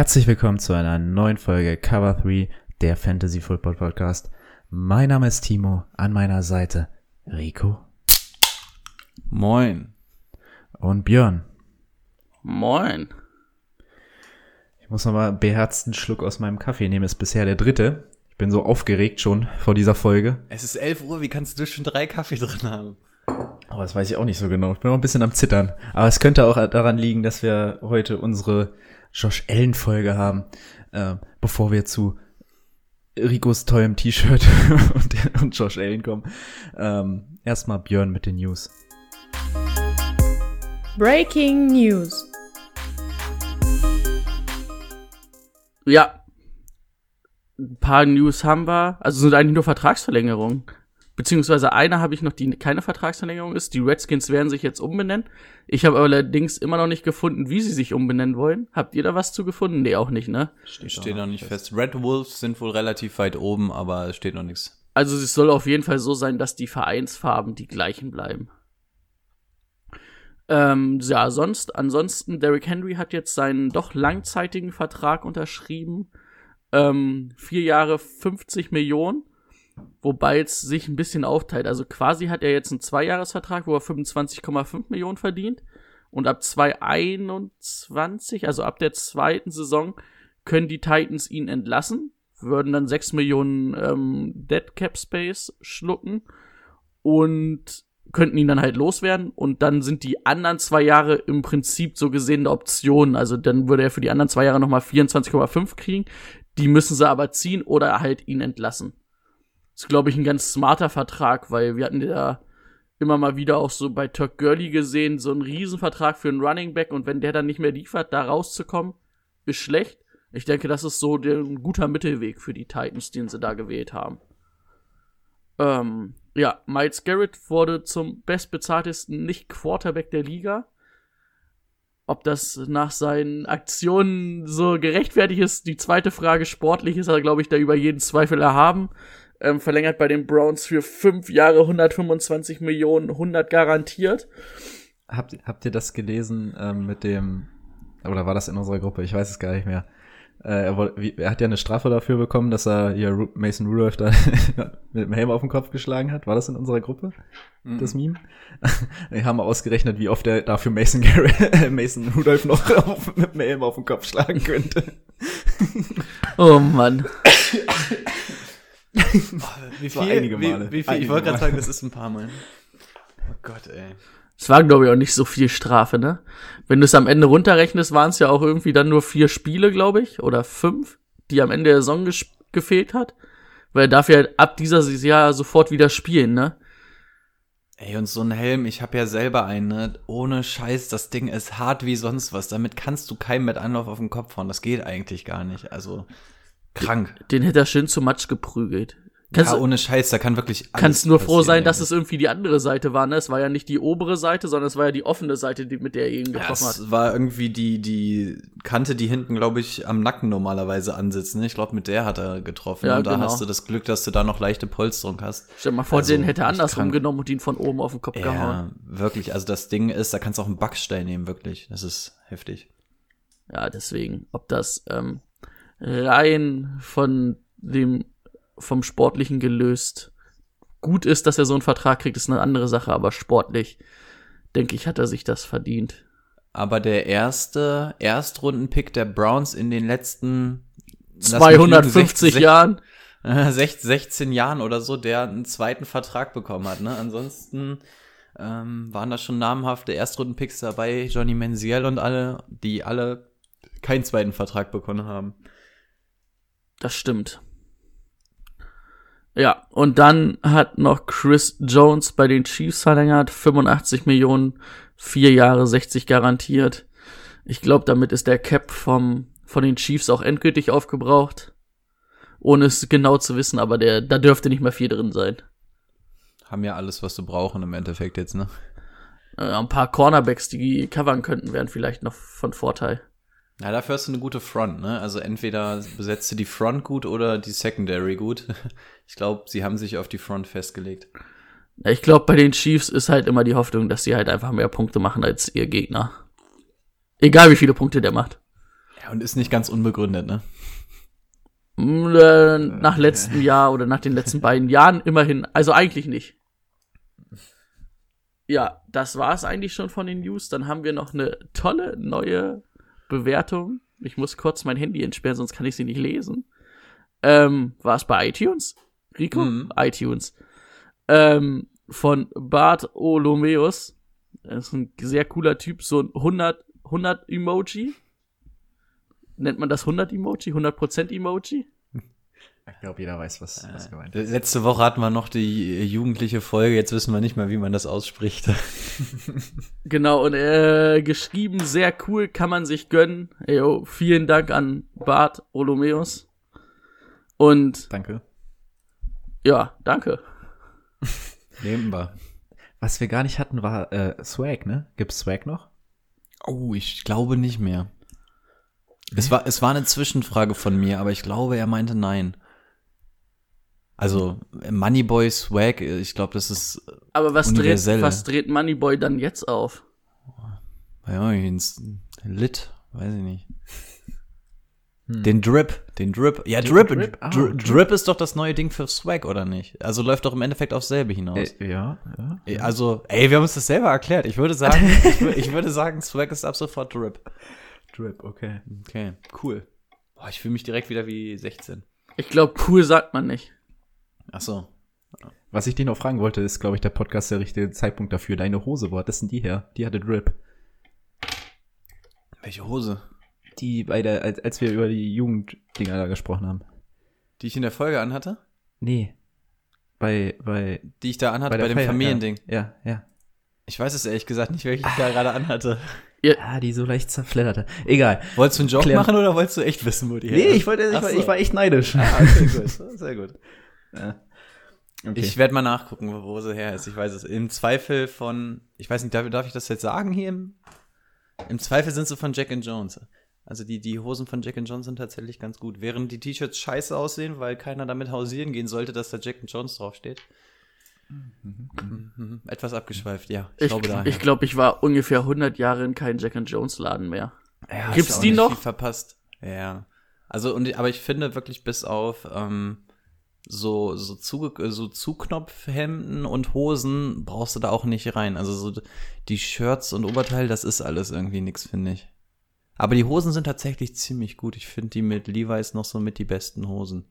Herzlich willkommen zu einer neuen Folge Cover 3, der Fantasy Football Podcast. Mein Name ist Timo, an meiner Seite Rico Moin. und Björn. Moin. Ich muss nochmal beherzten Schluck aus meinem Kaffee nehmen, ist bisher der dritte. Ich bin so aufgeregt schon vor dieser Folge. Es ist 11 Uhr, wie kannst du schon drei Kaffee drin haben? Aber das weiß ich auch nicht so genau. Ich bin noch ein bisschen am Zittern. Aber es könnte auch daran liegen, dass wir heute unsere Josh Allen Folge haben, äh, bevor wir zu Ricos tollem T-Shirt und, und Josh Allen kommen. Ähm, erstmal Björn mit den News. Breaking News. Ja. Ein paar News haben wir. Also sind eigentlich nur Vertragsverlängerungen. Beziehungsweise eine habe ich noch, die keine Vertragsverlängerung ist. Die Redskins werden sich jetzt umbenennen. Ich habe allerdings immer noch nicht gefunden, wie sie sich umbenennen wollen. Habt ihr da was zu gefunden? Nee, auch nicht, ne? Steht, steht noch nicht fest. Red Wolves sind wohl relativ weit oben, aber es steht noch nichts. Also es soll auf jeden Fall so sein, dass die Vereinsfarben die gleichen bleiben. Ähm, ja, sonst, ansonsten, Derrick Henry hat jetzt seinen doch langzeitigen Vertrag unterschrieben. Ähm, vier Jahre 50 Millionen. Wobei es sich ein bisschen aufteilt. Also quasi hat er jetzt einen Zweijahresvertrag, wo er 25,5 Millionen verdient. Und ab 2021, also ab der zweiten Saison, können die Titans ihn entlassen, würden dann 6 Millionen ähm, Dead Cap Space schlucken und könnten ihn dann halt loswerden. Und dann sind die anderen zwei Jahre im Prinzip so gesehen eine Option. Also dann würde er für die anderen zwei Jahre nochmal 24,5 kriegen. Die müssen sie aber ziehen oder halt ihn entlassen ist, glaube ich, ein ganz smarter Vertrag, weil wir hatten ja immer mal wieder auch so bei Turk Gurley gesehen, so einen Riesenvertrag für einen Running Back und wenn der dann nicht mehr liefert, da rauszukommen, ist schlecht. Ich denke, das ist so ein guter Mittelweg für die Titans, den sie da gewählt haben. Ähm, ja, Miles Garrett wurde zum bestbezahltesten Nicht-Quarterback der Liga. Ob das nach seinen Aktionen so gerechtfertigt ist, die zweite Frage sportlich ist er, glaube ich, da über jeden Zweifel erhaben ähm, verlängert bei den Browns für fünf Jahre 125 Millionen, 100 garantiert. Habt, habt ihr das gelesen ähm, mit dem, oder war das in unserer Gruppe? Ich weiß es gar nicht mehr. Äh, er, wollte, wie, er hat ja eine Strafe dafür bekommen, dass er hier Mason Rudolph da mit dem Helm auf den Kopf geschlagen hat. War das in unserer Gruppe? Mhm. Das Meme? Wir haben ausgerechnet, wie oft er dafür Mason, Garrett, Mason Rudolph noch auf, mit dem Helm auf den Kopf schlagen könnte. oh Mann. wie viel? Einige Male. Wie, wie viel? ich wollte gerade sagen, das ist ein paar Mal. Oh Gott, ey. Es war, glaube ich, auch nicht so viel Strafe, ne? Wenn du es am Ende runterrechnest, waren es ja auch irgendwie dann nur vier Spiele, glaube ich, oder fünf, die am Ende der Saison gefehlt hat. Weil er darf ja ab dieser Jahr sofort wieder spielen, ne? Ey, und so ein Helm, ich habe ja selber einen, ne? Ohne Scheiß, das Ding ist hart wie sonst was. Damit kannst du keinem mit Anlauf auf den Kopf hauen. Das geht eigentlich gar nicht. Also, Krank. Den hätte er schön zu Matsch geprügelt. Kannst ja, ohne Scheiß, da kann wirklich alles Kannst nur froh sein, dass es irgendwie die andere Seite war, ne? Es war ja nicht die obere Seite, sondern es war ja die offene Seite, die, mit der er ihn getroffen ja, es hat. Es war irgendwie die, die Kante, die hinten, glaube ich, am Nacken normalerweise ansitzt, ne? Ich glaube, mit der hat er getroffen. Ja, und da genau. hast du das Glück, dass du da noch leichte Polsterung hast. Stell mal vor, also, den hätte er andersrum genommen und ihn von oben auf den Kopf ja, gehauen. Ja, wirklich. Also das Ding ist, da kannst du auch einen Backstein nehmen, wirklich. Das ist heftig. Ja, deswegen. Ob das, ähm, rein von dem, vom Sportlichen gelöst gut ist, dass er so einen Vertrag kriegt, ist eine andere Sache, aber sportlich, denke ich, hat er sich das verdient. Aber der erste Erstrundenpick der Browns in den letzten 250 16, Jahren. 16 Jahren oder so, der einen zweiten Vertrag bekommen hat. Ne? Ansonsten ähm, waren da schon namhafte Erstrundenpicks dabei, Johnny Menziel und alle, die alle keinen zweiten Vertrag bekommen haben. Das stimmt. Ja, und dann hat noch Chris Jones bei den Chiefs verlängert, 85 Millionen, vier Jahre 60 garantiert. Ich glaube, damit ist der Cap vom von den Chiefs auch endgültig aufgebraucht. Ohne es genau zu wissen, aber der, da dürfte nicht mehr viel drin sein. Haben ja alles, was du brauchen im Endeffekt jetzt, ne? Äh, ein paar Cornerbacks, die covern könnten, wären vielleicht noch von Vorteil. Ja, dafür hast du eine gute Front, ne? Also entweder besetzt du die Front gut oder die Secondary gut. Ich glaube, sie haben sich auf die Front festgelegt. Ich glaube, bei den Chiefs ist halt immer die Hoffnung, dass sie halt einfach mehr Punkte machen als ihr Gegner. Egal wie viele Punkte der macht. Ja, und ist nicht ganz unbegründet, ne? Mm, äh, Nach letztem Jahr oder nach den letzten beiden Jahren immerhin. Also eigentlich nicht. Ja, das war es eigentlich schon von den News. Dann haben wir noch eine tolle neue Bewertung. Ich muss kurz mein Handy entsperren, sonst kann ich sie nicht lesen. Ähm, war es bei iTunes? Rico? Mhm. iTunes. Ähm, von Bart Olomeus. Das ist ein sehr cooler Typ, so ein 100, 100 Emoji. Nennt man das 100 Emoji? 100% Emoji? Ich glaube, jeder weiß, was, was gemeint Äh, Letzte Woche hatten wir noch die äh, jugendliche Folge, jetzt wissen wir nicht mal, wie man das ausspricht. Genau, und äh, geschrieben, sehr cool, kann man sich gönnen. Yo, vielen Dank an Bart Olomeus. Und Danke. ja, danke. Nehmen wir. Was wir gar nicht hatten, war äh, Swag, ne? Gibt's Swag noch? Oh, ich glaube nicht mehr. Es war, es war eine Zwischenfrage von mir, aber ich glaube, er meinte nein. Also, Moneyboy Swag, ich glaube, das ist, Aber was dreht, was dreht Moneyboy dann jetzt auf? ja, ins Lit, weiß ich nicht. Den Drip, den Drip. Ja, Drip, Drip, ah, Drip, Drip. Ist doch das neue Ding für Swag, oder nicht? Also läuft doch im Endeffekt aufs selbe hinaus. Äh, ja, ja. Ey, Also, ey, wir haben uns das selber erklärt. Ich würde sagen, ich würde sagen, Swag ist ab sofort Drip. Drip, okay. Okay, cool. Boah, ich fühle mich direkt wieder wie 16. Ich glaube, cool sagt man nicht. Ach so. Was ich dich noch fragen wollte, ist, glaube ich, der Podcast der richtige Zeitpunkt dafür. Deine Hose, wo hat das denn die her? Die hatte Drip. Welche Hose? Die bei der, als, als wir über die Jugenddinger da gesprochen haben. Die ich in der Folge anhatte? Nee. Bei, bei, Die ich da anhatte bei, der dem Feier, Familiending. Ja, ja. Ich weiß es ehrlich gesagt nicht, welche ich da gerade anhatte. Ja, die so leicht zerfledderte. Egal. Wolltest du einen Joke Klär- machen oder wolltest du echt wissen, wo die Nee, her ist? ich wollte, ich, war, so. ich war echt neidisch. Ah, okay, gut. Sehr gut. Ja. Okay. Ich werde mal nachgucken, wo, wo sie her ist. Ich weiß es. Im Zweifel von, ich weiß nicht, darf, darf ich das jetzt sagen hier? Im, Im Zweifel sind sie von Jack and Jones. Also die, die Hosen von Jack and Jones sind tatsächlich ganz gut. Während die T-Shirts scheiße aussehen, weil keiner damit hausieren gehen sollte, dass da Jack and Jones draufsteht. Mhm. Etwas abgeschweift, ja. Ich, Ich glaube daher. ich, glaub, ich war ungefähr 100 Jahre in keinem Jack and Jones Laden mehr. Ja, Gibt's die noch? Viel verpasst. Ja. Also und aber ich finde wirklich bis auf ähm, so so, zuge so Zuknopfhemden und Hosen brauchst du da auch nicht rein. Also so die Shirts und Oberteil, das ist alles irgendwie nix, finde ich. Aber die Hosen sind tatsächlich ziemlich gut. Ich finde die mit Levi's noch so mit die besten Hosen.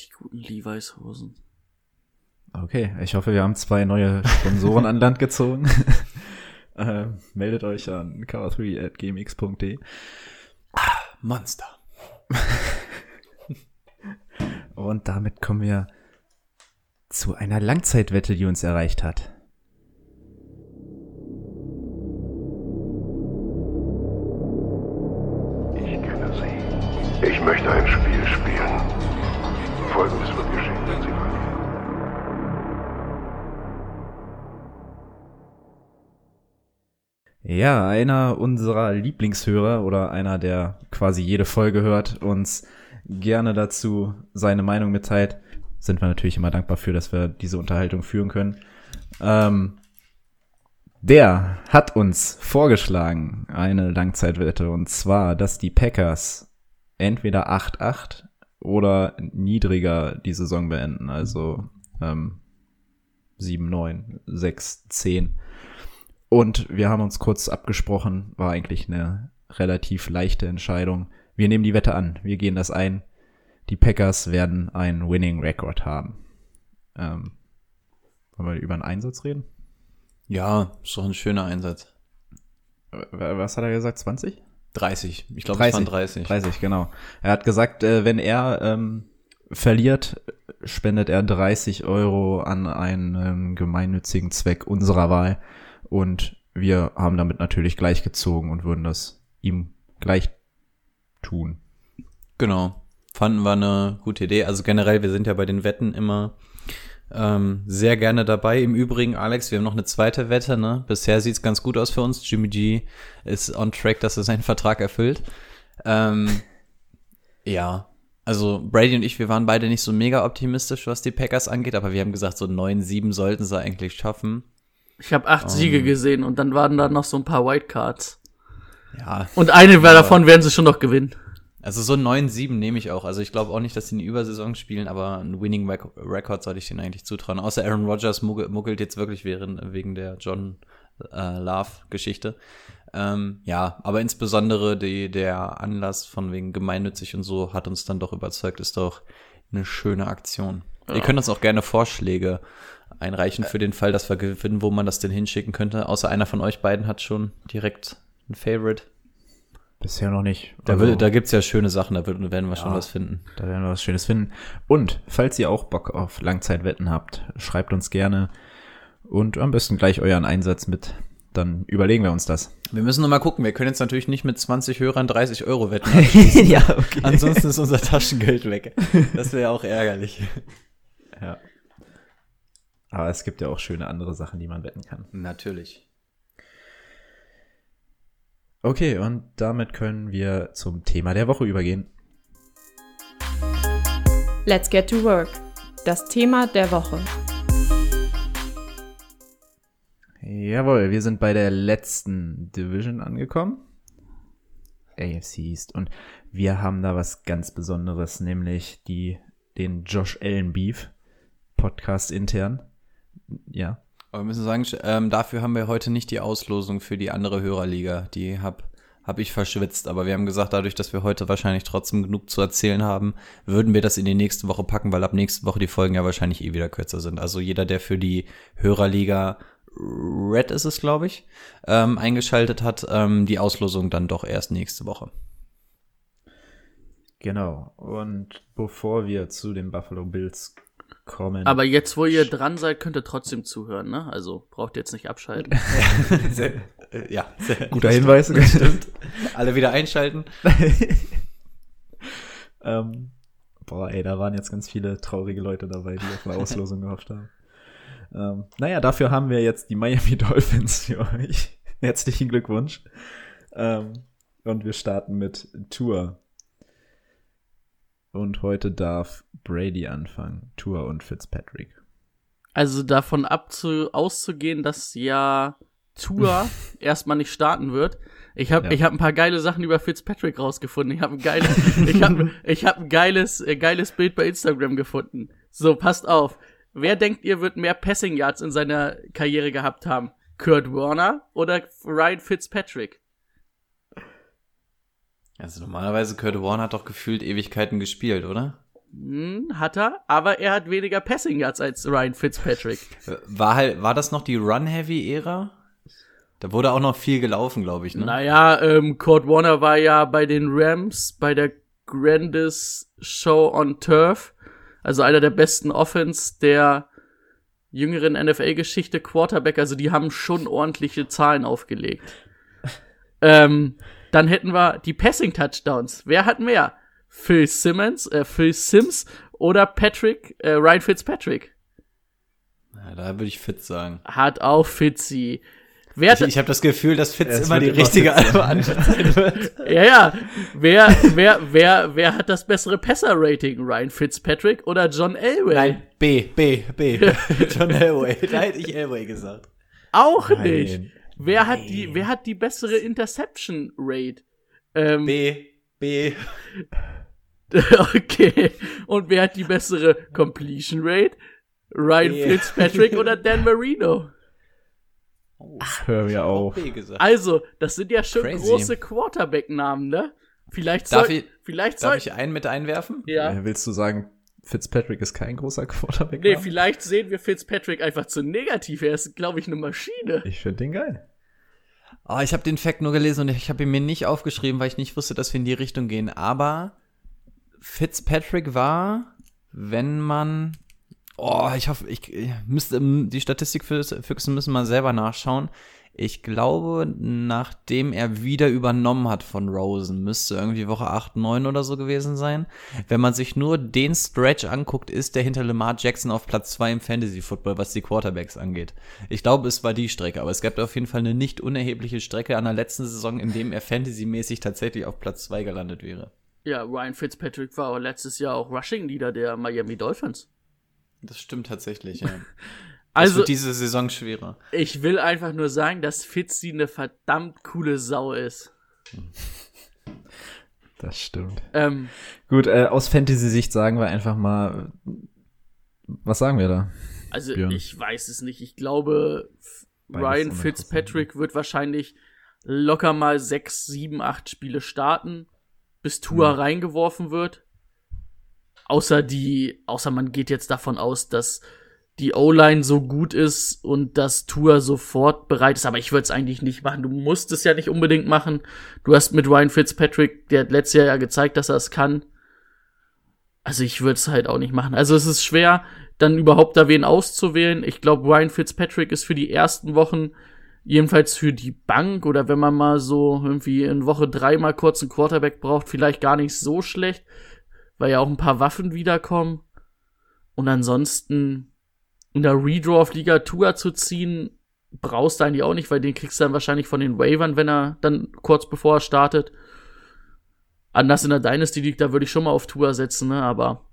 Die guten Levi's Hosen. Okay, ich hoffe, wir haben zwei neue Sponsoren an Land gezogen. äh, meldet euch an cover3 Monster. Und damit kommen wir zu einer Langzeitwette, die uns erreicht hat. Ich kenne Sie. Ich möchte ein Spiel spielen. Folgendes wird geschehen, wenn Sie verlieren. Ja, einer unserer Lieblingshörer oder einer, der quasi jede Folge hört, uns gerne dazu seine Meinung mitteilt, sind wir natürlich immer dankbar für, dass wir diese Unterhaltung führen können. Ähm, der hat uns vorgeschlagen, eine Langzeitwette, und zwar, dass die Packers entweder 8-8 oder niedriger die Saison beenden, also ähm, 7-9, 6-10. Und wir haben uns kurz abgesprochen, war eigentlich eine relativ leichte Entscheidung. Wir nehmen die Wette an, wir gehen das ein. Die Packers werden einen Winning Record haben. Ähm, wollen wir über einen Einsatz reden? Ja, ist doch ein schöner Einsatz. Was hat er gesagt? 20? 30. Ich glaube, es waren 30. 30, genau. Er hat gesagt, äh, wenn er ähm, verliert, spendet er 30 Euro an einen ähm, gemeinnützigen Zweck unserer Wahl. Und wir haben damit natürlich gleichgezogen und würden das ihm gleich tun. Genau. Fanden wir eine gute Idee. Also generell, wir sind ja bei den Wetten immer ähm, sehr gerne dabei. Im Übrigen, Alex, wir haben noch eine zweite Wette, ne? Bisher sieht's ganz gut aus für uns. Jimmy G ist on track, dass er seinen Vertrag erfüllt. Ähm, ja. Also Brady und ich, wir waren beide nicht so mega optimistisch, was die Packers angeht, aber wir haben gesagt, so 9-7 sollten sie eigentlich schaffen. Ich habe acht Siege gesehen und dann waren da noch so ein paar Wildcards. Ja. Und eine Ja. davon werden sie schon noch gewinnen. Also so 9-7 nehme ich auch. Also ich glaube auch nicht, dass sie eine Übersaison spielen, aber ein Winning Rec- Record sollte ich denen eigentlich zutrauen. Außer Aaron Rodgers muggelt, jetzt wirklich während, wegen der John äh, Love-Geschichte. Ähm, ja, aber insbesondere die, der Anlass von wegen gemeinnützig und so hat uns dann doch überzeugt, ist doch eine schöne Aktion. Ihr könnt uns auch gerne Vorschläge einreichen für den Fall, dass wir gewinnen, wo man das denn hinschicken könnte. Außer einer von euch beiden hat schon direkt ein Favorite. Bisher noch nicht. Da, Also- da gibt's ja schöne Sachen, da wird- werden wir schon Ja. was finden. Da werden wir was Schönes finden. Und falls ihr auch Bock auf Langzeitwetten habt, schreibt uns gerne und am besten gleich euren Einsatz mit. Dann überlegen wir uns das. Wir müssen noch mal gucken. Wir können jetzt natürlich nicht mit 20 Hörern 30 Euro wetten. ja, okay. Ansonsten ist unser Taschengeld weg. Das wäre auch ärgerlich. Ja. Aber es gibt ja auch schöne andere Sachen, die man wetten kann. Natürlich. Okay, und damit können wir zum Thema der Woche übergehen. Let's get to work. Das Thema der Woche. Jawohl, wir sind bei der letzten Division angekommen. AFC East. Und wir haben da was ganz Besonderes, nämlich die, den Josh Allen Beef Podcast intern. Ja. Aber wir müssen sagen, ähm, dafür haben wir heute nicht die Auslosung für die andere Hörerliga. Die hab, hab ich verschwitzt. Aber wir haben gesagt, dadurch, dass wir heute wahrscheinlich trotzdem genug zu erzählen haben, würden wir das in die nächste Woche packen, weil ab nächste Woche die Folgen ja wahrscheinlich eh wieder kürzer sind. Also jeder, der für die Hörerliga Red ist es, glaube ich, ähm, eingeschaltet hat, ähm, die Auslosung dann doch erst nächste Woche. Genau. Und bevor wir zu den Buffalo Bills kommen. Aber jetzt, wo ihr dran seid, könnt ihr trotzdem zuhören, ne? Also braucht ihr jetzt nicht abschalten. Sehr, äh, ja, sehr guter Hinweis. Stimmt. Alle wieder einschalten. ähm, boah, ey, da waren jetzt ganz viele traurige Leute dabei, die auf eine Auslosung gehofft haben. Ähm, naja, dafür haben wir jetzt die Miami Dolphins für euch. Herzlichen Glückwunsch. Ähm, und wir starten mit Tour. Und heute darf Brady anfangen. Tour und Fitzpatrick. Also davon abzu auszugehen, dass ja Tour erstmal nicht starten wird. Ich habe Ja. ich hab ein paar geile Sachen über Fitzpatrick rausgefunden. Ich habe ein geiles ich habe ich hab ein geiles äh, geiles Bild bei Instagram gefunden. So, passt auf. Wer denkt ihr wird mehr Passing Yards in seiner Karriere gehabt haben? Kurt Warner oder Ryan Fitzpatrick? Also normalerweise Kurt Warner hat doch gefühlt Ewigkeiten gespielt, oder? Hm, hat er, aber er hat weniger Passing Yards als Ryan Fitzpatrick. War halt, war das noch die Run-Heavy-Ära? Da wurde auch noch viel gelaufen, glaube ich, ne? Naja, ähm, Kurt Warner war ja bei den Rams bei der Grandest Show on Turf, also einer der besten Offense der jüngeren NFL-Geschichte Quarterback, also die haben schon ordentliche Zahlen aufgelegt. ähm, dann hätten wir die Passing Touchdowns. Wer hat mehr? Phil Simmons, äh, Phil Sims oder Patrick, äh, Ryan Fitzpatrick? Ja, da würde ich Fitz sagen. Hat auch Fitzy. Wer Ich, hat, ich habe das Gefühl, dass Fitz Ja, immer die richtige. Antwort sein wird. Ja, ja. Wer, wer, wer, wer hat das bessere Passer-Rating? Ryan Fitzpatrick oder John Elway? Nein, B, B, B. John Elway. Da hätte ich Elway gesagt. Auch Nein. nicht. Wer hat die, wer hat die bessere Interception-Rate? Ähm, B, B. okay. Und wer hat die bessere Completion-Rate? Ryan B. Fitzpatrick oder Dan Marino? Hör mir Auch auf. Also, das sind ja schon Crazy. große Quarterback-Namen, ne? Vielleicht Darf soll, ich- vielleicht Darf soll, ich einen mit einwerfen? ja. Äh, Willst du sagen, Fitzpatrick ist kein großer Quarterback? Nee, vielleicht sehen wir Fitzpatrick einfach zu negativ. Er ist, glaube ich, eine Maschine. Ich finde den geil. Oh, ich habe den Fact nur gelesen und ich habe ihn mir nicht aufgeschrieben, weil ich nicht wusste, dass wir in die Richtung gehen. Aber Fitzpatrick war, wenn man. Oh, ich hoffe, ich, ich müsste die Statistikfüchse müssen mal selber nachschauen. Ich glaube, nachdem er wieder übernommen hat von Rosen, müsste irgendwie Woche 8, 9 oder so gewesen sein. Wenn man sich nur den Stretch anguckt, ist der hinter Lamar Jackson auf Platz 2 im Fantasy Football, was die Quarterbacks angeht. Ich glaube, es war die Strecke, aber es gab auf jeden Fall eine nicht unerhebliche Strecke an der letzten Saison, in dem er fantasymäßig tatsächlich auf Platz 2 gelandet wäre. Ja, Ryan Fitzpatrick war letztes Jahr auch Rushing Leader der Miami Dolphins. Das stimmt tatsächlich, ja. Also, wird diese Saison schwerer. ich will einfach nur sagen, dass Fitzy eine verdammt coole Sau ist. Das stimmt. Ähm, Gut, äh, aus Fantasy-Sicht sagen wir einfach mal, was sagen wir da? also Björn. ich weiß es nicht. Ich glaube, Beides Ryan Fitzpatrick wird wahrscheinlich locker mal sechs, sieben, acht Spiele starten, bis Tua Hm. reingeworfen wird. Außer die, außer man geht jetzt davon aus, dass die O-Line so gut ist und dass Tua sofort bereit ist. Aber ich würde es eigentlich nicht machen. Du musst es ja nicht unbedingt machen. Du hast mit Ryan Fitzpatrick, der hat letztes Jahr ja gezeigt, dass er es kann. Also ich würde es halt auch nicht machen. Also es ist schwer, dann überhaupt da wen auszuwählen. Ich glaube, Ryan Fitzpatrick ist für die ersten Wochen, jedenfalls für die Bank oder wenn man mal so irgendwie in Woche drei mal kurz einen Quarterback braucht, vielleicht gar nicht so schlecht, weil ja auch ein paar Waffen wiederkommen. Und ansonsten in der Redraw-Liga Tour zu ziehen, brauchst du eigentlich auch nicht, weil den kriegst du dann wahrscheinlich von den Wavern, wenn er dann kurz bevor er startet. Anders in der Dynasty League, da würde ich schon mal auf Tour setzen, ne? aber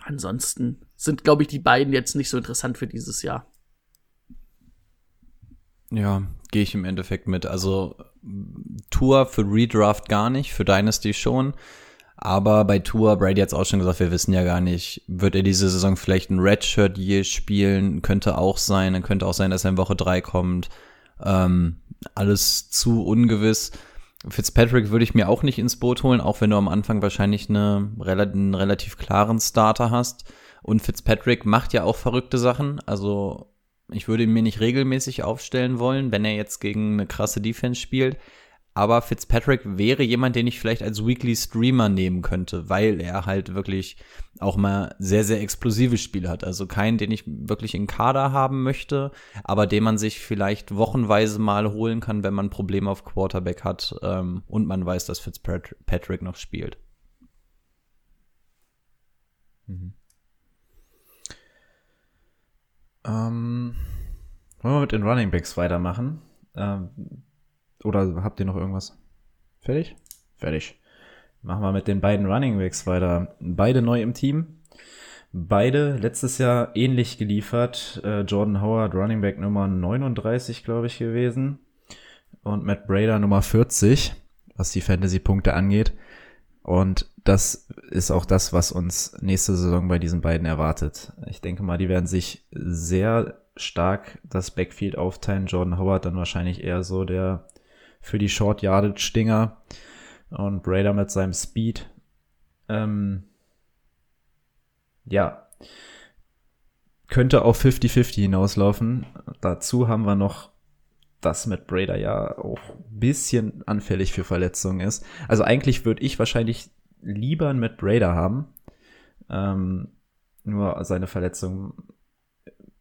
ansonsten sind, glaube ich, die beiden jetzt nicht so interessant für dieses Jahr. Ja, gehe ich im Endeffekt mit. Also Tour für Redraft gar nicht, für Dynasty schon. Aber bei Tour, Brady hat es auch schon gesagt, wir wissen ja gar nicht, wird er diese Saison vielleicht ein Redshirt je spielen? Könnte auch sein. Dann könnte auch sein, dass er in Woche drei kommt. Ähm, alles zu ungewiss. Fitzpatrick würde ich mir auch nicht ins Boot holen, auch wenn du am Anfang wahrscheinlich eine, einen relativ klaren Starter hast. Und Fitzpatrick macht ja auch verrückte Sachen. Also ich würde ihn mir nicht regelmäßig aufstellen wollen, wenn er jetzt gegen eine krasse Defense spielt. Aber Fitzpatrick wäre jemand, den ich vielleicht als Weekly Streamer nehmen könnte, weil er halt wirklich auch mal sehr, sehr explosive Spiele hat. Also keinen, den ich wirklich in Kader haben möchte, aber den man sich vielleicht wochenweise mal holen kann, wenn man Probleme auf Quarterback hat ähm, und man weiß, dass Fitzpatrick noch spielt. Ähm, wollen wir mit den Running Backs weitermachen? Ähm, oder habt ihr noch irgendwas? Fertig? Fertig. Machen wir mit den beiden Running Backs weiter. Beide neu im Team. Beide letztes Jahr ähnlich geliefert. Äh, Jordan Howard, Running Back Nummer 39, glaube ich, gewesen. Und Matt Brader Nummer 40, was die Fantasy-Punkte angeht. Und das ist auch das, was uns nächste Saison bei diesen beiden erwartet. Ich denke mal, die werden sich sehr stark das Backfield aufteilen. Jordan Howard dann wahrscheinlich eher so der für die Short Yardage Dinger und Brader mit seinem Speed. Ähm, ja, könnte auf 50-50 hinauslaufen. Dazu haben wir noch, dass mit Brader ja auch ein bisschen anfällig für Verletzungen ist. Also eigentlich würde ich wahrscheinlich lieber einen Matt Brader haben. Ähm, nur seine Verletzungen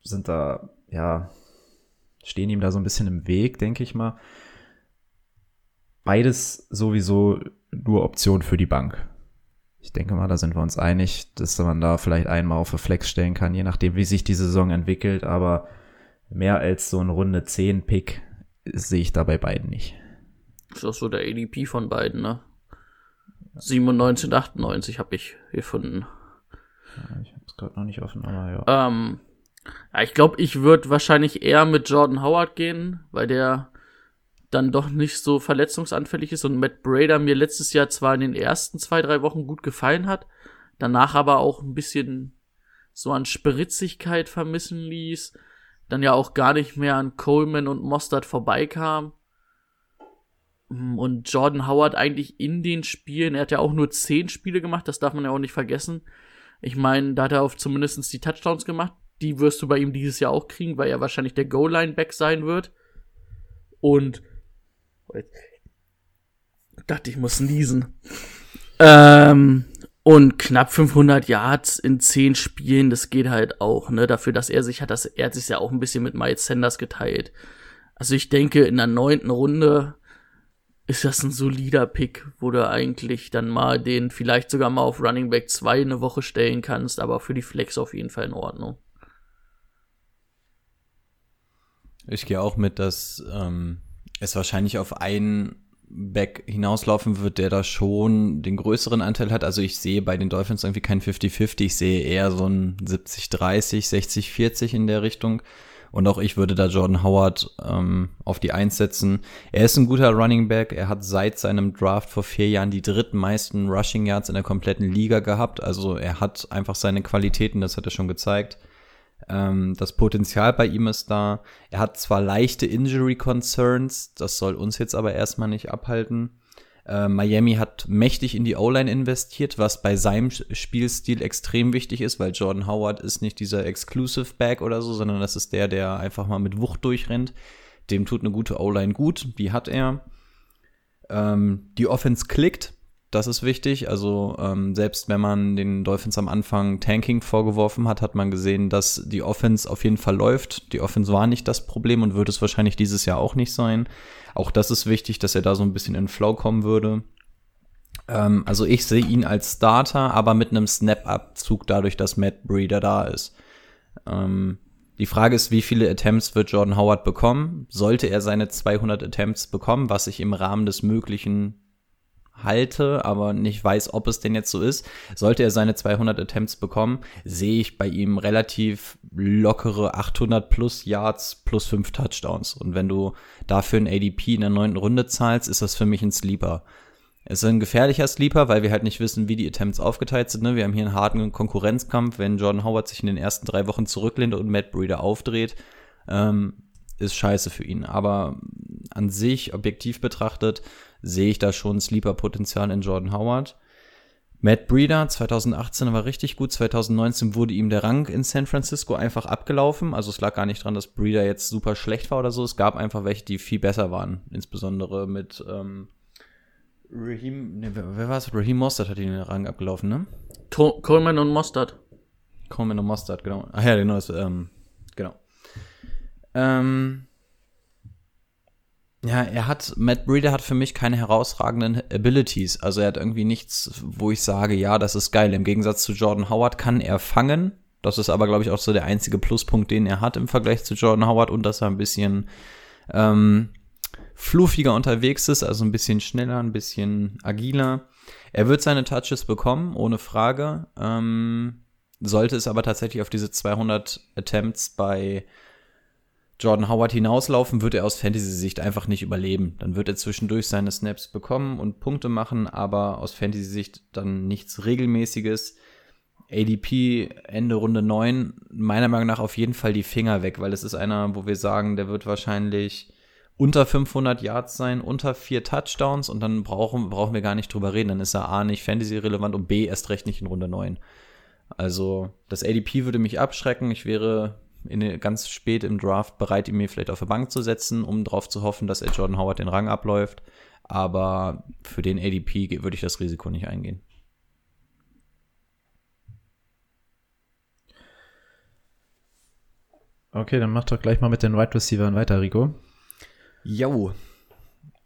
sind da, ja, stehen ihm da so ein bisschen im Weg, denke ich mal. Beides sowieso nur Option für die Bank. Ich denke mal, da sind wir uns einig, dass man da vielleicht einmal auf eine Flex stellen kann, je nachdem, wie sich die Saison entwickelt. Aber mehr als so ein Runde 10 Pick sehe ich da bei beiden nicht. Ist auch so der ADP von beiden, ne? 97 und 98 habe ich gefunden. Ja, ich habe es gerade noch nicht offen, aber ja. Ähm, ja, ich glaube, ich würde wahrscheinlich eher mit Jordan Howard gehen, weil der dann doch nicht so verletzungsanfällig ist und Matt Brader mir letztes Jahr zwar in den ersten zwei, drei Wochen gut gefallen hat, danach aber auch ein bisschen so an Spritzigkeit vermissen ließ, dann ja auch gar nicht mehr an Coleman und Mostert vorbeikam. Und Jordan Howard eigentlich in den Spielen, er hat ja auch nur zehn Spiele gemacht, das darf man ja auch nicht vergessen. Ich meine, da hat er auf zumindest die Touchdowns gemacht. Die wirst du bei ihm dieses Jahr auch kriegen, weil er wahrscheinlich der Goal-Line-Back sein wird. Und ich dachte, ich muss niesen. Ähm, und knapp 500 Yards in 10 Spielen, das geht halt auch, ne? Dafür, dass er sich hat, das, er hat sich ja auch ein bisschen mit Miles Sanders geteilt. Also ich denke, in der neunten Runde ist das ein solider Pick, wo du eigentlich dann mal den vielleicht sogar mal auf Running Back 2 eine Woche stellen kannst, aber für die Flex auf jeden Fall in Ordnung. Ich gehe auch mit, dass ähm, es wahrscheinlich auf einen Back hinauslaufen wird, der da schon den größeren Anteil hat. Also ich sehe bei den Dolphins irgendwie kein 50-50, ich sehe eher so ein 70-30, 60-40 in der Richtung. Und auch ich würde da Jordan Howard ähm, auf die Eins setzen. Er ist ein guter Running Back. Er hat seit seinem Draft vor vier Jahren die drittmeisten Rushing Yards in der kompletten Liga gehabt. Also er hat einfach seine Qualitäten, das hat er schon gezeigt. Ähm, das Potenzial bei ihm ist da. Er hat zwar leichte Injury Concerns, das soll uns jetzt aber erstmal nicht abhalten. Äh, Miami hat mächtig in die O-Line investiert, was bei seinem Spielstil extrem wichtig ist, weil Jordan Howard ist nicht dieser Exclusive Back oder so, sondern das ist der, der einfach mal mit Wucht durchrennt. Dem tut eine gute O-Line gut, die hat er. Ähm, die Offense klickt, das ist wichtig. Also ähm, selbst wenn man den Dolphins am Anfang Tanking vorgeworfen hat, hat man gesehen, dass die Offense auf jeden Fall läuft. Die Offense war nicht das Problem und wird es wahrscheinlich dieses Jahr auch nicht sein. Auch das ist wichtig, dass er da so ein bisschen in Flow kommen würde. Ähm, also ich sehe ihn als Starter, aber mit einem Snap-Abzug dadurch, dass Matt Breeder da ist. Ähm, die Frage ist, wie viele Attempts wird Jordan Howard bekommen? Sollte er seine 200 Attempts bekommen, was ich im Rahmen des Möglichen halte, aber nicht weiß, ob es denn jetzt so ist. Sollte er seine 200 Attempts bekommen, sehe ich bei ihm relativ lockere 800 plus Yards plus 5 Touchdowns. Und wenn du dafür ein ADP in der neunten Runde zahlst, ist das für mich ein Sleeper. Es ist ein gefährlicher Sleeper, weil wir halt nicht wissen, wie die Attempts aufgeteilt sind. Ne? Wir haben hier einen harten Konkurrenzkampf. Wenn Jordan Howard sich in den ersten drei Wochen zurücklehnt und Matt Breeder aufdreht, ähm, ist scheiße für ihn. Aber an sich, objektiv betrachtet, sehe ich da schon Sleeper-Potenzial in Jordan Howard. Matt Breeder 2018 war richtig gut, 2019 wurde ihm der Rang in San Francisco einfach abgelaufen. Also es lag gar nicht dran, dass Breeder jetzt super schlecht war oder so. Es gab einfach welche, die viel besser waren. Insbesondere mit ähm, Raheem, ne, wer, wer war es? Raheem Mostert hat ihn den Rang abgelaufen, ne? Coleman und Mostert. Coleman und Mostert, genau. Ach ja, genau, das, ähm, genau. Ähm, ja, er hat, Matt Breeder hat für mich keine herausragenden Abilities. Also er hat irgendwie nichts, wo ich sage, ja, das ist geil. Im Gegensatz zu Jordan Howard kann er fangen. Das ist aber, glaube ich, auch so der einzige Pluspunkt, den er hat im Vergleich zu Jordan Howard und dass er ein bisschen ähm, fluffiger unterwegs ist, also ein bisschen schneller, ein bisschen agiler. Er wird seine Touches bekommen, ohne Frage. Ähm, sollte es aber tatsächlich auf diese 200 Attempts bei Jordan Howard hinauslaufen, wird er aus Fantasy-Sicht einfach nicht überleben. Dann wird er zwischendurch seine Snaps bekommen und Punkte machen, aber aus Fantasy-Sicht dann nichts Regelmäßiges. ADP Ende Runde 9, meiner Meinung nach auf jeden Fall die Finger weg, weil es ist einer, wo wir sagen, der wird wahrscheinlich unter 500 Yards sein, unter vier Touchdowns und dann brauchen, brauchen wir gar nicht drüber reden. Dann ist er A nicht Fantasy-relevant und B erst recht nicht in Runde 9. Also das ADP würde mich abschrecken. Ich wäre in, ganz spät im Draft bereit, ihn mir vielleicht auf der Bank zu setzen, um darauf zu hoffen, dass er Jordan Howard den Rang abläuft. Aber für den ADP würde ich das Risiko nicht eingehen. Okay, dann mach doch gleich mal mit den Wide right Receivers weiter, Rico. Jo.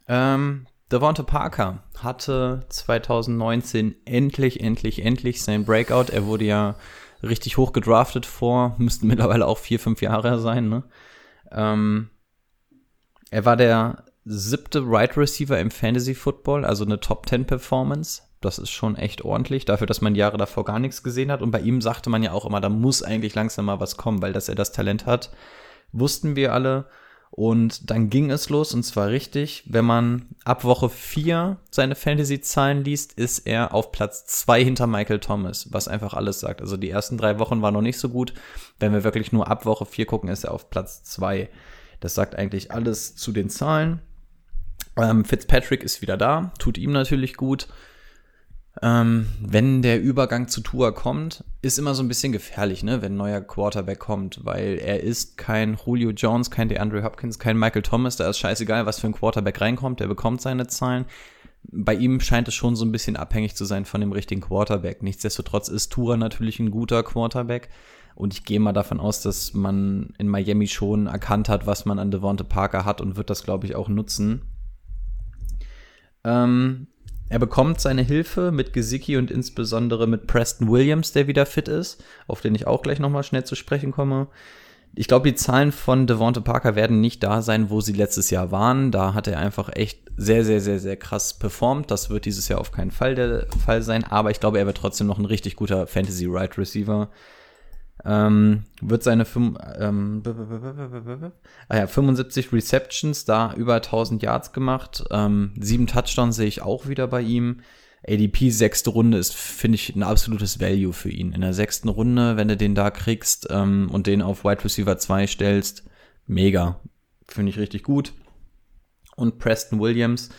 Ähm, Devonta Parker hatte 2019 endlich, endlich, endlich sein Breakout. Er wurde ja richtig hoch gedraftet vor, müssten mittlerweile auch vier, fünf Jahre sein, ne? Ähm, er war der siebte Right Receiver im Fantasy Football, also eine Top 10 Performance. Das ist schon echt ordentlich, dafür, dass man Jahre davor gar nichts gesehen hat. Und bei ihm sagte man ja auch immer, da muss eigentlich langsam mal was kommen, weil dass er das Talent hat, wussten wir alle. Und dann ging es los und zwar richtig. Wenn man ab Woche 4 seine Fantasy-Zahlen liest, ist er auf Platz 2 hinter Michael Thomas, was einfach alles sagt. Also die ersten drei Wochen waren noch nicht so gut. Wenn wir wirklich nur ab Woche 4 gucken, ist er auf Platz 2. Das sagt eigentlich alles zu den Zahlen. Ähm, Fitzpatrick ist wieder da, tut ihm natürlich gut. Ähm, wenn der Übergang zu Tua kommt, ist immer so ein bisschen gefährlich, ne, wenn ein neuer Quarterback kommt, weil er ist kein Julio Jones, kein DeAndre Hopkins, kein Michael Thomas, da ist scheißegal, was für ein Quarterback reinkommt, der bekommt seine Zahlen. Bei ihm scheint es schon so ein bisschen abhängig zu sein von dem richtigen Quarterback. Nichtsdestotrotz ist Tua natürlich ein guter Quarterback, Und ich gehe mal davon aus, dass man in Miami schon erkannt hat, was man an Devonte Parker hat und wird das, glaube ich, auch nutzen. Ähm, er bekommt seine Hilfe mit Gesicki und insbesondere mit Preston Williams, der wieder fit ist, auf den ich auch gleich nochmal schnell zu sprechen komme. Ich glaube, die Zahlen von Devonte Parker werden nicht da sein, wo sie letztes Jahr waren. Da hat er einfach echt sehr, sehr, sehr, sehr krass performt. Das wird dieses Jahr auf keinen Fall der Fall sein. Aber ich glaube, er wird trotzdem noch ein richtig guter Fantasy Right Receiver. Ähm, wird seine fünf, ähm, ah ja, 75 Receptions, da über 1000 Yards gemacht. Ähm, sieben Touchdowns sehe ich auch wieder bei ihm. ADP sechste Runde ist, finde ich, ein absolutes Value für ihn. In der sechsten Runde, wenn du den da kriegst ähm, und den auf Wide Receiver 2 stellst, mega. Finde ich richtig gut. Und Preston Williams,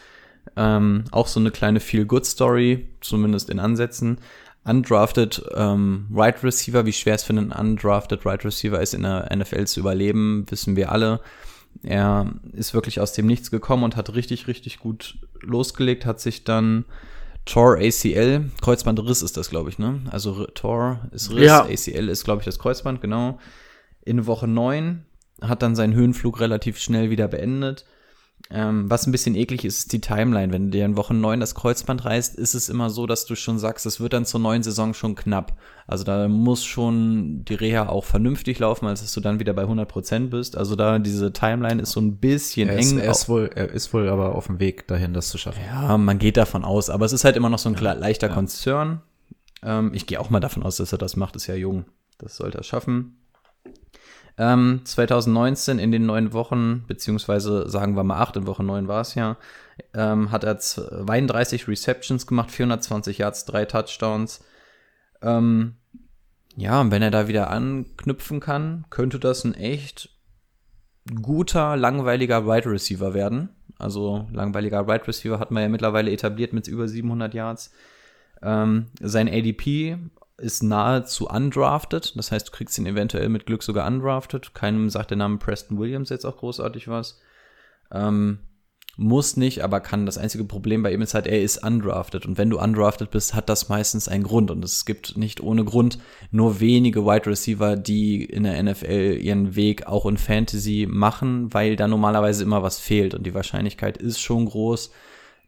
ähm, auch so eine kleine Feel-Good-Story, zumindest in Ansätzen. Undrafted ähm, Right Receiver, wie schwer es für einen Undrafted Right Receiver ist, in der NFL zu überleben, wissen wir alle. Er ist wirklich aus dem Nichts gekommen und hat richtig, richtig gut losgelegt, hat sich dann Tor ACL, Kreuzbandriss ist das, glaube ich, ne? Also Tor ist Riss, Ja. ACL ist, glaube ich, das Kreuzband, genau. In Woche 9 hat dann seinen Höhenflug relativ schnell wieder beendet. Ähm, was ein bisschen eklig ist, ist die Timeline. Wenn du dir in Woche 9 das Kreuzband reißt, ist es immer so, dass du schon sagst, es wird dann zur neuen Saison schon knapp. Also da muss schon die Reha auch vernünftig laufen, als dass du dann wieder bei 100% bist. Also da diese Timeline ist so ein bisschen Er ist, eng. er, ist wohl, er ist wohl aber auf dem Weg dahin, das zu schaffen. Ja, man geht davon aus, aber es ist halt immer noch so ein kle- leichter Konzern. Ähm, ich gehe auch mal davon aus, dass er das macht, ist ja jung. Das sollte er schaffen. Ähm, 2019 in den neun Wochen, beziehungsweise sagen wir mal acht, in Woche neun war es ja, ähm, hat er 32 Receptions gemacht, 420 Yards, drei Touchdowns. Ähm, ja, und wenn er da wieder anknüpfen kann, könnte das ein echt guter, langweiliger Wide Receiver werden. Also langweiliger Wide Receiver hat man ja mittlerweile etabliert mit über 700 Yards. Ähm, sein ADP ist nahezu undrafted. Das heißt, du kriegst ihn eventuell mit Glück sogar undrafted. Keinem sagt der Name Preston Williams jetzt auch großartig was. Ähm, muss nicht, aber kann. Das einzige Problem bei ihm ist halt, er ist undrafted. Und wenn du undrafted bist, hat das meistens einen Grund. Und es gibt nicht ohne Grund nur wenige Wide Receiver, die in der NFL ihren Weg auch in Fantasy machen, weil da normalerweise immer was fehlt. Und die Wahrscheinlichkeit ist schon groß,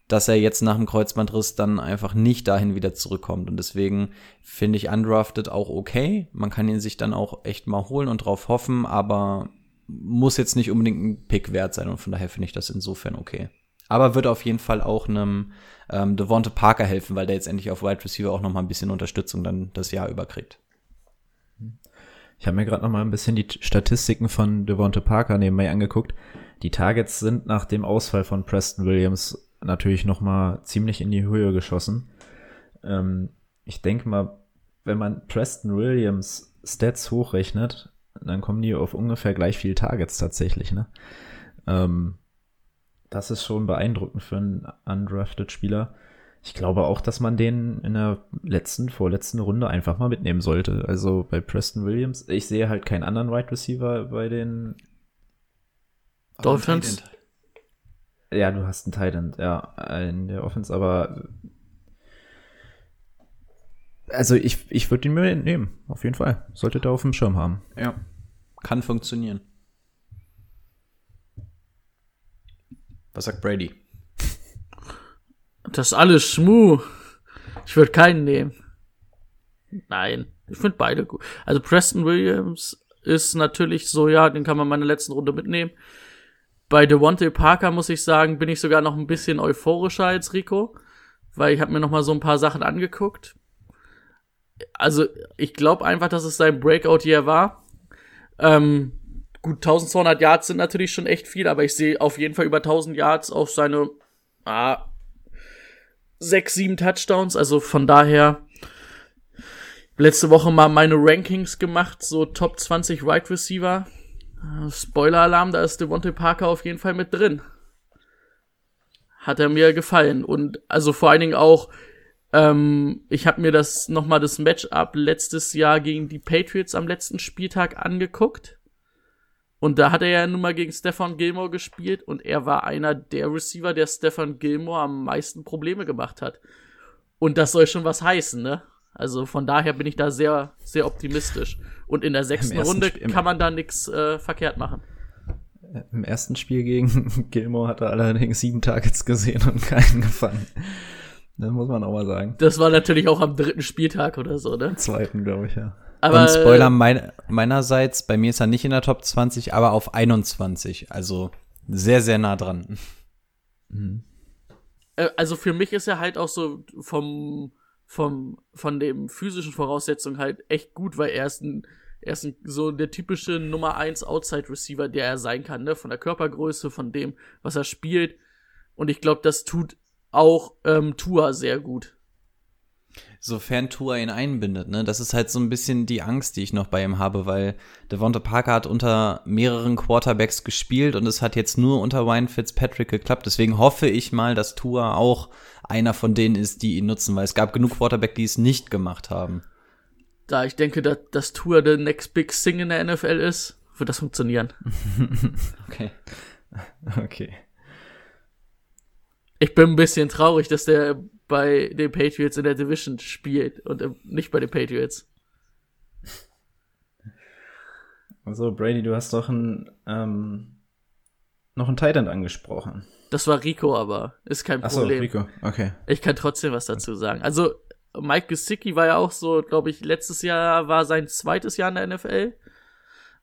dass er jetzt nach dem Kreuzbandriss dann einfach nicht dahin wieder zurückkommt. Und deswegen finde ich undrafted auch okay. Man kann ihn sich dann auch echt mal holen und drauf hoffen, aber muss jetzt nicht unbedingt ein Pick wert sein und von daher finde ich das insofern okay. Aber wird auf jeden Fall auch einem ähm, Devonte Parker helfen, weil der jetzt endlich auf Wide Receiver auch noch mal ein bisschen Unterstützung dann das Jahr über kriegt. Ich habe mir gerade noch mal ein bisschen die Statistiken von Devonte Parker nebenbei angeguckt. Die Targets sind nach dem Ausfall von Preston Williams natürlich noch mal ziemlich in die Höhe geschossen. Ähm, ich denke mal, wenn man Preston Williams Stats hochrechnet, dann kommen die auf ungefähr gleich viel Targets tatsächlich. Ne? Ähm, das ist schon beeindruckend für einen undrafted Spieler. Ich glaube auch, dass man den in der letzten, vorletzten Runde einfach mal mitnehmen sollte. Also bei Preston Williams, ich sehe halt keinen anderen Wide Receiver bei den. Dolphins? Ja, du hast einen Titan, ja, in der Offense, aber. Also ich, ich würde ihn mir nehmen, auf jeden Fall. Solltet ihr auf dem Schirm haben. Ja. Kann funktionieren. Was sagt Brady? Das ist alles Schmu. Ich würde keinen nehmen. Nein, ich finde beide gut. Also Preston Williams ist natürlich so, ja, den kann man meine letzten Runde mitnehmen. Bei Devontae Parker muss ich sagen, bin ich sogar noch ein bisschen euphorischer als Rico, weil ich habe mir noch mal so ein paar Sachen angeguckt. Also ich glaube einfach, dass es sein Breakout hier war. Ähm, gut, 1200 Yards sind natürlich schon echt viel, aber ich sehe auf jeden Fall über 1000 Yards auf seine ah, sechs, sieben Touchdowns. Also von daher letzte Woche mal meine Rankings gemacht, so Top 20 Wide right Receiver. Äh, Spoiler-Alarm, da ist Devontae Parker auf jeden Fall mit drin. Hat er mir gefallen. Und also vor allen Dingen auch, ähm, ich habe mir das nochmal das Matchup letztes Jahr gegen die Patriots am letzten Spieltag angeguckt. Und da hat er ja nun mal gegen Stefan Gilmore gespielt und er war einer der Receiver, der Stefan Gilmore am meisten Probleme gemacht hat. Und das soll schon was heißen, ne? Also von daher bin ich da sehr, sehr optimistisch. Und in der sechsten Runde Spiel- kann man da nichts äh, verkehrt machen. Im ersten Spiel gegen Gilmore hat er allerdings sieben Targets gesehen und keinen gefangen. Das muss man auch mal sagen. Das war natürlich auch am dritten Spieltag oder so, ne? Zweiten, glaube ich, ja. Aber und Spoiler mein, meinerseits, bei mir ist er nicht in der Top 20, aber auf 21. Also sehr, sehr nah dran. äh, also für mich ist er halt auch so vom, vom, von den physischen Voraussetzungen halt echt gut, weil er ist ein, er ist ein, so der typische Nummer 1 Outside Receiver, der er sein kann, ne? Von der Körpergröße, von dem, was er spielt. Und ich glaube, das tut auch ähm, Tua sehr gut. Sofern Tua ihn einbindet, ne? Das ist halt so ein bisschen die Angst, die ich noch bei ihm habe, weil Devonta Parker hat unter mehreren Quarterbacks gespielt und es hat jetzt nur unter Ryan Fitzpatrick geklappt. Deswegen hoffe ich mal, dass Tua auch einer von denen ist, die ihn nutzen, weil es gab genug Quarterback, die es nicht gemacht haben. Da ich denke, dass, dass Tua der Next Big Thing in der NFL ist, wird das funktionieren. Okay. Okay. Ich bin ein bisschen traurig, dass der bei den Patriots in der Division spielt und ähm, nicht bei den Patriots. Also, Brady, du hast doch ein, ähm, noch ein Titan angesprochen. Das war Rico, aber ist kein Achso, Problem. Rico. Okay. Ich kann trotzdem was dazu sagen. Also, Mike Gesicki war ja auch so, glaube ich, letztes Jahr war sein zweites Jahr in der NFL.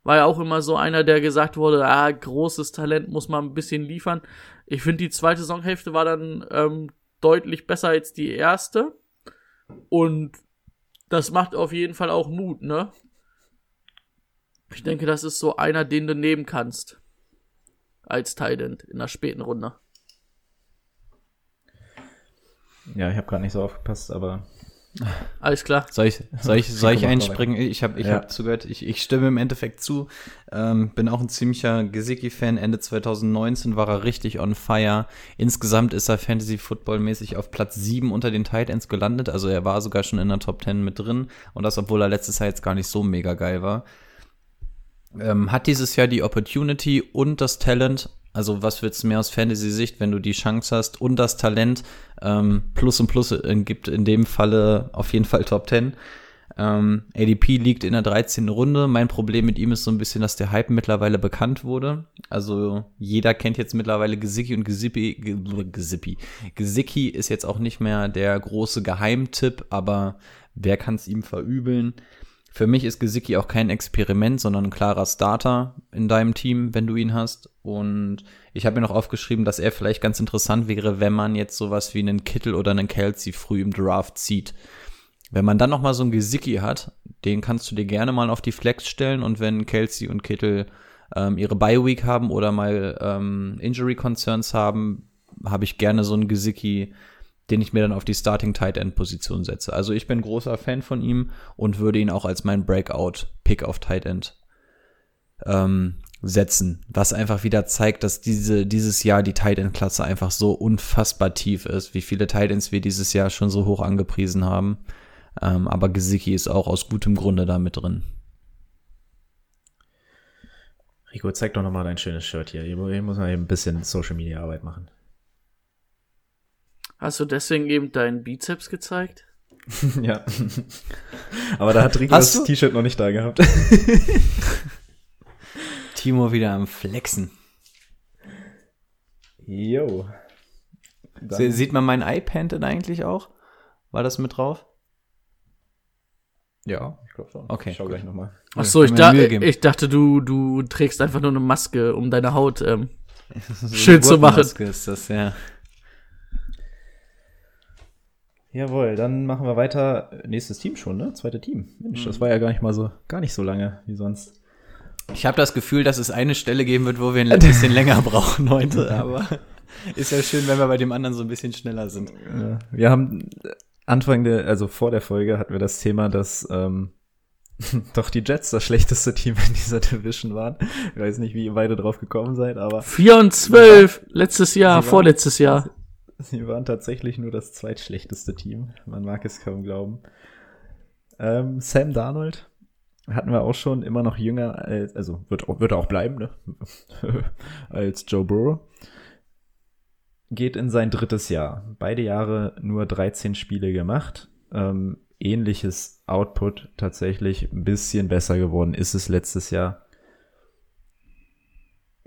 War ja auch immer so einer, der gesagt wurde, ah, großes Talent muss man ein bisschen liefern. Ich finde, die zweite Saisonhälfte war dann ähm, deutlich besser als die erste. Und das macht auf jeden Fall auch Mut, ne? Ich denke, das ist so einer, den du nehmen kannst. Als Talent in der späten Runde. Ja, ich habe gerade nicht so aufgepasst, aber Alles klar. Soll ich, soll ich, soll ich einspringen? Ich habe ich Ja. hab zugehört, ich, ich stimme im Endeffekt zu. Ähm, bin auch ein ziemlicher Gesicki-Fan. Ende 2019 war er richtig on fire. Insgesamt ist er Fantasy-Football-mäßig auf Platz 7 unter den Tight Ends gelandet. Also er war sogar schon in der Top 10 mit drin. Und das, obwohl er letztes Jahr jetzt gar nicht so mega geil war. Ähm, hat dieses Jahr die Opportunity und das Talent. Also was willst du mehr aus Fantasy-Sicht, wenn du die Chance hast und das Talent? Ähm, Plus und Plus gibt in dem Falle auf jeden Fall Top 10. Ähm, ADP liegt in der 13. Runde. Mein Problem mit ihm ist so ein bisschen, dass der Hype mittlerweile bekannt wurde. Also jeder kennt jetzt mittlerweile Gesicki und Gesippi. Ge- Gesippi. Gesicki ist jetzt auch nicht mehr der große Geheimtipp, aber wer kann es ihm verübeln? Für mich ist Gesicki auch kein Experiment, sondern ein klarer Starter in deinem Team, wenn du ihn hast. Und ich habe mir noch aufgeschrieben, dass er vielleicht ganz interessant wäre, wenn man jetzt sowas wie einen Kittel oder einen Kelsey früh im Draft zieht. Wenn man dann noch mal so einen Gesicki hat, den kannst du dir gerne mal auf die Flex stellen und wenn Kelsey und Kittel ähm, ihre Bye Week haben oder mal ähm, Injury Concerns haben, habe ich gerne so einen Gesicki, den ich mir dann auf die Starting Tight End Position setze. Also ich bin großer Fan von ihm und würde ihn auch als mein Breakout Pick auf Tight End ähm, setzen, was einfach wieder zeigt, dass diese dieses Jahr die Tight End Klasse einfach so unfassbar tief ist, wie viele Tight Ends wir dieses Jahr schon so hoch angepriesen haben. Ähm, aber Gesicki ist auch aus gutem Grunde da mit drin. Rico, zeig doch nochmal dein schönes Shirt hier. Hier muss man eben ein bisschen Social Media Arbeit machen. Hast du deswegen eben deinen Bizeps gezeigt? ja. Aber da hat Rico Hast das? T-Shirt noch nicht da gehabt. Timo wieder am Flexen. Jo. Se- Sieht man mein iPad denn eigentlich auch? War das mit drauf? Ja, ich glaube schon. Okay, Ich schau gut. gleich nochmal. Ach so, ich, da, ich dachte, du, du trägst einfach nur eine Maske, um deine Haut ähm, Schön zu machen. Gurkenmaske Ist das, ja. Jawohl, dann machen wir weiter. Nächstes Team schon, ne? Zweite Team. Mensch, das war ja gar nicht mal so, gar nicht so lange wie sonst. Ich habe das Gefühl, dass es eine Stelle geben wird, wo wir ein bisschen länger brauchen heute, aber ist ja schön, wenn wir bei dem anderen so ein bisschen schneller sind. Ja, wir haben Anfang der, also vor der Folge hatten wir das Thema, dass ähm, doch die Jets das schlechteste Team in dieser Division waren. Ich weiß nicht, wie ihr beide drauf gekommen seid, aber 4 und 12 letztes Jahr, vorletztes Jahr. Sie waren tatsächlich nur das zweitschlechteste Team. Man mag es kaum glauben. Ähm, Sam Darnold hatten wir auch schon immer noch jünger, als, also wird, wird auch bleiben, ne? als Joe Burrow. Geht in sein drittes Jahr. Beide Jahre nur 13 Spiele gemacht. Ähm, ähnliches Output tatsächlich ein bisschen besser geworden ist es letztes Jahr.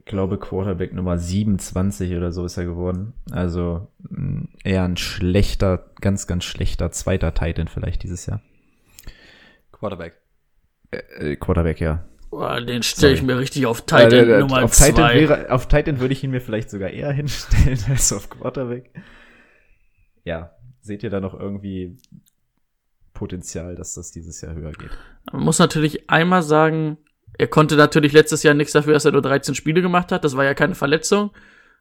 Ich glaube, Quarterback Nummer 27 oder so ist er geworden. Also mh, eher ein schlechter, ganz, ganz schlechter zweiter Titan vielleicht dieses Jahr. Quarterback. Äh, Quarterback, ja. Boah, den stelle ich Sorry. mir richtig auf Titan Äh, äh, Nummer auf, Titan 2. wäre, auf Titan würde ich ihn mir vielleicht sogar eher hinstellen als auf Quarterback. Ja, seht ihr da noch irgendwie Potenzial, dass das dieses Jahr höher geht? Man muss natürlich einmal sagen, er konnte natürlich letztes Jahr nichts dafür, dass er nur 13 Spiele gemacht hat. Das war ja keine Verletzung.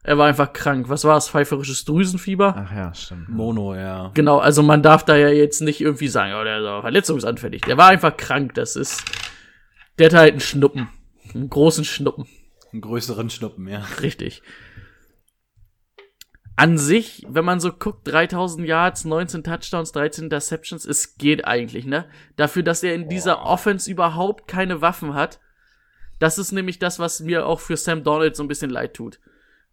Er war einfach krank. Was war es? Pfeiferisches Drüsenfieber? Ach ja, stimmt. Mono, ja. Genau, also man darf da ja jetzt nicht irgendwie sagen, oh, der ist verletzungsanfällig. Der war einfach krank. Das ist, der hat halt einen Schnuppen. Einen großen Schnuppen. Einen größeren Schnuppen, ja. Richtig. An sich, wenn man so guckt, 3000 Yards, 19 Touchdowns, 13 Interceptions, es geht eigentlich, ne? Dafür, dass er in dieser Offense überhaupt keine Waffen hat. Das ist nämlich das, was mir auch für Sam Donald so ein bisschen leid tut.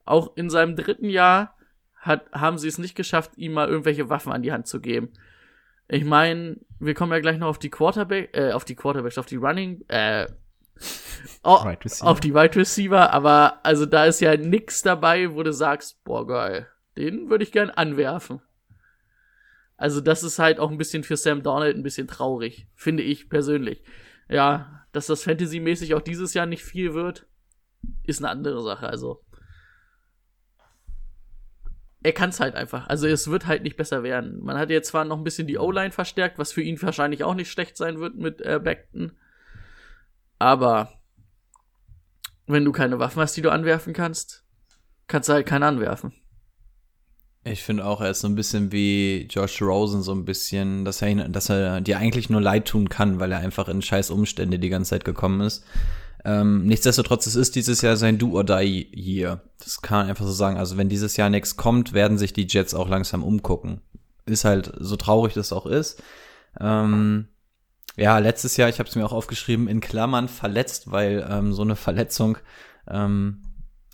Auch in seinem dritten Jahr hat, haben sie es nicht geschafft, ihm mal irgendwelche Waffen an die Hand zu geben. Ich meine, wir kommen ja gleich noch auf die Quarterback, äh, auf die Quarterbacks, auf die Running, äh, oh, Right auf die Wide Receiver, aber also da ist ja nix dabei, wo du sagst, boah geil, den würde ich gern anwerfen. Also das ist halt auch ein bisschen für Sam Donald ein bisschen traurig, finde ich persönlich. Ja, dass das Fantasy-mäßig auch dieses Jahr nicht viel wird, ist eine andere Sache. Also er kann es halt einfach. Also es wird halt nicht besser werden. Man hat jetzt zwar noch ein bisschen die O-Line verstärkt, was für ihn wahrscheinlich auch nicht schlecht sein wird mit äh, Beckton. Aber wenn du keine Waffen hast, die du anwerfen kannst, kannst du halt keine anwerfen. Ich finde auch, er ist so ein bisschen wie Josh Rosen, so ein bisschen, dass er, ihn, dass er dir eigentlich nur leid tun kann, weil er einfach in scheiß Umstände die ganze Zeit gekommen ist. Ähm, nichtsdestotrotz, es ist dieses Jahr sein Do-or-Die-Year. Das kann man einfach so sagen. Also wenn dieses Jahr nichts kommt, werden sich die Jets auch langsam umgucken. Ist halt so traurig das auch ist. Ähm, ja, letztes Jahr, ich habe es mir auch aufgeschrieben, in Klammern verletzt, weil ähm, so eine Verletzung, ähm,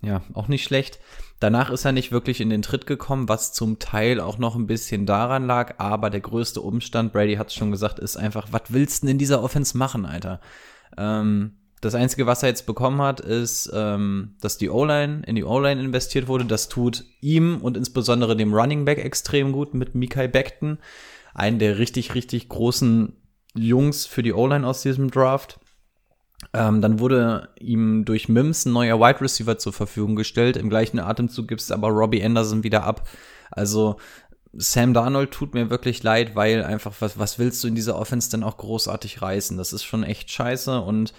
ja, auch nicht schlecht. Danach ist er nicht wirklich in den Tritt gekommen, was zum Teil auch noch ein bisschen daran lag, aber der größte Umstand, Brady hat es schon gesagt, ist einfach, was willst du denn in dieser Offense machen, Alter? Ähm, das Einzige, was er jetzt bekommen hat, ist, ähm, dass die O-Line in die O-Line investiert wurde. Das tut ihm und insbesondere dem Running Back extrem gut mit Mikai Beckton, einen der richtig, richtig großen Jungs für die O-Line aus diesem Draft. Ähm, dann wurde ihm durch Mims ein neuer Wide Receiver zur Verfügung gestellt. Im gleichen Atemzug gibt's aber Robbie Anderson wieder ab. Also Sam Darnold tut mir wirklich leid, weil einfach, was, was willst du in dieser Offense denn auch großartig reißen? Das ist schon echt scheiße und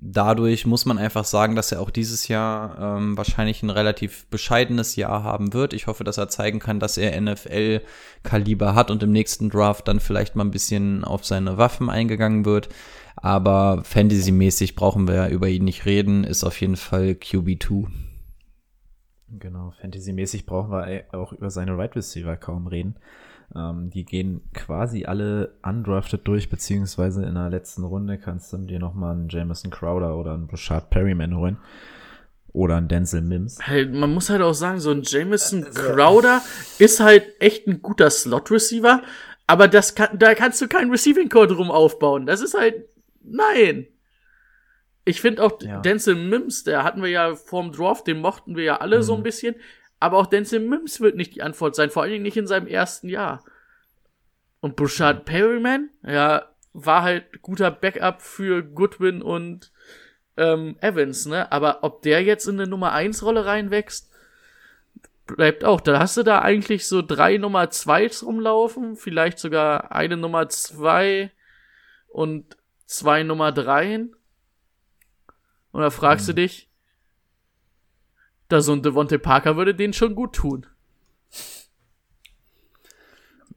dadurch muss man einfach sagen, dass er auch dieses Jahr ähm, wahrscheinlich ein relativ bescheidenes Jahr haben wird. Ich hoffe, dass er zeigen kann, dass er NFL-Kaliber hat und im nächsten Draft dann vielleicht mal ein bisschen auf seine Waffen eingegangen wird. Aber Fantasy-mäßig brauchen wir über ihn nicht reden, ist auf jeden Fall QB2. Genau, Fantasy-mäßig brauchen wir auch über seine Right Receiver kaum reden. Ähm, die gehen quasi alle undrafted durch, beziehungsweise in der letzten Runde kannst du dir nochmal einen Jamison Crowder oder einen Brashard Perryman holen. Oder einen Denzel Mims. Halt, man muss halt auch sagen, so ein Jameson Crowder ist halt echt ein guter Slot-Receiver, aber das kann, da kannst du keinen Receiving Code drum aufbauen. Das ist halt, nein. Ich finde auch Ja. Denzel Mims, der hatten wir ja vorm Draft, den mochten wir ja alle so ein bisschen, aber auch Denzel Mims wird nicht die Antwort sein, vor allen Dingen nicht in seinem ersten Jahr. Und Bushard Perryman, ja, war halt guter Backup für Goodwin und ähm, Evans, ne? Aber ob der jetzt in eine Nummer 1 Rolle reinwächst, bleibt auch. Da hast du da eigentlich so drei Nummer 2s rumlaufen, vielleicht sogar eine Nummer 2 und zwei Nummer 3. Und da fragst du dich, da so ein Devontae Parker würde den schon gut tun.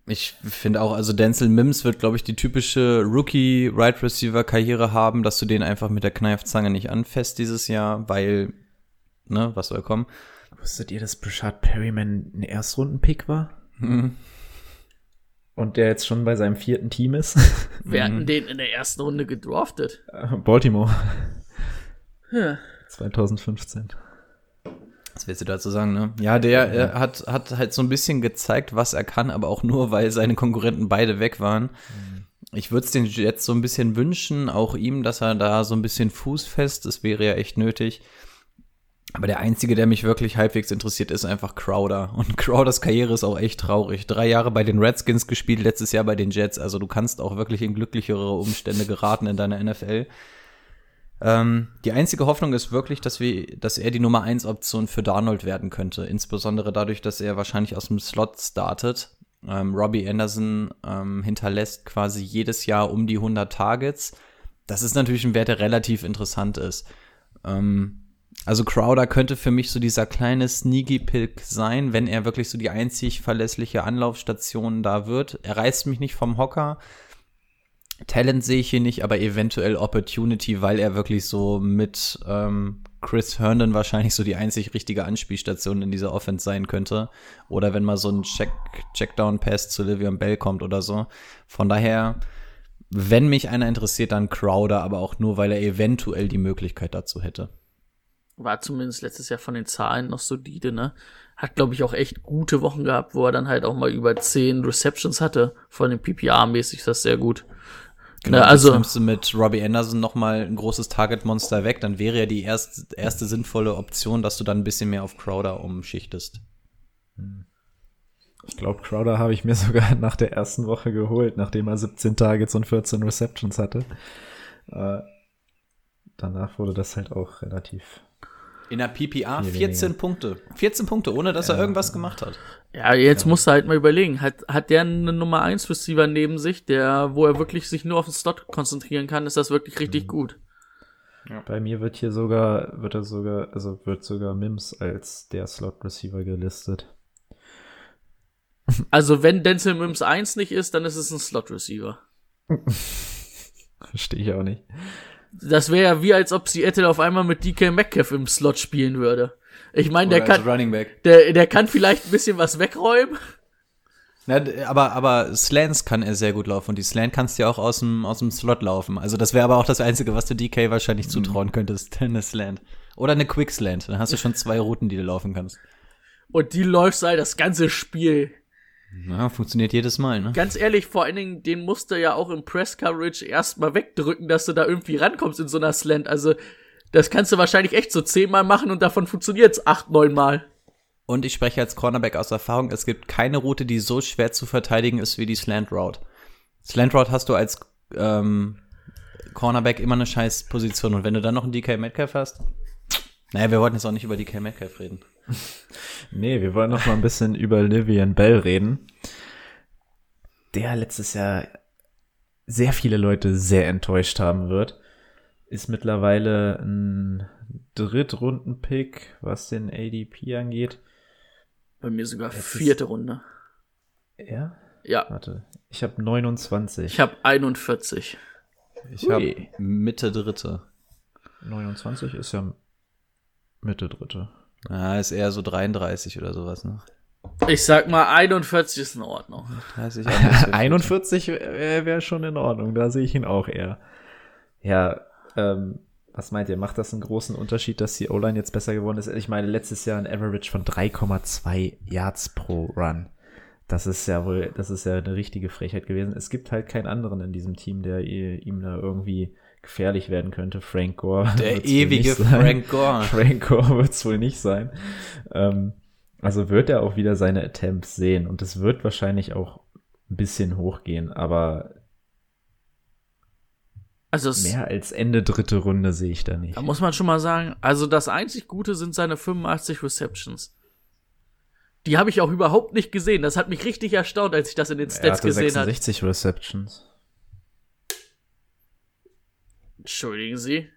Ich finde auch, also Denzel Mims wird, glaube ich, die typische Rookie-Right Receiver-Karriere haben, dass du den einfach mit der Kneifzange nicht anfasst dieses Jahr, weil, ne, was soll kommen? Wusstet ihr, dass Brashard Perryman ein Erstrunden-Pick war? Mhm. Und der jetzt schon bei seinem vierten Team ist? Wir hatten den in der ersten Runde gedraftet. Baltimore. Ja. 2015. Was willst du dazu sagen, ne? Ja, der äh, hat, hat halt so ein bisschen gezeigt, was er kann, aber auch nur, weil seine Konkurrenten beide weg waren. Ich würde es den Jets so ein bisschen wünschen, auch ihm, dass er da so ein bisschen fußfest, das wäre ja echt nötig. Aber der einzige, der mich wirklich halbwegs interessiert, ist einfach Crowder. Und Crowders Karriere ist auch echt traurig. Drei Jahre bei den Redskins gespielt, letztes Jahr bei den Jets. Also du kannst auch wirklich in glücklichere Umstände geraten in deiner NFL. Ähm, die einzige Hoffnung ist wirklich, dass wir, dass er die Nummer 1 Option für Darnold werden könnte. Insbesondere dadurch, dass er wahrscheinlich aus dem Slot startet. Ähm, Robbie Anderson ähm, hinterlässt quasi jedes Jahr um die 100 Targets. Das ist natürlich ein Wert, der relativ interessant ist. Ähm, also Crowder könnte für mich so dieser kleine Sneaky Pick sein, wenn er wirklich so die einzig verlässliche Anlaufstation da wird. Er reißt mich nicht vom Hocker. Talent sehe ich hier nicht, aber eventuell Opportunity, weil er wirklich so mit ähm, Chris Herndon wahrscheinlich so die einzig richtige Anspielstation in dieser Offense sein könnte. Oder wenn mal so ein Check Checkdown-Pass zu Livian Bell kommt oder so. Von daher, wenn mich einer interessiert, dann Crowder, aber auch nur, weil er eventuell die Möglichkeit dazu hätte war zumindest letztes Jahr von den Zahlen noch solide, ne? Hat, glaube ich, auch echt gute Wochen gehabt, wo er dann halt auch mal über zehn Receptions hatte. Von den PPA-mäßig ist das sehr gut. Genau, also nimmst du mit Robbie Anderson noch mal ein großes Target-Monster weg, dann wäre ja die erste, erste sinnvolle Option, dass du dann ein bisschen mehr auf Crowder umschichtest. Ich glaube, Crowder habe ich mir sogar nach der ersten Woche geholt, nachdem er 17 Targets und 14 Receptions hatte. Äh, danach wurde das halt auch relativ in der PPA 14 Punkte. 14 Punkte, ohne dass ja. er irgendwas gemacht hat. Ja, jetzt ja. musst du halt mal überlegen. Hat, hat der eine Nummer 1 Receiver neben sich, der, wo er wirklich sich nur auf den Slot konzentrieren kann, ist das wirklich richtig mhm. gut. Ja. Bei mir wird hier sogar, wird er sogar, also wird sogar Mims als der Slot Receiver gelistet. Also wenn Denzel Mims 1 nicht ist, dann ist es ein Slot Receiver. Verstehe ich auch nicht. Das wäre ja wie, als ob Seattle auf einmal mit DK Metcalf im Slot spielen würde. Ich meine, der kann, der, der kann vielleicht ein bisschen was wegräumen. Na, aber, aber Slants kann er sehr gut laufen und die Slant kannst du ja auch aus dem, aus dem Slot laufen. Also das wäre aber auch das Einzige, was du DK wahrscheinlich mhm. zutrauen könntest, eine Slant. Oder eine Quick Slant. Dann hast du schon zwei Routen, die du laufen kannst. Und die läufst halt das ganze Spiel. Ja, funktioniert jedes Mal, ne? Ganz ehrlich, vor allen Dingen, den musst du ja auch im Press Coverage erstmal wegdrücken, dass du da irgendwie rankommst in so einer Slant. Also, das kannst du wahrscheinlich echt so zehnmal machen und davon funktioniert's acht, neun Mal. Und ich spreche als Cornerback aus Erfahrung, es gibt keine Route, die so schwer zu verteidigen ist wie die Slant Route. Slant Route hast du als ähm, Cornerback immer eine scheiß Position und wenn du dann noch einen DK Metcalf hast, naja, wir wollten jetzt auch nicht über DK Metcalf reden. Nee, wir wollen noch mal ein bisschen über Livian Bell reden. Der letztes Jahr sehr viele Leute sehr enttäuscht haben wird. Ist mittlerweile ein Drittrunden-Pick, was den ADP angeht. Bei mir sogar Jetzt vierte Runde. Ja? Ja. Warte, ich habe 29. Ich habe 41. Ich habe Mitte dritte. 29 ist ja Mitte dritte. Ja, ist eher so 33 oder sowas, ne? Ich sag mal, 41 ist in Ordnung. 30, 41 wäre wär schon in Ordnung, da sehe ich ihn auch eher. Ja, ähm, was meint ihr? Macht das einen großen Unterschied, dass die O-Line jetzt besser geworden ist? Ich meine, letztes Jahr ein Average von 3,2 Yards pro Run. Das ist ja wohl, das ist ja eine richtige Frechheit gewesen. Es gibt halt keinen anderen in diesem Team, der ihm da irgendwie gefährlich werden könnte. Frank Gore. Der ewige Frank Gore. Frank Gore wird es wohl nicht sein. Ähm, also wird er auch wieder seine Attempts sehen und es wird wahrscheinlich auch ein bisschen hochgehen, aber also mehr als Ende dritte Runde sehe ich da nicht. Da muss man schon mal sagen, also das einzig Gute sind seine 85 Receptions. Die habe ich auch überhaupt nicht gesehen. Das hat mich richtig erstaunt, als ich das in den Stats gesehen habe. 66 Receptions. Entschuldigen Sie.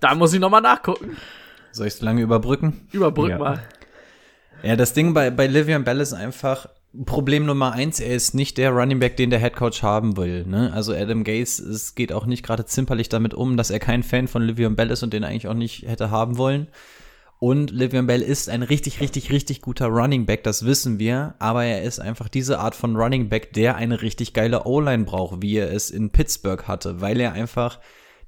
da muss ich nochmal nachgucken. Soll ich es lange überbrücken? Überbrück ja. mal. Ja, das Ding bei, bei Livian Bell ist einfach, Problem Nummer eins, er ist nicht der Running Back, den der Head Coach haben will. Ne? Also Adam Gase es geht auch nicht gerade zimperlich damit um, dass er kein Fan von Livian Bell ist und den eigentlich auch nicht hätte haben wollen. Und Livian Bell ist ein richtig, richtig, richtig guter Running Back, das wissen wir. Aber er ist einfach diese Art von Running Back, der eine richtig geile O-Line braucht, wie er es in Pittsburgh hatte, weil er einfach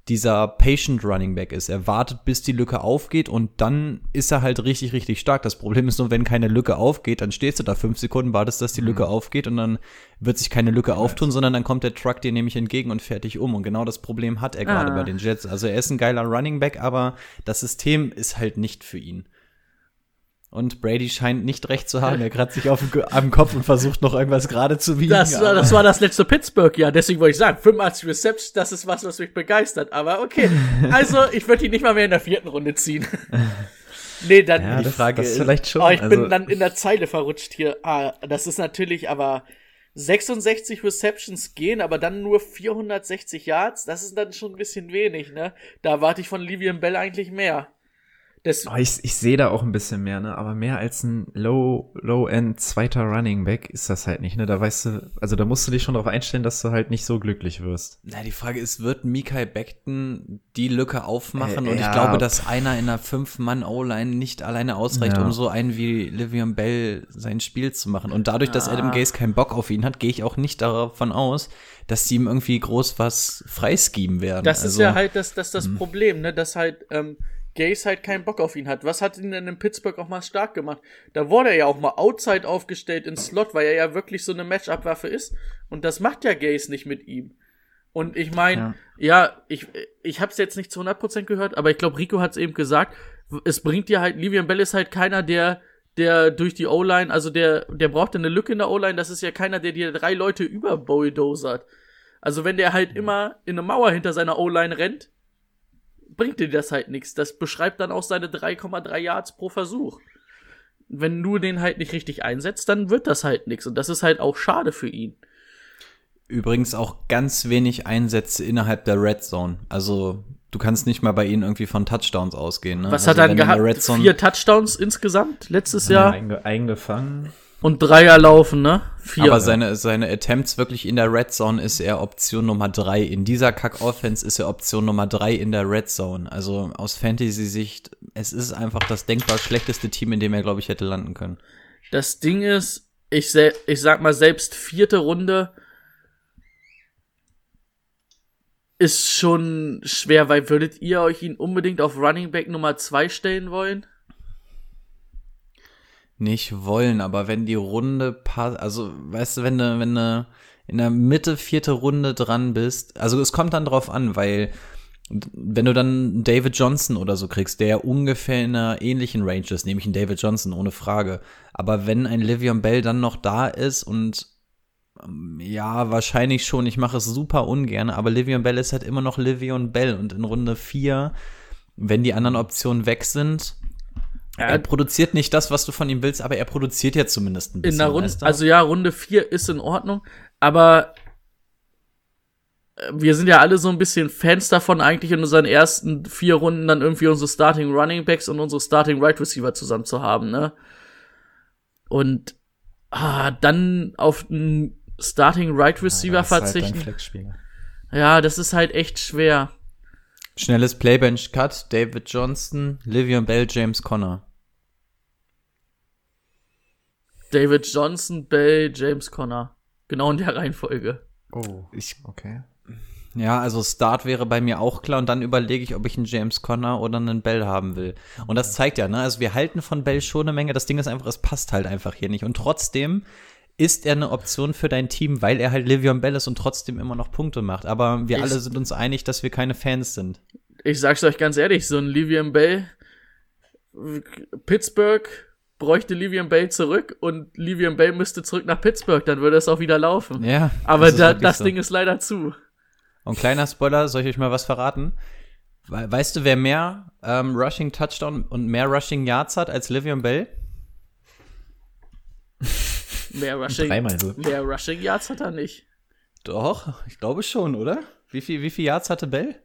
dieser Patient Running Back ist. Er wartet, bis die Lücke aufgeht und dann ist er halt richtig, richtig stark. Das Problem ist nur, wenn keine Lücke aufgeht, dann stehst du da fünf Sekunden, wartest, dass die Lücke aufgeht und dann wird sich keine Lücke auftun, sondern dann kommt der Truck dir nämlich entgegen und fährt dich um. Und genau das Problem hat er gerade Ah. bei den Jets. Also er ist ein geiler Running Back, aber das System ist halt nicht für ihn. Und Brady scheint nicht recht zu haben. Er kratzt sich auf am Kopf und versucht noch irgendwas gerade zu biegen. Das, war- das war das letzte Pittsburgh-Jahr, deswegen wollte ich sagen, 85 Receptions, das ist was, was mich begeistert. Aber okay, also ich würde ihn nicht mal mehr in der vierten Runde ziehen. nee, dann, Ja, die das, Frage das ist- vielleicht schon. oh, ich also, bin dann in der Zeile verrutscht hier. Ah, das ist natürlich aber 66 Receptions gehen, aber dann nur 460 Yards, das ist dann schon ein bisschen wenig, ne? Da erwarte ich von Livian Bell eigentlich mehr. Das, Oh, ich, ich sehe da auch ein bisschen mehr, ne? Aber mehr als ein Low, Low-End zweiter Running Back ist das halt nicht, ne? Da weißt du, also da musst du dich schon darauf einstellen, dass du halt nicht so glücklich wirst. Na, die Frage ist, wird Mikael Beckton die Lücke aufmachen? Äh, und ich ja. glaube, dass einer in einer Fünf-Mann-O-Line nicht alleine ausreicht, Ja. um so einen wie Livian Bell sein Spiel zu machen. Und dadurch, dass Adam Gase keinen Bock auf ihn hat, gehe ich auch nicht davon aus, dass sie ihm irgendwie groß was freiskieben werden. Das ist Also, ja halt das, das, das Problem, ne, dass halt ähm, Gaze halt keinen Bock auf ihn hat. Was hat ihn denn in Pittsburgh auch mal stark gemacht? Da wurde er ja auch mal outside aufgestellt in Slot, weil er ja wirklich so eine Matchup-Waffe ist. Und das macht ja Gaze nicht mit ihm. Und ich meine, ja. ich, ich hab's jetzt nicht zu 100% gehört, aber ich glaube, Rico hat's eben gesagt, es bringt dir halt, Livian Bell ist halt keiner, der der durch die O-Line, also der, der braucht eine Lücke in der O-Line, das ist ja keiner, der dir drei Leute überbulldozert. Also wenn der halt immer in eine Mauer hinter seiner O-Line rennt, bringt dir das halt nichts. Das beschreibt dann auch seine 3,3 Yards pro Versuch. Wenn du den halt nicht richtig einsetzt, dann wird das halt nichts. Und das ist halt auch schade für ihn. übrigens auch ganz wenig Einsätze innerhalb der Red Zone. Also, du kannst nicht mal bei ihnen irgendwie von Touchdowns ausgehen. Ne? Was also, hat er der gehabt? Red Zone- Vier Touchdowns insgesamt letztes Jahr Einge, eingefangen. Und Dreier laufen, ne? Vier. Aber seine, seine Attempts wirklich in der Red Zone ist er Option Nummer drei. In dieser Kack-Offense ist er Option Nummer drei in der Red Zone. Also aus Fantasy-Sicht, es ist einfach das denkbar schlechteste Team, in dem er, glaube ich, hätte landen können. Das Ding ist, ich, ich sag mal, selbst vierte Runde ist schon schwer, weil würdet ihr euch ihn unbedingt auf Running Back Nummer zwei stellen wollen? Nicht wollen, aber wenn die Runde passt, also weißt du, wenn du, wenn du in der Mitte vierte Runde dran bist, also es kommt dann drauf an, weil wenn du dann David Johnson oder so kriegst, der ungefähr in einer ähnlichen Range ist, nehme ich einen David Johnson ohne Frage. Aber wenn ein Livion Bell dann noch da ist und ähm, ja, wahrscheinlich schon, ich mache es super ungern, aber Livion Bell ist halt immer noch Livion Bell und in Runde vier, wenn die anderen Optionen weg sind, er produziert nicht das, was du von ihm willst, aber er produziert ja zumindest ein bisschen. In der Runde, weißt du? also ja, Runde 4 ist in Ordnung, aber äh, wir sind ja alle so ein bisschen Fans davon, eigentlich in unseren ersten vier Runden dann irgendwie unsere Starting Running Backs und unsere Starting Right Receiver zusammen zu haben, ne? Und ah, dann auf einen Starting Right Receiver ist halt verzichten. Flexspieler. ja, das ist halt echt schwer. Schnelles Playbench Cut, David Johnston, Livion Bell, James Conner. David Johnson, Bell, James Conner. Genau in der Reihenfolge. Oh, Ich, okay. ja, also Start wäre bei mir auch klar und dann überlege ich, ob ich einen James Conner oder einen Bell haben will. Und das zeigt ja, ne, also wir halten von Bell schon eine Menge. Das Ding ist einfach, es passt halt einfach hier nicht. Und trotzdem ist er eine Option für dein Team, weil er halt Livion Bell ist und trotzdem immer noch Punkte macht. Aber wir Ich- alle sind uns einig, dass wir keine Fans sind. ich sag's euch ganz ehrlich, so ein Livian Bell, Pittsburgh bräuchte Livian Bell zurück und Livian Bell müsste zurück nach Pittsburgh, dann würde es auch wieder laufen. Ja. Aber das da, das so. Ding ist leider zu. Und kleiner Spoiler, soll ich euch mal was verraten? We- Weißt du, wer mehr ähm, Rushing Touchdown und mehr Rushing Yards hat als Livion Bell? Mehr Rushing, Dreimal so. mehr Rushing Yards hat er nicht. Doch, ich glaube schon, oder? Wie viel, wie viel Yards hatte Bell?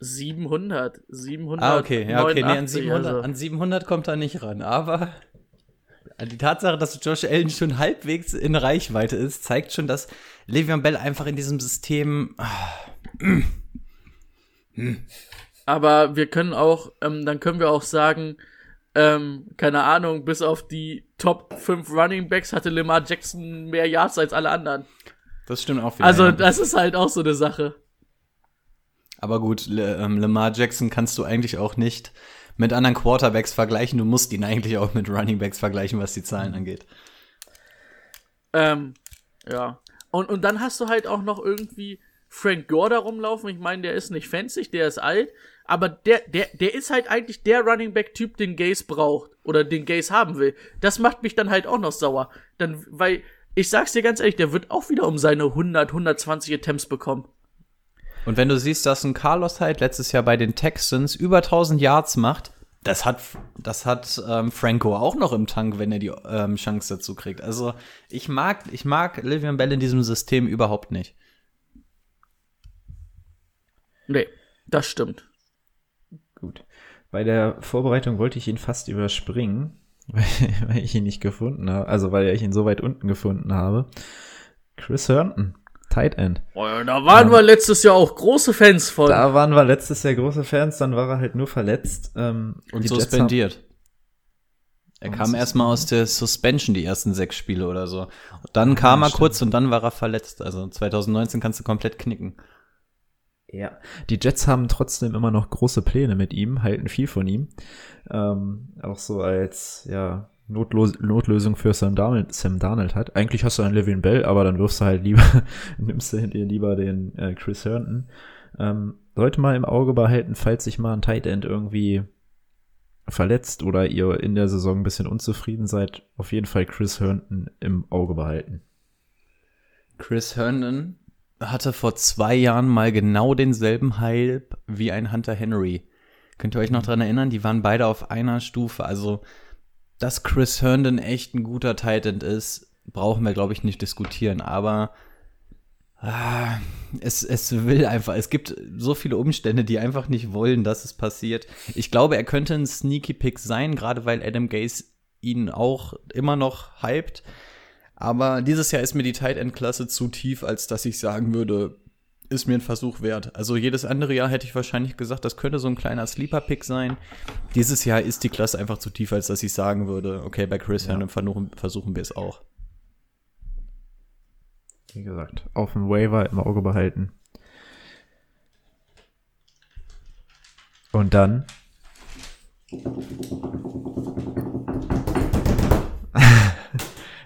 700, 700. Ah, okay, ja, okay, nee, an 89, 700, also. an 700 kommt er nicht ran, aber die Tatsache, dass Josh Allen schon halbwegs in Reichweite ist, zeigt schon, dass Le'Veon Bell einfach in diesem System, Aber wir können auch, ähm, dann können wir auch sagen, ähm, keine Ahnung, bis auf die Top 5 Running Backs hatte Lamar Jackson mehr Yards als alle anderen. das stimmt auch wieder. Also, ja. das ist halt auch so eine Sache. Aber gut, Le, ähm, Lamar Jackson kannst du eigentlich auch nicht mit anderen Quarterbacks vergleichen. Du musst ihn eigentlich auch mit Running Backs vergleichen, was die Zahlen angeht. Ähm, ja. Und, und dann hast du halt auch noch irgendwie Frank Gore da rumlaufen. Ich meine, der ist nicht fancy, der ist alt. Aber der, der, der ist halt eigentlich der Running Back Typ, den Gaze braucht. Oder den Gaze haben will. Das macht mich dann halt auch noch sauer. Dann, weil, ich sag's dir ganz ehrlich, der wird auch wieder um seine 100, 120 Attempts bekommen. Und wenn du siehst, dass ein Carlos halt letztes Jahr bei den Texans über 1000 Yards macht, das hat, das hat ähm, Franco auch noch im Tank, wenn er die ähm, Chance dazu kriegt. Also ich mag, ich mag Livian Bell in diesem System überhaupt nicht. Nee, das stimmt. Gut. Bei der Vorbereitung wollte ich ihn fast überspringen, weil, weil ich ihn nicht gefunden habe. Also weil ich ihn so weit unten gefunden habe. Chris Herndon, Tight End. Oh, ja, da waren wir letztes Jahr auch große Fans von. Da waren wir letztes Jahr große Fans, dann war er halt nur verletzt. Ähm, Und suspendiert. Er Und kam erstmal aus der Suspension die ersten sechs Spiele oder so. Und dann kam er stimmt. kurz und dann war er verletzt. Also 2019 kannst du komplett knicken. Ja, die Jets haben trotzdem immer noch große Pläne mit ihm, halten viel von ihm. Ähm, auch so als ja, Notlos Notlösung für Sam Darnold, Sam Darnold hat. Eigentlich hast du einen Levin Bell, aber dann wirfst du halt lieber, nimmst du dir lieber den äh, Chris Herndon. Ähm, sollte mal im Auge behalten, falls sich mal ein Tight End irgendwie verletzt oder ihr in der Saison ein bisschen unzufrieden seid, auf jeden Fall Chris Herndon im Auge behalten. Chris Herndon hatte vor zwei Jahren mal genau denselben Hype wie ein Hunter Henry. Könnt ihr euch noch dran erinnern? Die waren beide auf einer Stufe. Also, dass Chris Herndon echt ein guter Tight End ist, brauchen wir, glaube ich, nicht diskutieren. Aber ah, es, es will einfach, es gibt so viele Umstände, die einfach nicht wollen, dass es passiert. Ich glaube, er könnte ein Sneaky Pick sein, gerade weil Adam Gase ihn auch immer noch hypt. Aber dieses Jahr ist mir die Tight End Klasse zu tief, als dass ich sagen würde, ist mir ein Versuch wert. Also jedes andere Jahr hätte ich wahrscheinlich gesagt, das könnte so ein kleiner Sleeper Pick sein. Dieses Jahr ist die Klasse einfach zu tief, als dass ich sagen würde, okay, bei Chris Ja. Herndon versuchen, versuchen wir es auch. Wie gesagt, auf dem Waiver im Auge behalten. Und dann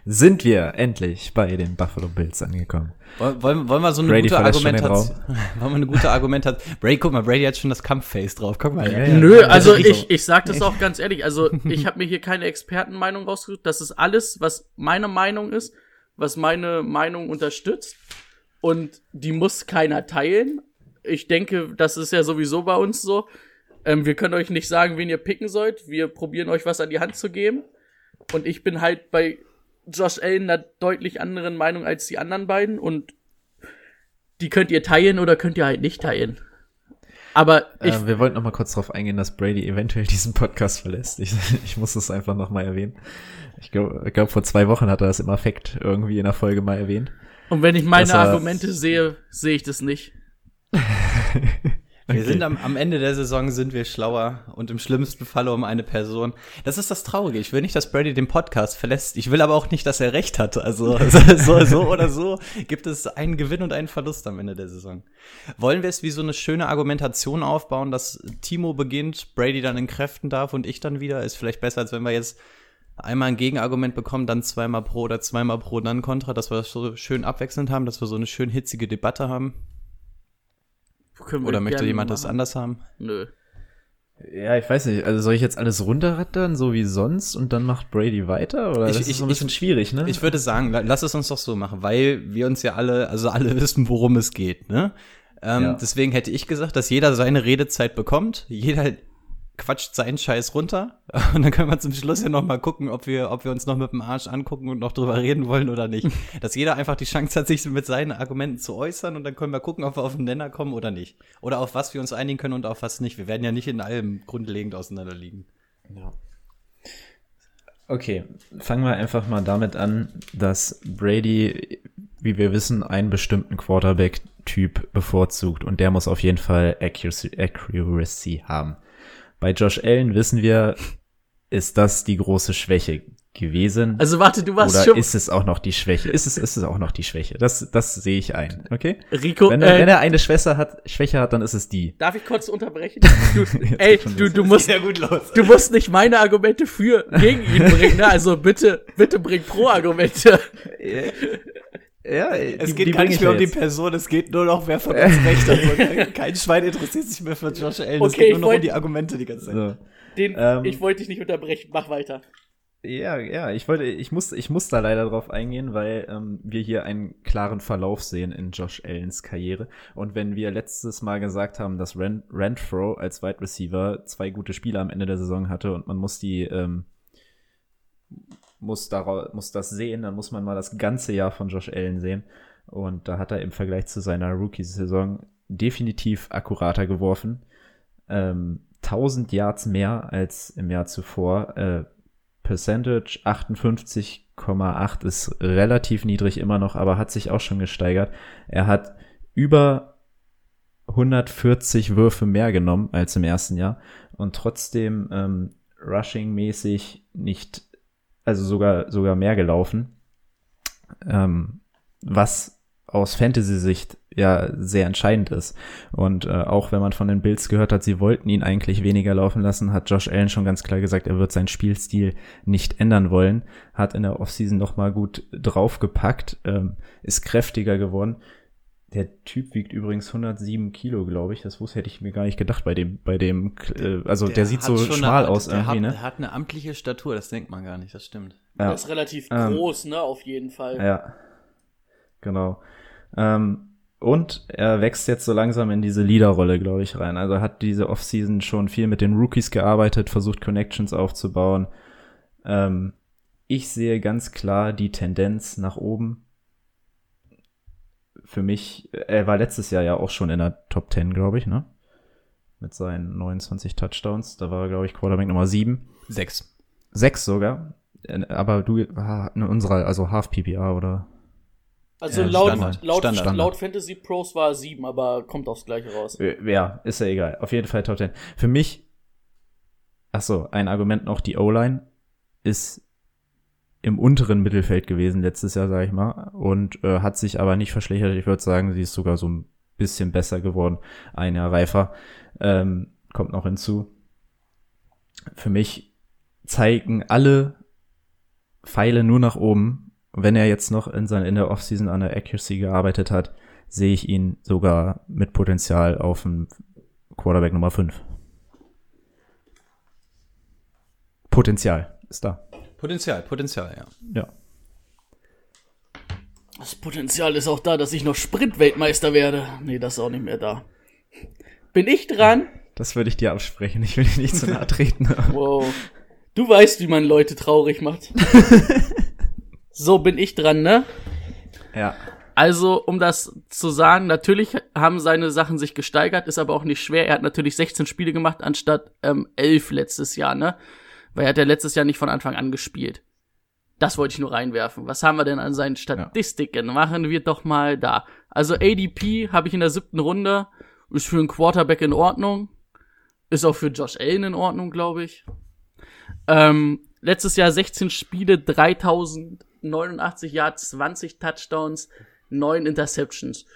sind wir endlich bei den Buffalo Bills angekommen. Wollen, wollen wir so eine Brady gute Argumentation? Wollen wir eine gute Argumentation? Brady, guck mal, Brady hat schon das Kampfface drauf. Guck mal. Ja, ja. Nö, also ich, ich sag das auch ganz ehrlich. Also ich habe mir hier keine Expertenmeinung rausgesucht. Das ist alles, was meine Meinung ist, was meine Meinung unterstützt. Und die muss keiner teilen. Ich denke, das ist ja sowieso bei uns so. Ähm, wir können euch nicht sagen, wen ihr picken sollt. Wir probieren euch was an die Hand zu geben. Und ich bin halt bei Josh Allen einer deutlich anderen Meinung als die anderen beiden. Und die könnt ihr teilen oder könnt ihr halt nicht teilen. Aber ich, äh, wir wollten noch mal kurz darauf eingehen, dass Brady eventuell diesen Podcast verlässt. Ich, ich muss es einfach noch mal erwähnen. Ich glaube, glaub, vor zwei Wochen hat er das im Affekt irgendwie in der Folge mal erwähnt. Und wenn ich meine er- Argumente sehe, sehe ich das nicht. Wir sind am, am Ende der Saison sind wir schlauer und im schlimmsten Falle um eine Person. Das ist das Traurige. Ich will nicht, dass Brady den Podcast verlässt. Ich will aber auch nicht, dass er recht hat. Also so, so oder so gibt es einen Gewinn und einen Verlust am Ende der Saison. Wollen wir es wie so eine schöne Argumentation aufbauen, dass Timo beginnt, Brady dann in Kräften darf und ich dann wieder? Ist vielleicht besser, als wenn wir jetzt einmal ein Gegenargument bekommen, dann zweimal pro oder zweimal pro, dann kontra, dass wir das so schön abwechselnd haben, dass wir so eine schön hitzige Debatte haben. Oder möchte jemand das machen. anders haben? Nö. Ja, ich weiß nicht. Also soll ich jetzt alles runterrattern, so wie sonst, und dann macht Brady weiter? Oder Ich- das ich- ist so ein ich- bisschen schwierig, ne? Ich würde sagen, la- lass es uns doch so machen, weil wir uns ja alle, also alle wissen, worum es geht, ne? Ähm, Ja. Deswegen hätte ich gesagt, dass jeder seine Redezeit bekommt, jeder quatscht seinen Scheiß runter und dann können wir zum Schluss ja noch mal gucken, ob wir, ob wir uns noch mit dem Arsch angucken und noch drüber reden wollen oder nicht. dass jeder einfach die Chance hat, sich mit seinen Argumenten zu äußern und dann können wir gucken, ob wir auf den Nenner kommen oder nicht. Oder auf was wir uns einigen können und auf was nicht. Wir werden ja nicht in allem grundlegend auseinanderliegen. Okay, fangen wir einfach mal damit an, dass Brady, wie wir wissen, einen bestimmten Quarterback-Typ bevorzugt und der muss auf jeden Fall Accuracy, Accuracy haben. Bei Josh Allen wissen wir, ist das die große Schwäche. gewesen. Also warte, du warst oder schon. ist es auch noch die Schwäche? Ist es, ist es auch noch die Schwäche? Das, das sehe ich ein, okay? Rico, Wenn er, äh, wenn er eine Schwäche hat, Schwäche hat, dann ist es die. darf ich kurz unterbrechen? Du, ey, du, du musst, Ja, gut los. du musst nicht meine Argumente für gegen ihn bringen, ne? Also bitte, bitte bring Pro-Argumente. Ja, Es geht gar nicht mehr um die Person, es geht nur noch, wer von uns recht hat. Kein Schwein interessiert sich mehr für Josh Allen. es Okay, geht ich nur noch wollt- um die Argumente die ganze Zeit. So. Den, Ähm. ich wollte dich nicht unterbrechen, mach weiter. Ja, ja, ich wollte, ich muss, ich muss da leider drauf eingehen, weil ähm, wir hier einen klaren Verlauf sehen in Josh Allens Karriere. Und wenn wir letztes Mal gesagt haben, dass Ren Renfro als Wide Receiver zwei gute Spiele am Ende der Saison hatte und man muss die, ähm, muss daraus, muss das sehen, dann muss man mal das ganze Jahr von Josh Allen sehen. Und da hat er im Vergleich zu seiner Rookie-Saison definitiv akkurater geworfen. Ähm, 1000 Yards mehr als im Jahr zuvor. Äh, Percentage 58,8 ist relativ niedrig immer noch, aber hat sich auch schon gesteigert. Er hat über 140 Würfe mehr genommen als im ersten Jahr und trotzdem ähm, rushing-mäßig nicht, also sogar, sogar mehr gelaufen. Ähm, was aus Fantasy-Sicht ja sehr entscheidend ist. Und äh, auch wenn man von den Bills gehört hat, sie wollten ihn eigentlich weniger laufen lassen, hat Josh Allen schon ganz klar gesagt, er wird seinen Spielstil nicht ändern wollen. Hat in der Offseason noch mal gut draufgepackt, ähm, ist kräftiger geworden. Der Typ wiegt übrigens 107 Kilo, glaube ich. Das wusste hätte ich mir gar nicht gedacht bei dem, bei dem, äh, also der, sieht hat so schmal eine, aus der irgendwie, hat, ne? Der hat eine amtliche Statur, das denkt man gar nicht, das stimmt. Ja. Der ist relativ Ähm, groß, ne, auf jeden Fall. Ja, genau. Ähm, und er wächst jetzt so langsam in diese Leaderrolle, glaube ich, rein. Also er hat diese Offseason schon viel mit den Rookies gearbeitet, versucht Connections aufzubauen. Ähm, ich sehe ganz klar die Tendenz nach oben. Für mich, er war letztes Jahr ja auch schon in der Top 10, glaube ich, ne? Mit seinen 29 Touchdowns. Da war er, glaube ich, Quarterback Nummer 7. Sechs. Sechs sogar. Aber du, ah, in unserer, also Half PPR oder Also Ja, laut, Standard. laut, Standard. laut Fantasy Pros war er sieben, aber kommt aufs Gleiche raus. Äh, Ja, ist ja egal. Auf jeden Fall Top 10. Für mich, ach so, ein Argument noch, die O-Line ist im unteren Mittelfeld gewesen letztes Jahr, sage ich mal, und äh, hat sich aber nicht verschlechtert. Ich würde sagen, sie ist sogar so ein bisschen besser geworden, ein Jahr reifer. Ähm, kommt noch hinzu. Für mich zeigen alle Pfeile nur nach oben. Wenn er jetzt noch in, seiner in der Offseason an der Accuracy gearbeitet hat, sehe ich ihn sogar mit Potenzial auf dem Quarterback Nummer 5. Potenzial ist da. Potenzial, Potenzial, ja. Ja. Das Potenzial ist auch da, dass ich noch Sprintweltmeister werde. Nee, das ist auch nicht mehr da. Bin ich dran? Das würde ich dir absprechen. Ich will dir nicht zu nahe treten. Wow. Du weißt, wie man Leute traurig macht. so bin ich dran, ne? ja. Also, um das zu sagen, natürlich haben seine Sachen sich gesteigert, ist aber auch nicht schwer. Er hat natürlich 16 Spiele gemacht anstatt ähm, 11 letztes Jahr, ne? Weil er hat ja letztes Jahr nicht von Anfang an gespielt. Das wollte ich nur reinwerfen. Was haben wir denn an seinen Statistiken? Machen wir doch mal da. Also ADP habe ich in der siebten Runde. Ist für einen Quarterback in Ordnung. Ist auch für Josh Allen in Ordnung, glaube ich. Ähm, letztes Jahr 16 Spiele, 3089 Yards, 20 Touchdowns, 9 Interceptions.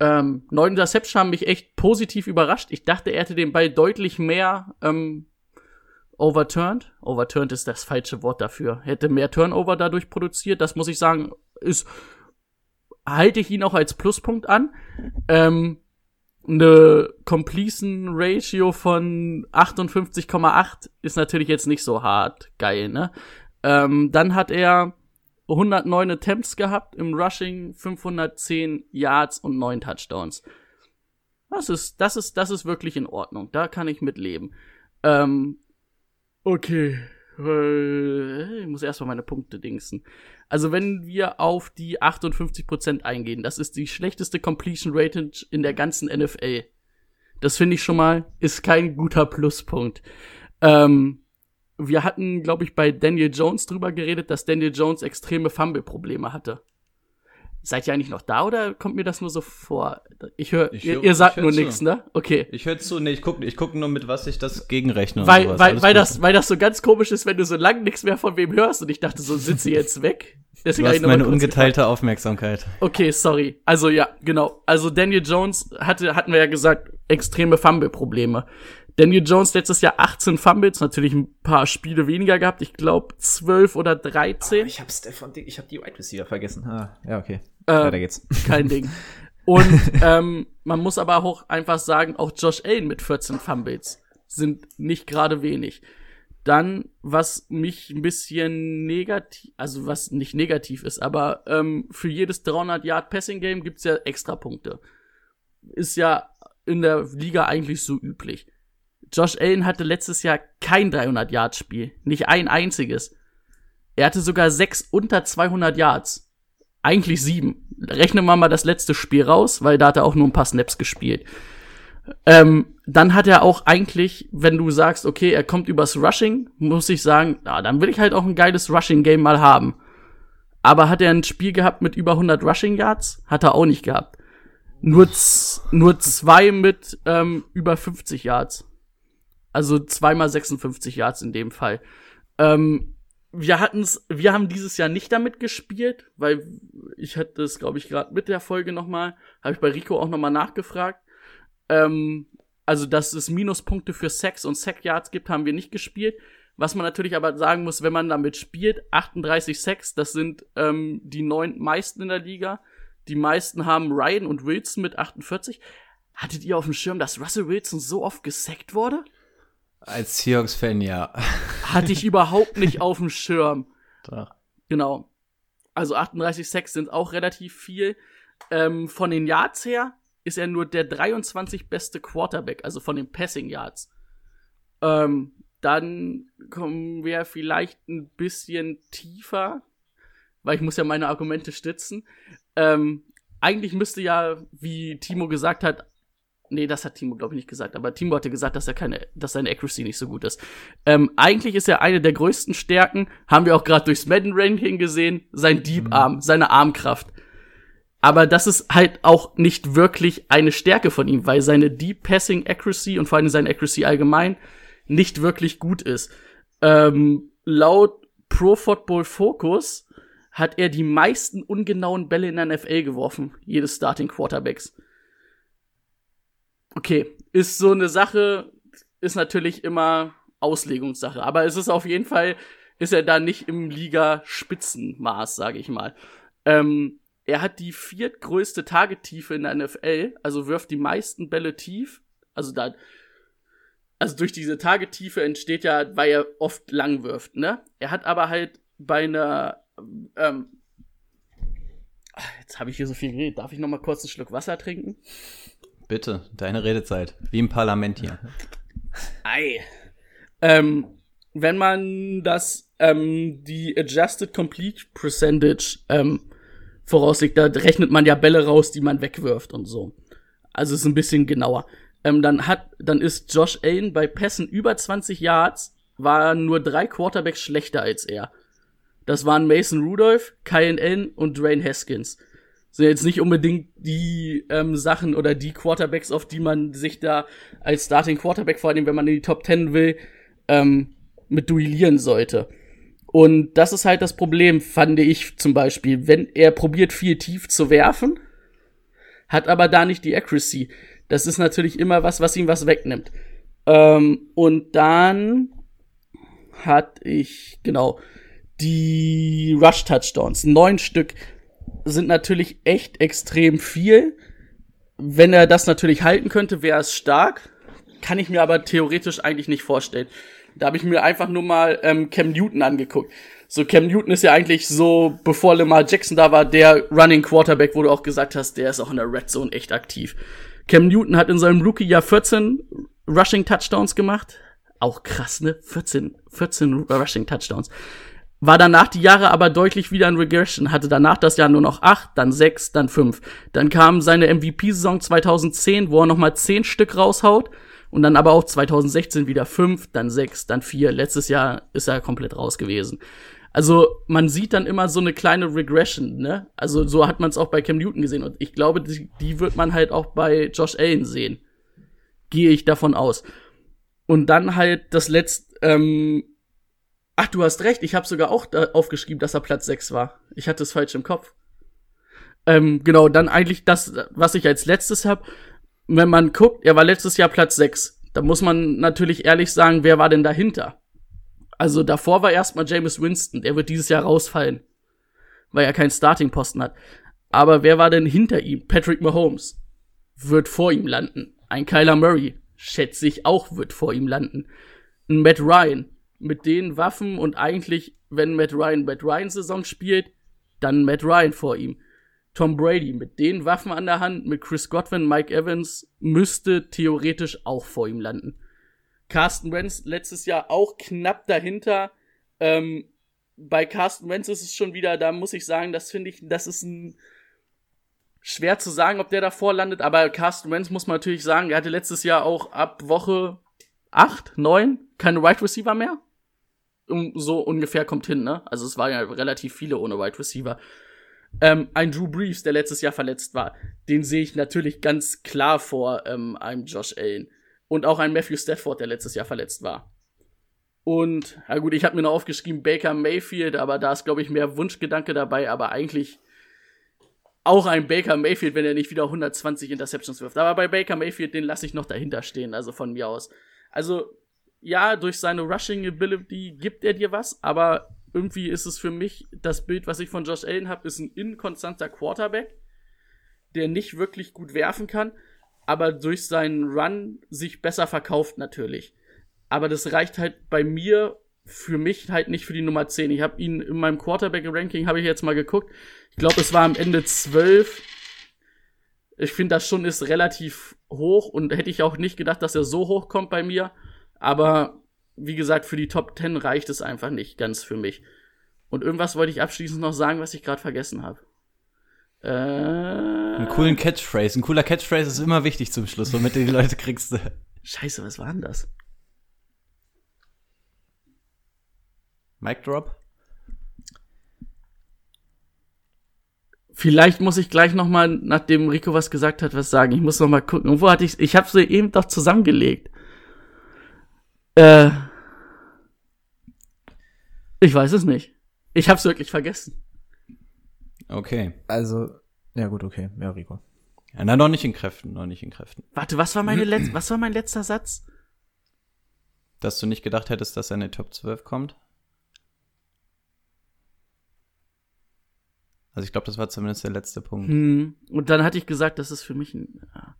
Ähm, 9 Interceptions haben mich echt positiv überrascht. Ich dachte, er hätte den Ball deutlich mehr ähm, overturned. Overturned ist das falsche Wort dafür. Hätte mehr Turnover dadurch produziert. Das muss ich sagen, ist halte ich ihn auch als Pluspunkt an. Ähm, eine Completion Ratio von 58,8 ist natürlich jetzt nicht so hart geil, ne? Ähm, dann hat er 109 Attempts gehabt im Rushing, 510 Yards und 9 Touchdowns. Das ist, das ist, das ist wirklich in Ordnung. Da kann ich mit leben. Ähm, okay. Äh, Ich muss erstmal meine Punkte dingsen. Also wenn wir auf die 58% eingehen, das ist die schlechteste Completion Rating in der ganzen NFL. Das finde ich schon mal, ist kein guter Pluspunkt. Ähm, wir hatten, glaube ich, bei Daniel Jones drüber geredet, dass Daniel Jones extreme Fumble-Probleme hatte. Seid ihr eigentlich noch da oder kommt mir das nur so vor? Ich höre, hör- ihr sagt nur nichts, ne? Okay. Ich höre zu, nee, ich gucke ich guck nur mit, was ich das gegenrechne. und Weil, sowas. weil, Alles weil, gut. das, weil das so ganz komisch ist, wenn du so lange nichts mehr von wem hörst und ich dachte, so sie jetzt weg. Deswegen Du hast meine ungeteilte Aufmerksamkeit. gefragt. Okay, sorry. Also ja, genau. Also Daniel Jones hatte, hatten wir ja gesagt, extreme Fumble-Probleme. Daniel Jones letztes Jahr 18 Fumbles, natürlich ein paar Spiele weniger gehabt. Ich glaube 12 oder 13. Ich hab Stefan ich hab die Wide Receiver vergessen. Ah, ja, okay. Äh, Weiter geht's. kein Ding. Und ähm, man muss aber auch einfach sagen, auch Josh Allen mit 14 Fumbles sind nicht gerade wenig. Dann, was mich ein bisschen negativ, also was nicht negativ ist, aber ähm, für jedes 300 Yard Passing Game gibt's ja extra Punkte. Ist ja in der Liga eigentlich so üblich. Josh Allen hatte letztes Jahr kein 300 Yard Spiel, nicht ein einziges. Er hatte sogar sechs unter 200 Yards eigentlich sieben. Rechnen wir mal das letzte Spiel raus, weil da hat er auch nur ein paar Snaps gespielt. Ähm, dann hat er auch eigentlich, wenn du sagst, okay, er kommt übers Rushing, muss ich sagen, ja, dann will ich halt auch ein geiles Rushing-Game mal haben. Aber hat er ein Spiel gehabt mit über 100 Rushing Yards? Hat er auch nicht gehabt. Nur, nur zwei mit ähm, über 50 Yards. Also zweimal 56 Yards in dem Fall. Ähm, wir hatten's, wir haben dieses Jahr nicht damit gespielt, weil ich hatte es, glaube ich, gerade mit der Folge nochmal, habe ich bei Rico auch nochmal nachgefragt. Ähm, also, dass es Minuspunkte für Sex und Sack Yards gibt, haben wir nicht gespielt. Was man natürlich aber sagen muss, wenn man damit spielt, 38 Sacks, das sind ähm, die neun meisten in der Liga. Die meisten haben Ryan und Wilson mit 48. Hattet ihr auf dem Schirm, dass Russell Wilson so oft gesackt wurde? Als Seahawks-Fan, ja. Hatte ich überhaupt nicht auf dem Schirm. Doch. Genau. Also 38 Sacks sind auch relativ viel. Ähm, von den Yards her ist er nur der 23 beste Quarterback, also von den Passing Yards. Ähm, dann kommen wir vielleicht ein bisschen tiefer, weil ich muss ja meine Argumente stützen. Ähm, eigentlich müsste ja, wie Timo gesagt hat, nee, das hat Timo glaube ich nicht gesagt, aber Timo hatte gesagt, dass er keine, dass seine Accuracy nicht so gut ist. Ähm, eigentlich ist er eine der größten Stärken, haben wir auch gerade durchs Madden Ranking gesehen, sein Deep Arm, seine Armkraft. Aber das ist halt auch nicht wirklich eine Stärke von ihm, weil seine Deep Passing Accuracy und vor allem seine Accuracy allgemein nicht wirklich gut ist. Ähm, laut Pro Football Focus hat er die meisten ungenauen Bälle in der NFL geworfen, jedes Starting Quarterbacks. Okay, ist so eine Sache, ist natürlich immer Auslegungssache, aber es ist auf jeden Fall, ist er da nicht im Liga-Spitzenmaß, sage ich mal. Ähm, er hat die viertgrößte Targettiefe in der NFL, also wirft die meisten Bälle tief. Also da, also durch diese Targettiefe entsteht ja, weil er oft lang wirft, ne? Er hat aber halt bei einer, ähm, jetzt habe ich hier so viel geredet. Darf ich noch mal kurz einen Schluck Wasser trinken? Bitte, deine Redezeit. Wie im Parlament hier. Ei. Ähm, wenn man das, ähm, die Adjusted Complete Percentage, ähm, voraussicht, da rechnet man ja Bälle raus, die man wegwirft und so. Also ist ein bisschen genauer. Ähm, dann hat, dann ist Josh Allen bei Pässen über 20 Yards, war nur drei Quarterbacks schlechter als er. Das waren Mason Rudolph, Kyle Allen und Dwayne Haskins. Sind jetzt nicht unbedingt die ähm, Sachen oder die Quarterbacks, auf die man sich da als Starting Quarterback, vor allem wenn man in die Top 10 will, ähm, mit duellieren sollte. Und das ist halt das Problem, fand ich zum Beispiel, wenn er probiert viel tief zu werfen, hat aber da nicht die Accuracy. Das ist natürlich immer was, was ihm was wegnimmt. Ähm, und dann hat ich, genau, die Rush-Touchdowns. Neun Stück sind natürlich echt extrem viel. Wenn er das natürlich halten könnte, wäre es stark. Kann ich mir aber theoretisch eigentlich nicht vorstellen. Da habe ich mir einfach nur mal ähm, Cam Newton angeguckt. So, Cam Newton ist ja eigentlich so, bevor Lamar Jackson da war, der Running Quarterback, wo du auch gesagt hast, der ist auch in der Red Zone echt aktiv. Cam Newton hat in seinem Rookie-Jahr 14 Rushing Touchdowns gemacht. Auch krass, ne? 14, 14 Rushing Touchdowns. War danach die Jahre aber deutlich wieder in Regression, hatte danach das Jahr nur noch 8, dann 6, dann 5. Dann kam seine MVP-Saison 2010, wo er nochmal 10 Stück raushaut. Und dann aber auch 2016 wieder 5, dann 6, dann 4. Letztes Jahr ist er komplett raus gewesen. Also man sieht dann immer so eine kleine Regression, ne? Also so hat man es auch bei Cam Newton gesehen und ich glaube, die, die wird man halt auch bei Josh Allen sehen. Gehe ich davon aus. Und dann halt das letzte, ähm, ach, du hast recht, ich habe sogar auch da aufgeschrieben, dass er Platz 6 war. Ich hatte es falsch im Kopf. Ähm, genau, dann eigentlich das, was ich als letztes habe. Wenn man guckt, er war letztes Jahr Platz 6. Da muss man natürlich ehrlich sagen, wer war denn dahinter? Also davor war erstmal James Winston, der wird dieses Jahr rausfallen, weil er keinen Starting-Posten hat. Aber wer war denn hinter ihm? Patrick Mahomes wird vor ihm landen. Ein Kyler Murray, schätze ich auch, wird vor ihm landen. Ein Matt Ryan mit den Waffen und eigentlich, wenn Matt Ryan Matt Ryan Saison spielt, dann Matt Ryan vor ihm. Tom Brady mit den Waffen an der Hand, mit Chris Godwin, Mike Evans, müsste theoretisch auch vor ihm landen. Carsten Wentz letztes Jahr auch knapp dahinter. Ähm, bei Carsten Wentz ist es schon wieder, da muss ich sagen, das finde ich, das ist ein schwer zu sagen, ob der davor landet, aber Carsten Wentz muss man natürlich sagen, er hatte letztes Jahr auch ab Woche 8, 9 keine Wide Receiver mehr. So ungefähr kommt hin, ne? Also es waren ja relativ viele ohne Wide Receiver. Ähm, ein Drew Brees, der letztes Jahr verletzt war, den sehe ich natürlich ganz klar vor ähm, einem Josh Allen. Und auch ein Matthew Stafford, der letztes Jahr verletzt war. Und, ja gut, ich habe mir noch aufgeschrieben Baker Mayfield, aber da ist, glaube ich, mehr Wunschgedanke dabei, aber eigentlich auch ein Baker Mayfield, wenn er nicht wieder 120 Interceptions wirft. Aber bei Baker Mayfield, den lasse ich noch dahinter stehen, also von mir aus. Also, ja, durch seine Rushing Ability gibt er dir was, aber irgendwie ist es für mich, das Bild, was ich von Josh Allen habe, ist ein inkonstanter Quarterback, der nicht wirklich gut werfen kann, aber durch seinen Run sich besser verkauft natürlich. Aber das reicht halt bei mir für mich halt nicht für die Nummer 10. Ich habe ihn in meinem Quarterback-Ranking, habe ich jetzt mal geguckt. Ich glaube, es war am Ende 12. Ich finde, das schon ist relativ hoch und hätte ich auch nicht gedacht, dass er so hoch kommt bei mir. Aber wie gesagt, für die Top 10 reicht es einfach nicht ganz für mich. Und irgendwas wollte ich abschließend noch sagen, was ich gerade vergessen habe. Äh, Einen coolen Catchphrase. Ein cooler Catchphrase ist immer wichtig zum Schluss, womit du die Leute kriegst. Scheiße, was war denn das? Mic Drop? Vielleicht muss ich gleich noch mal, nachdem Rico was gesagt hat, was sagen. Ich muss noch mal gucken. Wo hatte ich Ich habe sie eben doch zusammengelegt. Äh, ich weiß es nicht. Ich habe es wirklich vergessen. Okay. Also, ja gut, okay. Ja, Rico. Ja, na, noch nicht in Kräften, noch nicht in Kräften. Warte, was war meine Letz was war mein letzter Satz? Dass du nicht gedacht hättest, dass er in die Top 12 kommt? Also ich glaube, das war zumindest der letzte Punkt. Hm. Und dann hatte ich gesagt, das ist für mich ein. Ja.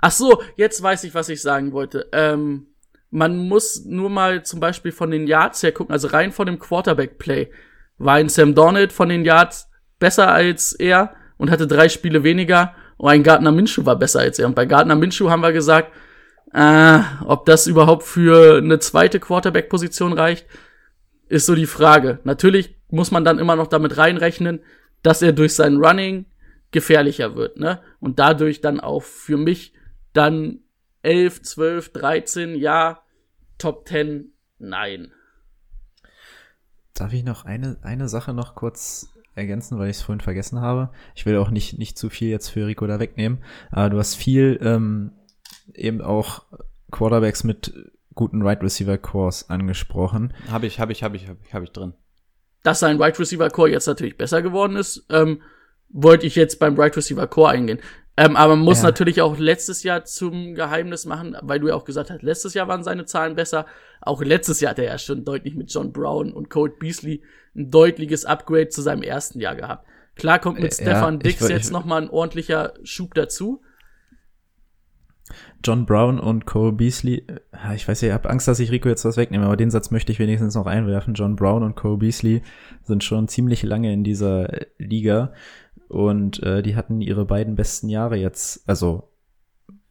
Ach so, jetzt weiß ich, was ich sagen wollte. Ähm, man muss nur mal zum Beispiel von den Yards her gucken, also rein von dem Quarterback-Play. War ein Sam Donald von den Yards besser als er und hatte drei Spiele weniger. Und ein Gardner Minshew war besser als er. Und bei Gardner Minshew haben wir gesagt, äh, ob das überhaupt für eine zweite Quarterback-Position reicht, ist so die Frage. Natürlich muss man dann immer noch damit reinrechnen, dass er durch sein Running gefährlicher wird, ne? Und dadurch dann auch für mich dann 11, 12, 13, ja, Top 10, nein. Darf ich noch eine, eine Sache noch kurz ergänzen, weil ich es vorhin vergessen habe? Ich will auch nicht, nicht zu viel jetzt für Rico da wegnehmen, aber du hast viel ähm, eben auch Quarterbacks mit guten Wide right Receiver Cores angesprochen. Habe ich, habe ich, habe ich, habe ich, hab ich drin. Dass sein Wide right Receiver Core jetzt natürlich besser geworden ist, ähm, wollte ich jetzt beim right Receiver Core eingehen. Ähm, aber man muss ja. natürlich auch letztes Jahr zum Geheimnis machen, weil du ja auch gesagt hast, letztes Jahr waren seine Zahlen besser. Auch letztes Jahr hat er ja schon deutlich mit John Brown und Cole Beasley ein deutliches Upgrade zu seinem ersten Jahr gehabt. Klar kommt mit äh, Stefan ja, Dix ich, jetzt noch mal ein ordentlicher Schub dazu. John Brown und Cole Beasley, ich weiß ja, ich habe Angst, dass ich Rico jetzt was wegnehme, aber den Satz möchte ich wenigstens noch einwerfen. John Brown und Cole Beasley sind schon ziemlich lange in dieser Liga und äh, die hatten ihre beiden besten Jahre jetzt, also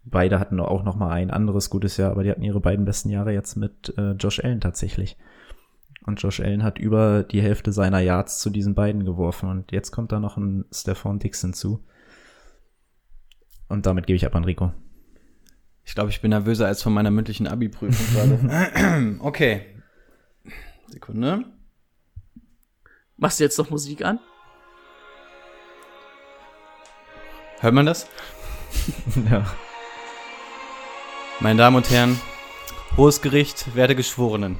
beide hatten auch noch mal ein anderes gutes Jahr, aber die hatten ihre beiden besten Jahre jetzt mit äh, Josh Allen tatsächlich. Und Josh Allen hat über die Hälfte seiner Yards zu diesen beiden geworfen. Und jetzt kommt da noch ein Stefan Dixon zu. Und damit gebe ich ab an Rico. Ich glaube, ich bin nervöser als von meiner mündlichen Abi-Prüfung gerade. okay. Sekunde. Machst du jetzt noch Musik an? Hört man das? ja. Meine Damen und Herren, Hohes Gericht, werte Geschworenen.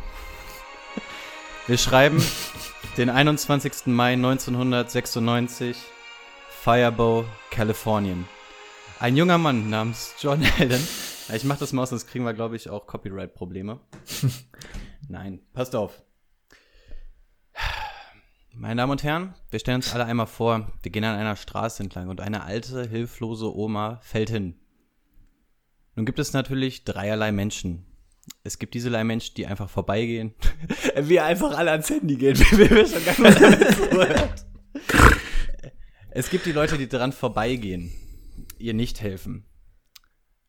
Wir schreiben den 21. Mai 1996, Firebow, Kalifornien. Ein junger Mann namens John Allen. Ich mach das mal aus, sonst kriegen wir, glaube ich, auch Copyright-Probleme. Nein, passt auf. Meine Damen und Herren, wir stellen uns alle einmal vor, wir gehen an einer Straße entlang und eine alte, hilflose Oma fällt hin. Nun gibt es natürlich dreierlei Menschen. Es gibt diese Menschen, die einfach vorbeigehen. wir einfach alle ans Handy gehen, wie wir schon gar nicht Es gibt die Leute, die dran vorbeigehen, ihr nicht helfen.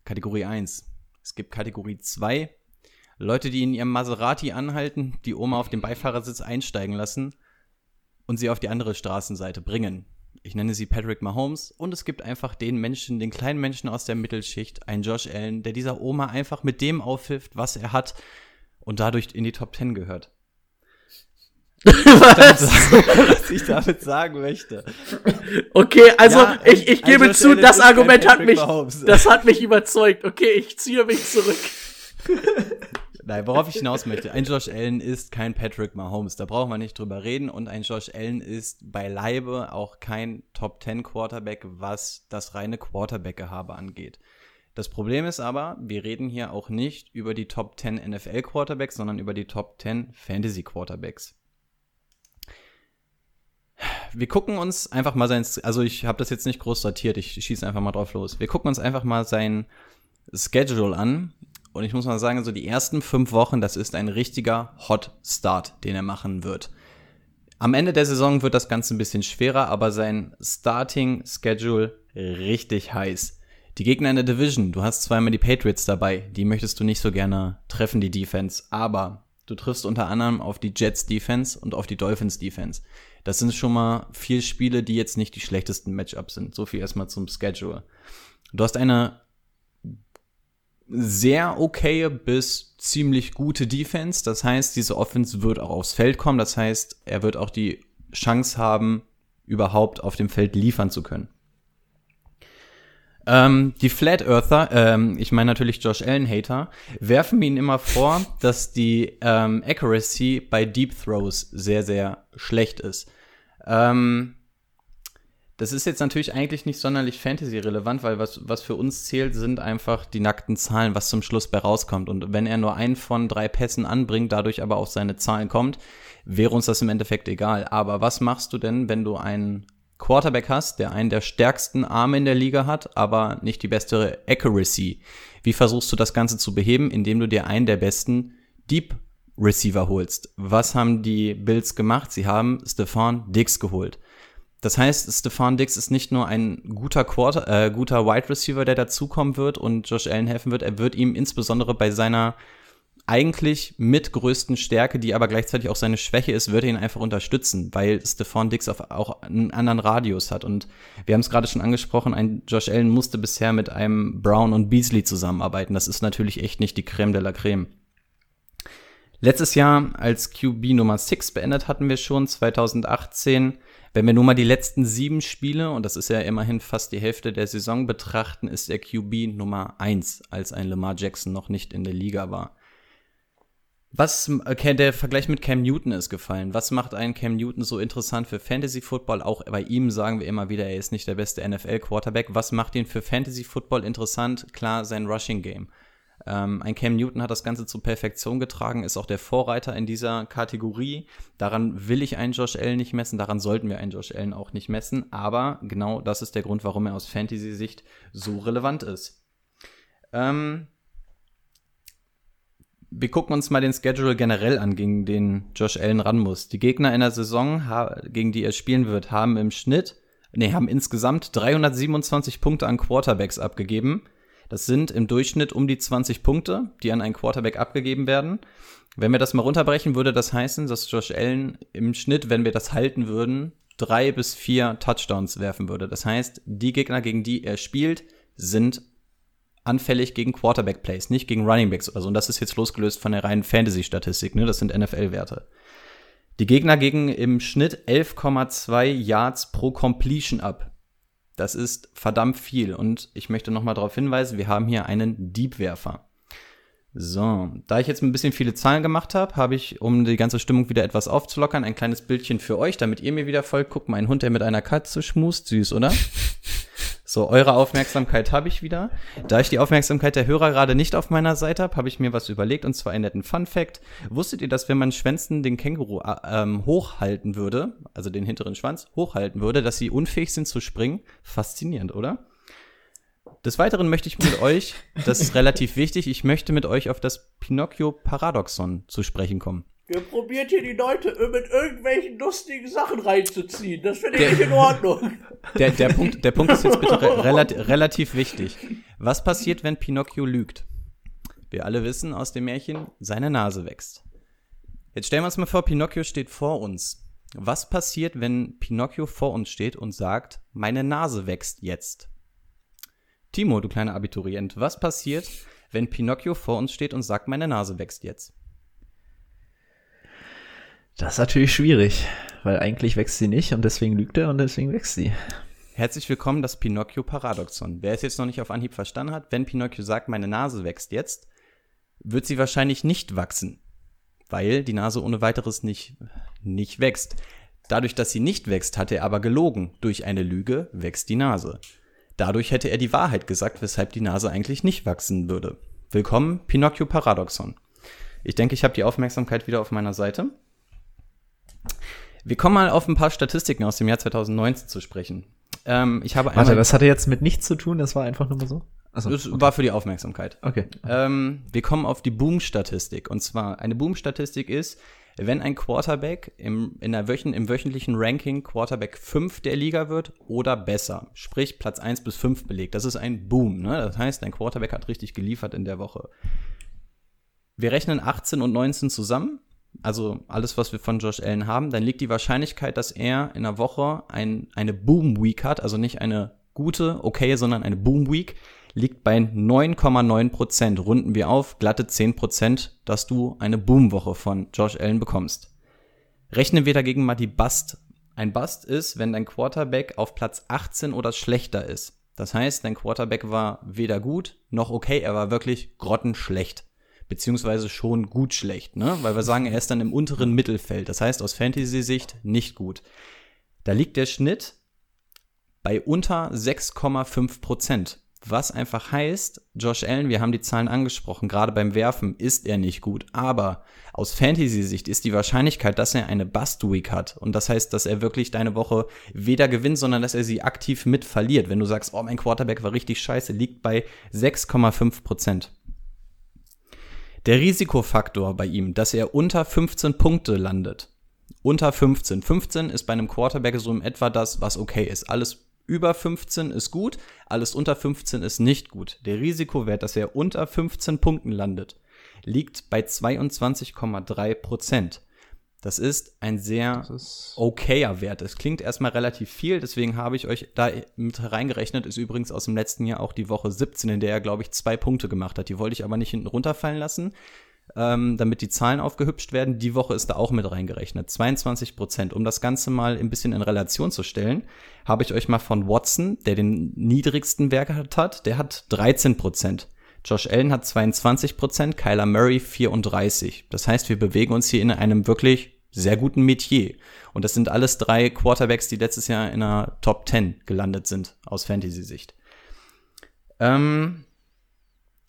Kategorie 1. Es gibt Kategorie 2. Leute, die in ihrem Maserati anhalten, die Oma auf dem Beifahrersitz einsteigen lassen und sie auf die andere Straßenseite bringen. Ich nenne sie Patrick Mahomes und es gibt einfach den Menschen, den kleinen Menschen aus der Mittelschicht, einen Josh Allen, der dieser Oma einfach mit dem aufhilft, was er hat und dadurch in die Top 10 gehört. was? was ich damit sagen möchte. Okay, also ja, ich, ich gebe zu, das Argument hat mich, das hat mich überzeugt. Okay, ich ziehe mich zurück. Nein, worauf ich hinaus möchte, ein Josh Allen ist kein Patrick Mahomes, da brauchen wir nicht drüber reden und ein Josh Allen ist beileibe auch kein Top 10 Quarterback, was das reine Quarterback-Gehabe angeht. Das Problem ist aber, wir reden hier auch nicht über die Top 10 NFL Quarterbacks, sondern über die Top 10 Fantasy Quarterbacks. Wir gucken uns einfach mal sein, also ich habe das jetzt nicht groß sortiert, ich schieße einfach mal drauf los. Wir gucken uns einfach mal sein Schedule an und ich muss mal sagen, so die ersten fünf Wochen, das ist ein richtiger Hot Start, den er machen wird. Am Ende der Saison wird das Ganze ein bisschen schwerer, aber sein Starting Schedule richtig heiß. Die Gegner in der Division, du hast zweimal die Patriots dabei, die möchtest du nicht so gerne treffen, die Defense, aber du triffst unter anderem auf die Jets Defense und auf die Dolphins Defense. Das sind schon mal vier Spiele, die jetzt nicht die schlechtesten Matchups sind. So viel erstmal zum Schedule. Du hast eine sehr okay bis ziemlich gute Defense. Das heißt, diese Offense wird auch aufs Feld kommen. Das heißt, er wird auch die Chance haben, überhaupt auf dem Feld liefern zu können. Ähm, die Flat Earther, ähm, ich meine natürlich Josh Allen Hater, werfen ihnen immer vor, dass die ähm, Accuracy bei Deep Throws sehr, sehr schlecht ist. Ähm, das ist jetzt natürlich eigentlich nicht sonderlich Fantasy-relevant, weil was, was für uns zählt, sind einfach die nackten Zahlen, was zum Schluss bei rauskommt. Und wenn er nur einen von drei Pässen anbringt, dadurch aber auf seine Zahlen kommt, wäre uns das im Endeffekt egal. Aber was machst du denn, wenn du einen Quarterback hast, der einen der stärksten Arme in der Liga hat, aber nicht die beste Accuracy? Wie versuchst du das Ganze zu beheben, indem du dir einen der besten Deep Receiver holst? Was haben die Bills gemacht? Sie haben Stefan Diggs geholt. Das heißt, Stefan Dix ist nicht nur ein guter Quarter, äh, guter Wide Receiver, der dazukommen wird und Josh Allen helfen wird, er wird ihm insbesondere bei seiner eigentlich mit größten Stärke, die aber gleichzeitig auch seine Schwäche ist, wird er ihn einfach unterstützen, weil Stefan Dix auch einen anderen Radius hat. Und wir haben es gerade schon angesprochen, ein Josh Allen musste bisher mit einem Brown und Beasley zusammenarbeiten. Das ist natürlich echt nicht die Creme de la Creme. Letztes Jahr als QB Nummer 6 beendet hatten wir schon, 2018 wenn wir nur mal die letzten sieben Spiele, und das ist ja immerhin fast die Hälfte der Saison, betrachten, ist der QB Nummer eins, als ein Lamar Jackson noch nicht in der Liga war. Was, okay, der Vergleich mit Cam Newton ist gefallen. Was macht einen Cam Newton so interessant für Fantasy Football? Auch bei ihm sagen wir immer wieder, er ist nicht der beste NFL Quarterback. Was macht ihn für Fantasy Football interessant? Klar, sein Rushing Game. Ähm, ein Cam Newton hat das Ganze zur Perfektion getragen, ist auch der Vorreiter in dieser Kategorie. Daran will ich einen Josh Allen nicht messen, daran sollten wir einen Josh Allen auch nicht messen, aber genau das ist der Grund, warum er aus Fantasy-Sicht so relevant ist. Ähm, wir gucken uns mal den Schedule generell an, gegen den Josh Allen ran muss. Die Gegner in der Saison, gegen die er spielen wird, haben im Schnitt, nee, haben insgesamt 327 Punkte an Quarterbacks abgegeben. Das sind im Durchschnitt um die 20 Punkte, die an einen Quarterback abgegeben werden. Wenn wir das mal runterbrechen, würde das heißen, dass Josh Allen im Schnitt, wenn wir das halten würden, drei bis vier Touchdowns werfen würde. Das heißt, die Gegner, gegen die er spielt, sind anfällig gegen Quarterback-Plays, nicht gegen Running Backs oder so. Und das ist jetzt losgelöst von der reinen Fantasy-Statistik, ne? Das sind NFL-Werte. Die Gegner gingen im Schnitt 11,2 Yards pro Completion ab. Das ist verdammt viel. Und ich möchte nochmal darauf hinweisen, wir haben hier einen Diebwerfer. So, da ich jetzt ein bisschen viele Zahlen gemacht habe, habe ich, um die ganze Stimmung wieder etwas aufzulockern, ein kleines Bildchen für euch, damit ihr mir wieder folgt. Guckt mal, ein Hund, der mit einer Katze schmust. Süß, oder? So, eure Aufmerksamkeit habe ich wieder. Da ich die Aufmerksamkeit der Hörer gerade nicht auf meiner Seite habe, habe ich mir was überlegt und zwar einen netten Fun Fact. Wusstet ihr, dass wenn man Schwänzen den Känguru äh, ähm, hochhalten würde, also den hinteren Schwanz hochhalten würde, dass sie unfähig sind zu springen? Faszinierend, oder? Des Weiteren möchte ich mit euch, das ist relativ wichtig, ich möchte mit euch auf das Pinocchio-Paradoxon zu sprechen kommen. Ihr probiert hier die Leute mit irgendwelchen lustigen Sachen reinzuziehen. Das finde ich nicht in Ordnung. Der, der, Punkt, der Punkt ist jetzt bitte re relativ, relativ wichtig. Was passiert, wenn Pinocchio lügt? Wir alle wissen aus dem Märchen, seine Nase wächst. Jetzt stellen wir uns mal vor, Pinocchio steht vor uns. Was passiert, wenn Pinocchio vor uns steht und sagt, meine Nase wächst jetzt? Timo, du kleiner Abiturient, was passiert, wenn Pinocchio vor uns steht und sagt, meine Nase wächst jetzt? Das ist natürlich schwierig, weil eigentlich wächst sie nicht und deswegen lügt er und deswegen wächst sie. Herzlich willkommen, das Pinocchio-Paradoxon. Wer es jetzt noch nicht auf Anhieb verstanden hat, wenn Pinocchio sagt, meine Nase wächst jetzt, wird sie wahrscheinlich nicht wachsen, weil die Nase ohne weiteres nicht, nicht wächst. Dadurch, dass sie nicht wächst, hat er aber gelogen. Durch eine Lüge wächst die Nase. Dadurch hätte er die Wahrheit gesagt, weshalb die Nase eigentlich nicht wachsen würde. Willkommen, Pinocchio Paradoxon. Ich denke, ich habe die Aufmerksamkeit wieder auf meiner Seite. Wir kommen mal auf ein paar Statistiken aus dem Jahr 2019 zu sprechen. Ähm, ich habe Warte, das hatte jetzt mit nichts zu tun, das war einfach nur mal so? Also, das okay. war für die Aufmerksamkeit. Okay. Ähm, wir kommen auf die Boom-Statistik. Und zwar, eine Boom-Statistik ist, wenn ein Quarterback im, in der Wöchen, im wöchentlichen Ranking Quarterback 5 der Liga wird oder besser, sprich Platz 1 bis 5 belegt. Das ist ein Boom. Ne? Das heißt, ein Quarterback hat richtig geliefert in der Woche. Wir rechnen 18 und 19 zusammen, also alles, was wir von Josh Allen haben, dann liegt die Wahrscheinlichkeit, dass er in der Woche ein, eine Boom Week hat, also nicht eine gute, okay, sondern eine Boom Week, liegt bei 9,9 Prozent. Runden wir auf, glatte 10 Prozent, dass du eine Boomwoche von Josh Allen bekommst. Rechnen wir dagegen mal die Bust. Ein Bust ist, wenn dein Quarterback auf Platz 18 oder schlechter ist. Das heißt, dein Quarterback war weder gut noch okay, er war wirklich grottenschlecht. Beziehungsweise schon gut schlecht, ne? Weil wir sagen, er ist dann im unteren Mittelfeld. Das heißt, aus Fantasy-Sicht nicht gut. Da liegt der Schnitt bei unter 6,5 Prozent. Was einfach heißt, Josh Allen, wir haben die Zahlen angesprochen, gerade beim Werfen ist er nicht gut. Aber aus Fantasy-Sicht ist die Wahrscheinlichkeit, dass er eine Bust-Week hat. Und das heißt, dass er wirklich deine Woche weder gewinnt, sondern dass er sie aktiv mit verliert. Wenn du sagst, oh, mein Quarterback war richtig scheiße, liegt bei 6,5 Prozent. Der Risikofaktor bei ihm, dass er unter 15 Punkte landet. Unter 15. 15 ist bei einem Quarterback so in etwa das, was okay ist. Alles über 15 ist gut, alles unter 15 ist nicht gut. Der Risikowert, dass er unter 15 Punkten landet, liegt bei 22,3 Prozent. Das ist ein sehr ist okayer Wert. Es klingt erstmal relativ viel, deswegen habe ich euch da mit reingerechnet. Ist übrigens aus dem letzten Jahr auch die Woche 17, in der er, glaube ich, zwei Punkte gemacht hat. Die wollte ich aber nicht hinten runterfallen lassen ähm, damit die Zahlen aufgehübscht werden. Die Woche ist da auch mit reingerechnet. 22 Prozent. Um das Ganze mal ein bisschen in Relation zu stellen, habe ich euch mal von Watson, der den niedrigsten Wert hat, der hat 13 Prozent. Josh Allen hat 22 Prozent, Kyler Murray 34. Das heißt, wir bewegen uns hier in einem wirklich sehr guten Metier. Und das sind alles drei Quarterbacks, die letztes Jahr in einer Top 10 gelandet sind, aus Fantasy-Sicht. Ähm,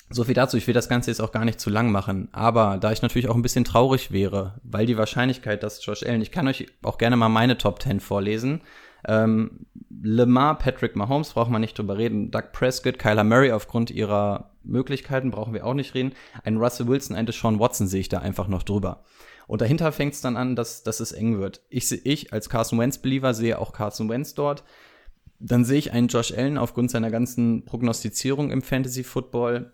so viel dazu, ich will das Ganze jetzt auch gar nicht zu lang machen, aber da ich natürlich auch ein bisschen traurig wäre, weil die Wahrscheinlichkeit, dass Josh Allen, ich kann euch auch gerne mal meine Top 10 vorlesen. Ähm, Lamar, Patrick Mahomes, braucht man nicht drüber reden. Doug Prescott, Kyler Murray aufgrund ihrer Möglichkeiten brauchen wir auch nicht reden. Ein Russell Wilson, ein Deshaun Watson sehe ich da einfach noch drüber. Und dahinter fängt es dann an, dass, dass es eng wird. Ich, ich als Carson Wentz-Believer sehe auch Carson Wentz dort. Dann sehe ich einen Josh Allen aufgrund seiner ganzen Prognostizierung im Fantasy Football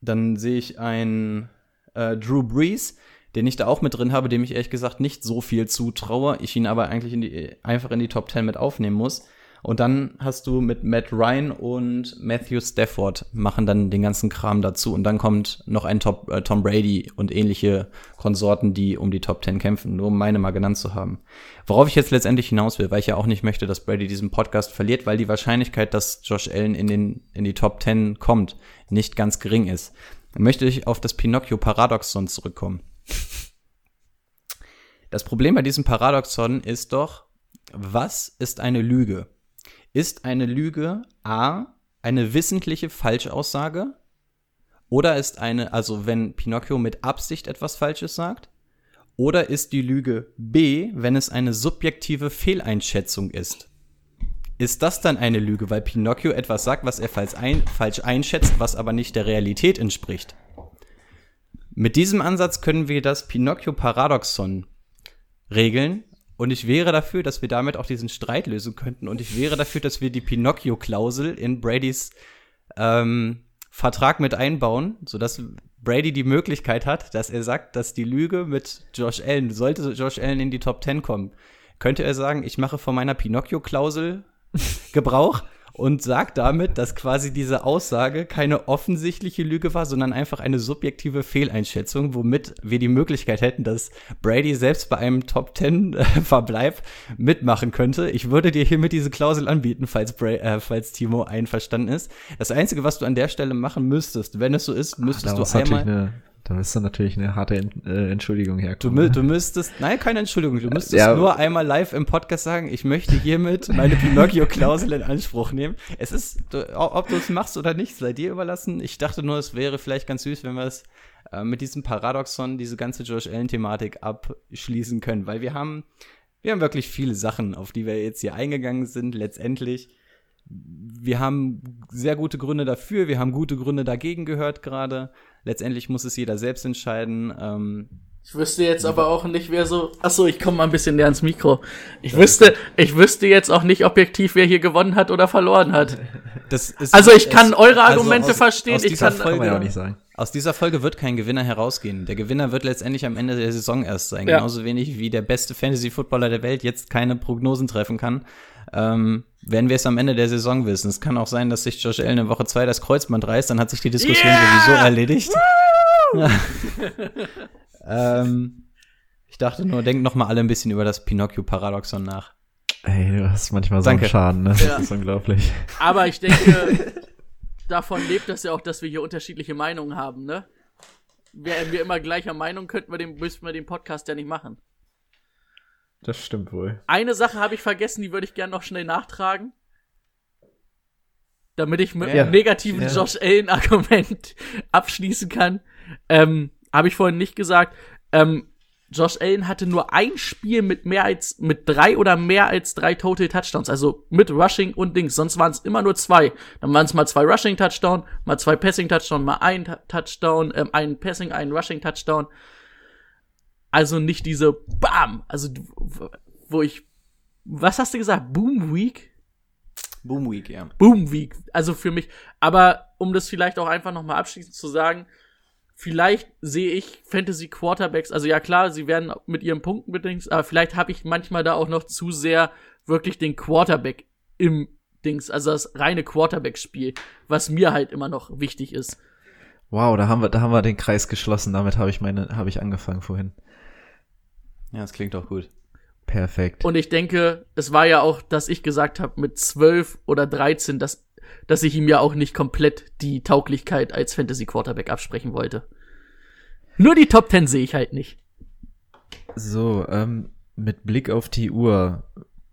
dann sehe ich einen äh, Drew Brees, den ich da auch mit drin habe, dem ich ehrlich gesagt nicht so viel zutraue, ich ihn aber eigentlich in die, einfach in die Top 10 mit aufnehmen muss. Und dann hast du mit Matt Ryan und Matthew Stafford machen dann den ganzen Kram dazu. Und dann kommt noch ein Top, äh, Tom Brady und ähnliche Konsorten, die um die Top 10 kämpfen, nur um meine mal genannt zu haben. Worauf ich jetzt letztendlich hinaus will, weil ich ja auch nicht möchte, dass Brady diesen Podcast verliert, weil die Wahrscheinlichkeit, dass Josh Allen in, den, in die Top 10 kommt, nicht ganz gering ist. Dann möchte ich auf das Pinocchio-Paradoxon zurückkommen. Das Problem bei diesem Paradoxon ist doch, was ist eine Lüge? Ist eine Lüge A eine wissentliche Falschaussage? Oder ist eine, also wenn Pinocchio mit Absicht etwas Falsches sagt? Oder ist die Lüge B, wenn es eine subjektive Fehleinschätzung ist? Ist das dann eine Lüge, weil Pinocchio etwas sagt, was er falsch, ein, falsch einschätzt, was aber nicht der Realität entspricht? Mit diesem Ansatz können wir das Pinocchio-Paradoxon regeln und ich wäre dafür, dass wir damit auch diesen Streit lösen könnten. Und ich wäre dafür, dass wir die Pinocchio-Klausel in Bradys ähm, Vertrag mit einbauen, sodass Brady die Möglichkeit hat, dass er sagt, dass die Lüge mit Josh Allen, sollte Josh Allen in die Top 10 kommen, könnte er sagen, ich mache von meiner Pinocchio-Klausel Gebrauch und sagt damit, dass quasi diese Aussage keine offensichtliche Lüge war, sondern einfach eine subjektive Fehleinschätzung, womit wir die Möglichkeit hätten, dass Brady selbst bei einem Top 10 äh, Verbleib mitmachen könnte. Ich würde dir hiermit diese Klausel anbieten, falls, Bra äh, falls Timo einverstanden ist. Das Einzige, was du an der Stelle machen müsstest, wenn es so ist, müsstest Ach, du einmal da müsste natürlich eine harte äh, Entschuldigung Du, herkommen. ne? du müsstest, nein, keine Entschuldigung, du müsstest Ja. nur einmal live im Podcast sagen, ich möchte hiermit meine Pinocchio-Klausel in Anspruch nehmen. Es ist, du, ob du es machst oder nicht, sei dir überlassen. Ich dachte nur, es wäre vielleicht ganz süß, wenn wir es äh, mit diesem Paradoxon, diese ganze Josh Allen-Thematik abschließen können, weil wir haben, wir haben wirklich viele Sachen, auf die wir jetzt hier eingegangen sind, letztendlich. Wir haben sehr gute Gründe dafür, wir haben gute Gründe dagegen gehört gerade. Letztendlich muss es jeder selbst entscheiden. Ähm, Ich wüsste jetzt aber auch nicht, wer so. Achso, ich komme mal ein bisschen näher ans Mikro. Ich wüsste, ich wüsste jetzt auch nicht objektiv, wer hier gewonnen hat oder verloren hat. Das ist, Also ich kann eure also Argumente aus- verstehen, Aus ich dieser, kann- Kann man ja auch Folge, nicht sagen. aus dieser Folge wird kein Gewinner herausgehen. Der Gewinner wird letztendlich am Ende der Saison erst sein. Ja. Genauso wenig wie der beste Fantasy-Footballer der Welt jetzt keine Prognosen treffen kann. Ähm, werden wir es am Ende der Saison wissen. Es kann auch sein, dass sich Josh Allen in Woche 2 das Kreuzband reißt, dann hat sich die Diskussion Yeah! sowieso erledigt. ähm, ich dachte nur, denkt noch mal alle ein bisschen über das Pinocchio-Paradoxon nach. Ey, du hast manchmal so Danke. einen Schaden, ne? Ja. Das ist unglaublich. Aber ich denke, davon lebt das ja auch, dass wir hier unterschiedliche Meinungen haben, ne? Wären wir immer gleicher Meinung, könnten wir den, müssten wir den Podcast ja nicht machen. Das stimmt wohl. Eine Sache habe ich vergessen, die würde ich gerne noch schnell nachtragen. Damit ich mit Ja. einem negativen Ja. Josh Allen-Argument abschließen kann. Ähm, habe ich vorhin nicht gesagt. Ähm, Josh Allen hatte nur ein Spiel mit mehr als, mit drei oder mehr als drei Total Touchdowns. Also mit Rushing und Dings. Sonst waren es immer nur zwei. Dann waren es mal zwei Rushing Touchdown, mal zwei Passing Touchdown, mal ein Touchdown, ähm, ein Passing, ein Rushing Touchdown. Also nicht diese Bam, also wo ich was hast du gesagt? Boom Week? Boom Week, ja. Boom Week. Also für mich, aber um das vielleicht auch einfach noch mal abschließend zu sagen, vielleicht sehe ich Fantasy Quarterbacks, also ja klar, sie werden mit ihren Punkten bedingt, aber vielleicht habe ich manchmal da auch noch zu sehr wirklich den Quarterback im Dings, also das reine Quarterback-Spiel, was mir halt immer noch wichtig ist. Wow, da haben wir, da haben wir den Kreis geschlossen. Damit habe ich meine, habe ich angefangen vorhin. Ja, das klingt doch gut. Perfekt. Und ich denke, es war ja auch, dass ich gesagt habe, mit 12 oder 13, dass, dass ich ihm ja auch nicht komplett die Tauglichkeit als Fantasy Quarterback absprechen wollte. Nur die Top 10 sehe ich halt nicht. So, ähm, mit Blick auf die Uhr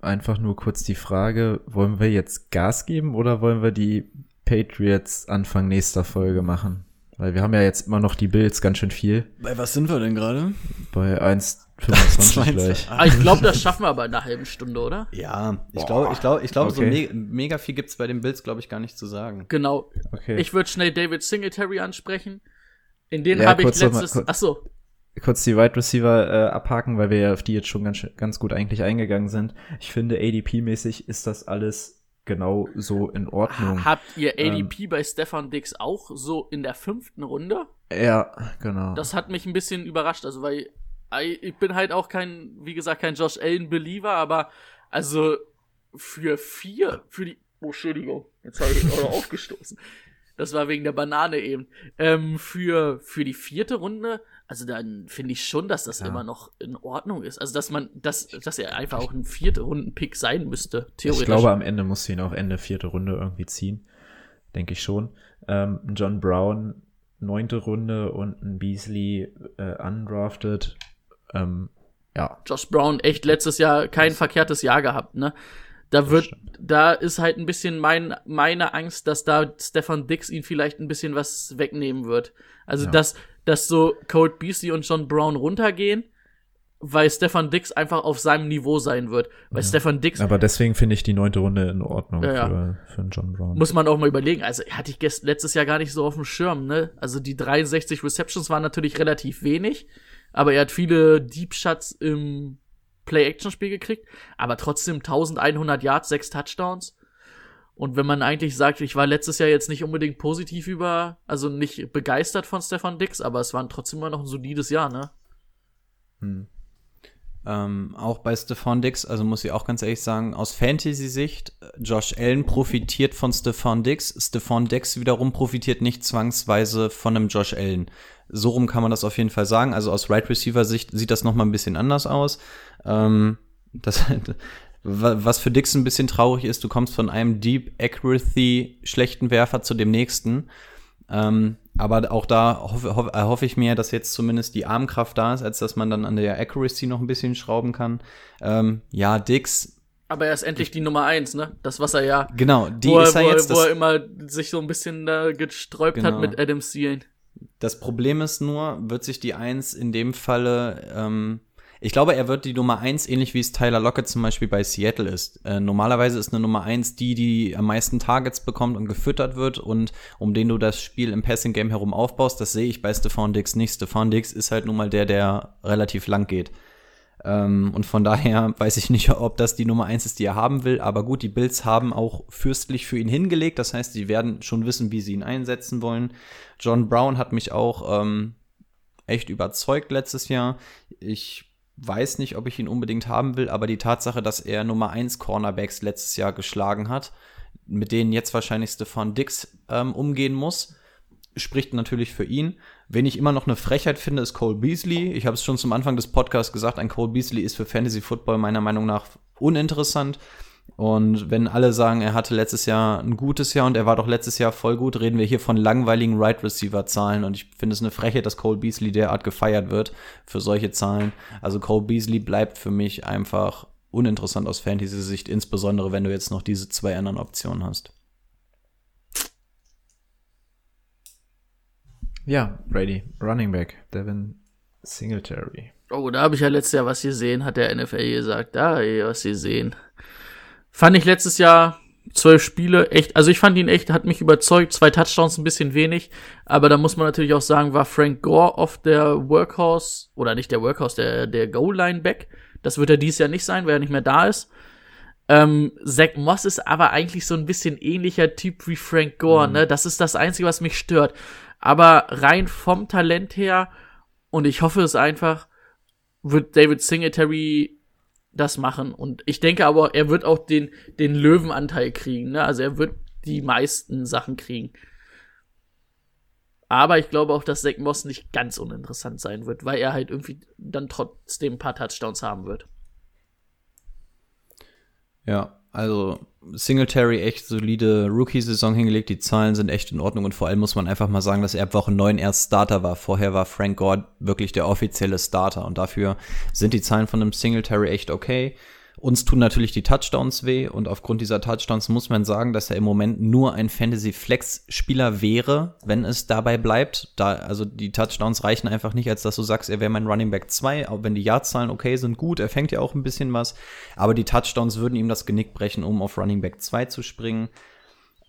einfach nur kurz die Frage, wollen wir jetzt Gas geben oder wollen wir die Patriots Anfang nächster Folge machen? Weil wir haben ja jetzt immer noch die Bills ganz schön viel. Bei was sind wir denn gerade? Bei 1,25 gleich. Aber ich glaube, das schaffen wir aber in einer halben Stunde, oder? Ja, ich glaube, ich glaube, ich glaube, so Okay. me mega viel gibt's bei den Bills, glaube ich, gar nicht zu sagen. Genau. Okay. Ich würde schnell David Singletary ansprechen. In den Ja, habe ich noch mal- letztes. kurz- Ach so. kurz die Wide Receiver äh, abhaken, weil wir ja auf die jetzt schon ganz, ganz gut eigentlich eingegangen sind. Ich finde, ADP-mäßig ist das alles genau so in Ordnung. Habt ihr Ähm. ADP bei Stefan Dix auch so in der fünften Runde? Ja, genau. Das hat mich ein bisschen überrascht, also weil ich bin halt auch kein, wie gesagt, kein Josh Allen Believer, aber also für vier, für die, oh, Entschuldigung, jetzt habe ich auch aufgestoßen. Das war wegen der Banane eben. Ähm, für, für die vierte Runde, also dann finde ich schon, dass das Ja. immer noch in Ordnung ist. Also, dass man, dass, dass er einfach auch ein vierte Runden-Pick sein müsste, theoretisch. Ich glaube, am Ende muss sie ihn auch Ende vierte Runde irgendwie ziehen. Denke ich schon. Ähm, John Brown, neunte Runde und ein Beasley äh, undrafted. Ähm, ja, Josh Brown echt letztes Jahr kein verkehrtes Jahr gehabt, ne? Da wird, da ist halt ein bisschen mein, meine Angst, dass da Stefan Dix ihn vielleicht ein bisschen was wegnehmen wird. Also, Ja. dass, dass so Colt Beasley und John Brown runtergehen, weil Stefan Dix einfach auf seinem Niveau sein wird. Weil Stefan Dix, aber deswegen finde ich die neunte Runde in Ordnung Ja, ja. Für, für einen John Brown. muss man auch mal überlegen. Also, hatte ich gest letztes Jahr gar nicht so auf dem Schirm, ne? Also, die 63 Receptions waren natürlich relativ wenig, aber er hat viele Deep Shots im Play-Action-Spiel gekriegt, aber trotzdem 1100 Yards, sechs Touchdowns. Und wenn man eigentlich sagt, ich war letztes Jahr jetzt nicht unbedingt positiv über, also nicht begeistert von Stefan Dix, aber es war trotzdem immer noch ein solides Jahr, ne? Hm. Ähm, auch bei Stefan Dix, also muss ich auch ganz ehrlich sagen, aus Fantasy-Sicht, äh, Josh Allen profitiert von Stefan Dix. Stefan Dix wiederum profitiert nicht zwangsweise von einem Josh Allen. So rum kann man das auf jeden Fall sagen. Also aus Right Receiver-Sicht sieht das nochmal ein bisschen anders aus. Ähm, das, was für Dix ein bisschen traurig ist, du kommst von einem Deep Accuracy schlechten Werfer zu dem nächsten. Ähm, aber auch da hoffe, hoffe, erhoffe ich mir, dass jetzt zumindest die Armkraft da ist, als dass man dann an der Accuracy noch ein bisschen schrauben kann. Ähm, ja, Dix, Aber er ist endlich die Nummer eins, ne? Das, was er ja, genau, die wo, er, ist er wo, jetzt. er, wo er immer sich so ein bisschen da gesträubt hat Genau. mit Adam Thielen. das Problem ist nur, wird sich die Eins in dem Falle, ähm, ich glaube, er wird die Nummer eins, ähnlich wie es Tyler Lockett zum Beispiel bei Seattle ist. Äh, normalerweise ist eine Nummer eins die, die am meisten Targets bekommt und gefüttert wird und um den du das Spiel im Passing Game herum aufbaust. Das sehe ich bei Stephon Dix nicht. Stephon Dix ist halt nun mal der, der relativ lang geht. Ähm, und von daher weiß ich nicht, ob das die Nummer eins ist, die er haben will. Aber gut, die Bills haben auch fürstlich für ihn hingelegt. Das heißt, sie werden schon wissen, wie sie ihn einsetzen wollen. John Brown hat mich auch ähm, echt überzeugt letztes Jahr. Ich weiß nicht, ob ich ihn unbedingt haben will, aber die Tatsache, dass er Nummer 1 Cornerbacks letztes Jahr geschlagen hat, mit denen jetzt wahrscheinlich Stefan Dix ähm, umgehen muss, spricht natürlich für ihn. Wen ich immer noch eine Frechheit finde, ist Cole Beasley. Ich habe es schon zum Anfang des Podcasts gesagt, ein Cole Beasley ist für Fantasy Football meiner Meinung nach uninteressant. Und wenn alle sagen, er hatte letztes Jahr ein gutes Jahr und er war doch letztes Jahr voll gut, reden wir hier von langweiligen Right Receiver Zahlen und ich finde es eine Frechheit, dass Cole Beasley derart gefeiert wird für solche Zahlen. Also Cole Beasley bleibt für mich einfach uninteressant aus Fantasy Sicht, insbesondere wenn du jetzt noch diese zwei anderen Optionen hast. Ja, Brady, Running Back, Devin Singletary. Oh, da habe ich ja letztes Jahr was gesehen, hat der NFL gesagt. Da, was gesehen. Fand ich letztes Jahr zwölf Spiele echt, also ich fand ihn echt, hat mich überzeugt. Zwei Touchdowns ein bisschen wenig, aber da muss man natürlich auch sagen, war Frank Gore oft der Workhorse, oder nicht der Workhorse, der, der Goal-Line-Back. Das wird er dieses Jahr nicht sein, weil er nicht mehr da ist. Ähm, Zach Moss ist aber eigentlich so ein bisschen ähnlicher Typ wie Frank Gore, ne? Das ist das Einzige, was mich stört. Aber rein vom Talent her, und ich hoffe es einfach, wird David Singletary das machen. Und ich denke aber, er wird auch den, den Löwenanteil kriegen. Ne? Also er wird die meisten Sachen kriegen. Aber ich glaube auch, dass Zach Moss nicht ganz uninteressant sein wird, weil er halt irgendwie dann trotzdem ein paar Touchdowns haben wird. Ja, also Singletary echt solide Rookie-Saison hingelegt. Die Zahlen sind echt in Ordnung und vor allem muss man einfach mal sagen, dass er ab Woche 9 erst Starter war. Vorher war Frank Gore wirklich der offizielle Starter und dafür sind die Zahlen von einem Singletary echt okay. Uns tun natürlich die Touchdowns weh und aufgrund dieser Touchdowns muss man sagen, dass er im Moment nur ein Fantasy-Flex-Spieler wäre, wenn es dabei bleibt. Da, also die Touchdowns reichen einfach nicht, als dass du sagst, er wäre mein Running Back 2, auch wenn die Yardzahlen okay sind, gut, er fängt ja auch ein bisschen was, aber die Touchdowns würden ihm das Genick brechen, um auf Running Back 2 zu springen.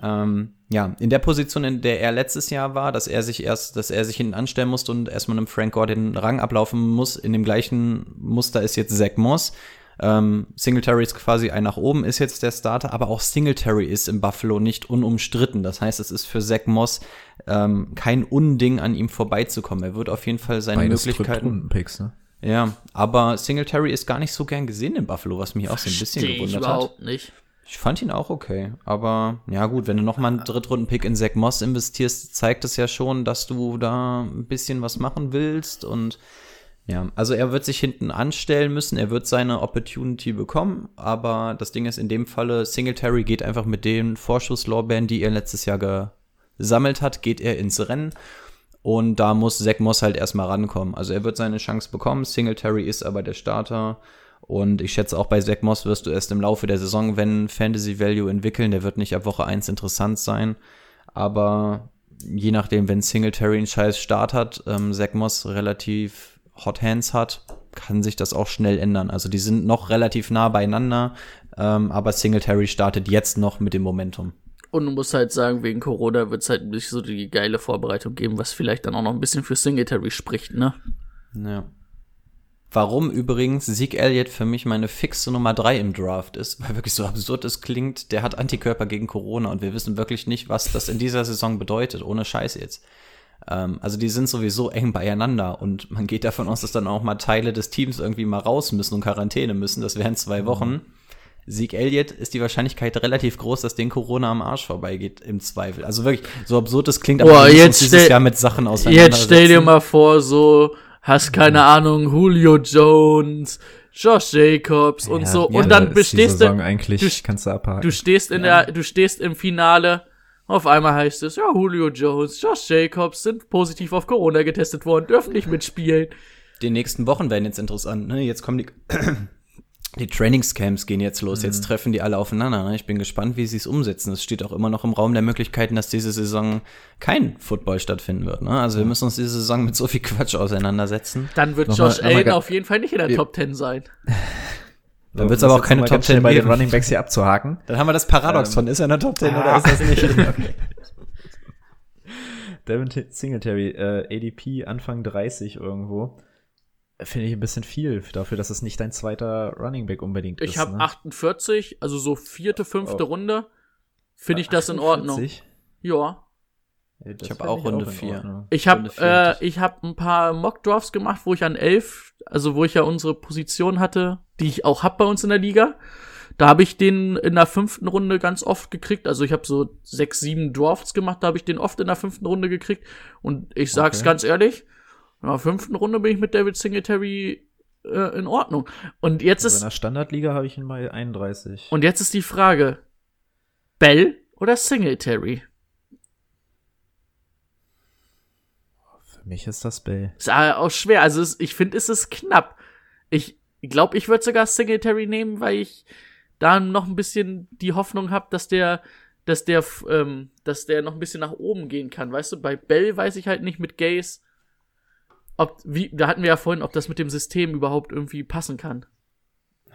Ähm, ja, in der Position, in der er letztes Jahr war, dass er sich erst, dass er sich hinten anstellen musste und erstmal einem Frank Gore den Rang ablaufen muss, in dem gleichen Muster ist jetzt Zach Moss. Ähm, Singletary ist quasi ein nach oben, ist jetzt der Starter, aber auch Singletary ist im Buffalo nicht unumstritten. Das heißt, es ist für Zach Moss ähm, kein Unding, an ihm vorbeizukommen. Er wird auf jeden Fall seine Beides Möglichkeiten. Picks, ne? Ja, aber Singletary ist gar nicht so gern gesehen in Buffalo, was mich auch so ein bisschen Versteh ich gewundert hat. überhaupt nicht. Ich fand ihn auch okay. Aber ja gut, wenn du nochmal einen Drittrunden-Pick in Zach Moss investierst, zeigt es ja schon, dass du da ein bisschen was machen willst. Und ja, also er wird sich hinten anstellen müssen, er wird seine Opportunity bekommen, aber das Ding ist in dem Falle, Singletary geht einfach mit den Vorschusslorbeeren, die er letztes Jahr gesammelt hat, geht er ins Rennen. Und da muss Zach Moss halt erstmal rankommen. Also er wird seine Chance bekommen, Singletary ist aber der Starter. Und ich schätze auch bei Zach Moss wirst du erst im Laufe der Saison, wenn Fantasy Value entwickeln, der wird nicht ab Woche 1 interessant sein. Aber je nachdem, wenn Singletary einen scheiß Start hat, ähm, Zach Moss relativ Hot Hands hat, kann sich das auch schnell ändern. Also die sind noch relativ nah beieinander, ähm, aber Singletary startet jetzt noch mit dem Momentum. Und du musst halt sagen, wegen Corona wird es halt nicht so die geile Vorbereitung geben, was vielleicht dann auch noch ein bisschen für Singletary spricht, ne? Ja. Warum übrigens Zeke Elliott für mich meine fixe Nummer drei im Draft ist, weil wirklich so absurd es klingt, der hat Antikörper gegen Corona und wir wissen wirklich nicht, was das in dieser Saison bedeutet, ohne Scheiß jetzt. Ähm, also die sind sowieso eng beieinander und man geht davon aus, dass dann auch mal Teile des Teams irgendwie mal raus müssen und Quarantäne müssen. Das wären zwei Wochen. Zeke Elliott ist die Wahrscheinlichkeit relativ groß, dass den Corona am Arsch vorbeigeht, im Zweifel. Also wirklich, so absurd es klingt, Boah, wir müssen jetzt uns dieses stell- Jahr mit Sachen Jetzt auseinandersetzen. stell dir mal vor, so, hast keine Ahnung, Julio Jones, Josh Jacobs und so. Ja, und dann ist die bestehst du, eigentlich, du- kannst du abhaken. du stehst in der, du stehst im Finale. Auf einmal heißt es, ja, Julio Jones, Josh Jacobs sind positiv auf Corona getestet worden, dürfen nicht mitspielen. die nächsten Wochen werden jetzt interessant. Ne? Jetzt kommen die, die Trainingscamps gehen jetzt los. Jetzt treffen die alle aufeinander. Ne? Ich bin gespannt, wie sie es umsetzen. Es steht auch immer noch im Raum der Möglichkeiten, dass diese Saison kein Football stattfinden wird. Ne? Also wir müssen uns diese Saison mit so viel Quatsch auseinandersetzen. Dann wird Nochmal- Josh Allen auf jeden Fall nicht in der Top 10 sein. Dann wird's das aber auch keine Top ganz schnell 10 bei den. Running Backs hier abzuhaken. Dann haben wir das Paradoxon. ist er in der Top 10 oder ist das nicht? okay. Devin Singletary, äh, ADP Anfang 30 irgendwo. Finde ich ein bisschen viel dafür, dass es nicht dein zweiter Running Back unbedingt ist. Ich habe ne? 48, also so vierte, fünfte Oh. Runde. Finde ich das in Ordnung. 48? Ja. Ja, das Ich hab find auch Runde in vier. Ordnung. Ich habe äh, ich hab ein paar Mock Drafts gemacht, wo ich an elf, also wo ich ja unsere Position hatte, die ich auch hab bei uns in der Liga. Da habe ich den in der fünften Runde ganz oft gekriegt. Also ich habe so sechs, sieben Drafts gemacht, da habe ich den oft in der fünften Runde gekriegt. Und ich sag's Okay. ganz ehrlich, in der fünften Runde bin ich mit David Singletary äh, in Ordnung. Und jetzt Also in ist der Standardliga habe ich ihn bei 31. und jetzt ist die Frage: Bell oder Singletary? Für mich ist das Bell. Ist äh, auch schwer. Also ich finde, es ist knapp. Ich glaube, ich würde sogar Singletary nehmen, weil ich da noch ein bisschen die Hoffnung habe, dass der, dass der, ähm, dass der noch ein bisschen nach oben gehen kann. Weißt du, bei Bell weiß ich halt nicht mit Gaze, ob, wie, da hatten wir ja vorhin, ob das mit dem System überhaupt irgendwie passen kann.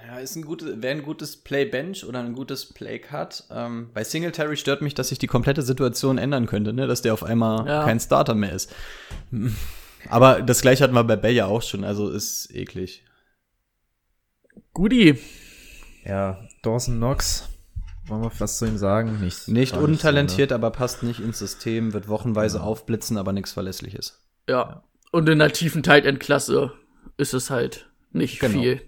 Ja, ist ein gutes, wäre ein gutes Play-Bench oder ein gutes Play-Cut. Ähm, bei Singletary stört mich, dass sich die komplette Situation ändern könnte, ne? dass der auf einmal Ja. kein Starter mehr ist. Aber das gleiche hatten wir bei Bell ja auch schon, also ist eklig. Guti, Ja, Dawson Knox. Wollen wir was zu ihm sagen? Nicht, Nicht gar so, untalentiert, aber passt nicht ins System, wird wochenweise aufblitzen, aber nichts Verlässliches. ja. Und in der tiefen Tight End Klasse ist es halt nicht Genau. viel. Ne?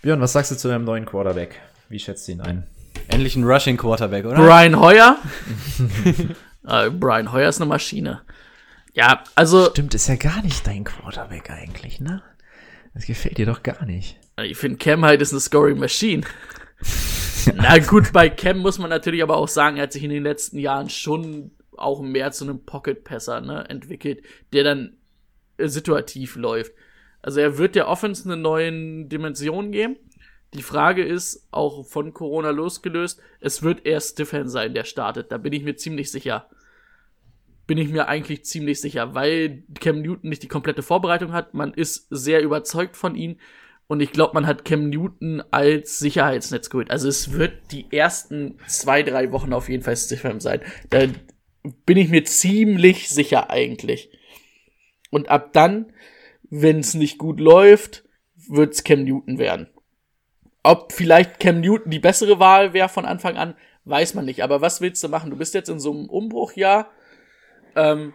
Björn, was sagst du zu deinem neuen Quarterback? Wie schätzt du ihn ein? Endlich ein Rushing Quarterback, oder? Brian Hoyer? äh, Brian Hoyer ist eine Maschine. Ja, also Stimmt, ist ja gar nicht dein Quarterback eigentlich, ne? Das gefällt dir doch gar nicht. Ich finde, Cam halt ist eine Scoring Machine. Na gut, bei Cam muss man natürlich aber auch sagen, er hat sich in den letzten Jahren schon auch mehr zu einem Pocket-Passer ne, entwickelt, der dann äh, situativ läuft. Also er wird der Offense eine neue Dimension geben. Die Frage ist, auch von Corona losgelöst, es wird eher Stefan sein, der startet. Da bin ich mir ziemlich sicher. Bin ich mir eigentlich ziemlich sicher, weil Cam Newton nicht die komplette Vorbereitung hat. Man ist sehr überzeugt von ihm. Und ich glaube, man hat Cam Newton als Sicherheitsnetz geholt. Also es wird die ersten zwei, drei Wochen auf jeden Fall Stefan sein. Da bin ich mir ziemlich sicher eigentlich. Und ab dann, wenn es nicht gut läuft, wird's Cam Newton werden. Ob vielleicht Cam Newton die bessere Wahl wäre von Anfang an, weiß man nicht. Aber was willst du machen? Du bist jetzt in so einem Umbruchjahr. Ähm,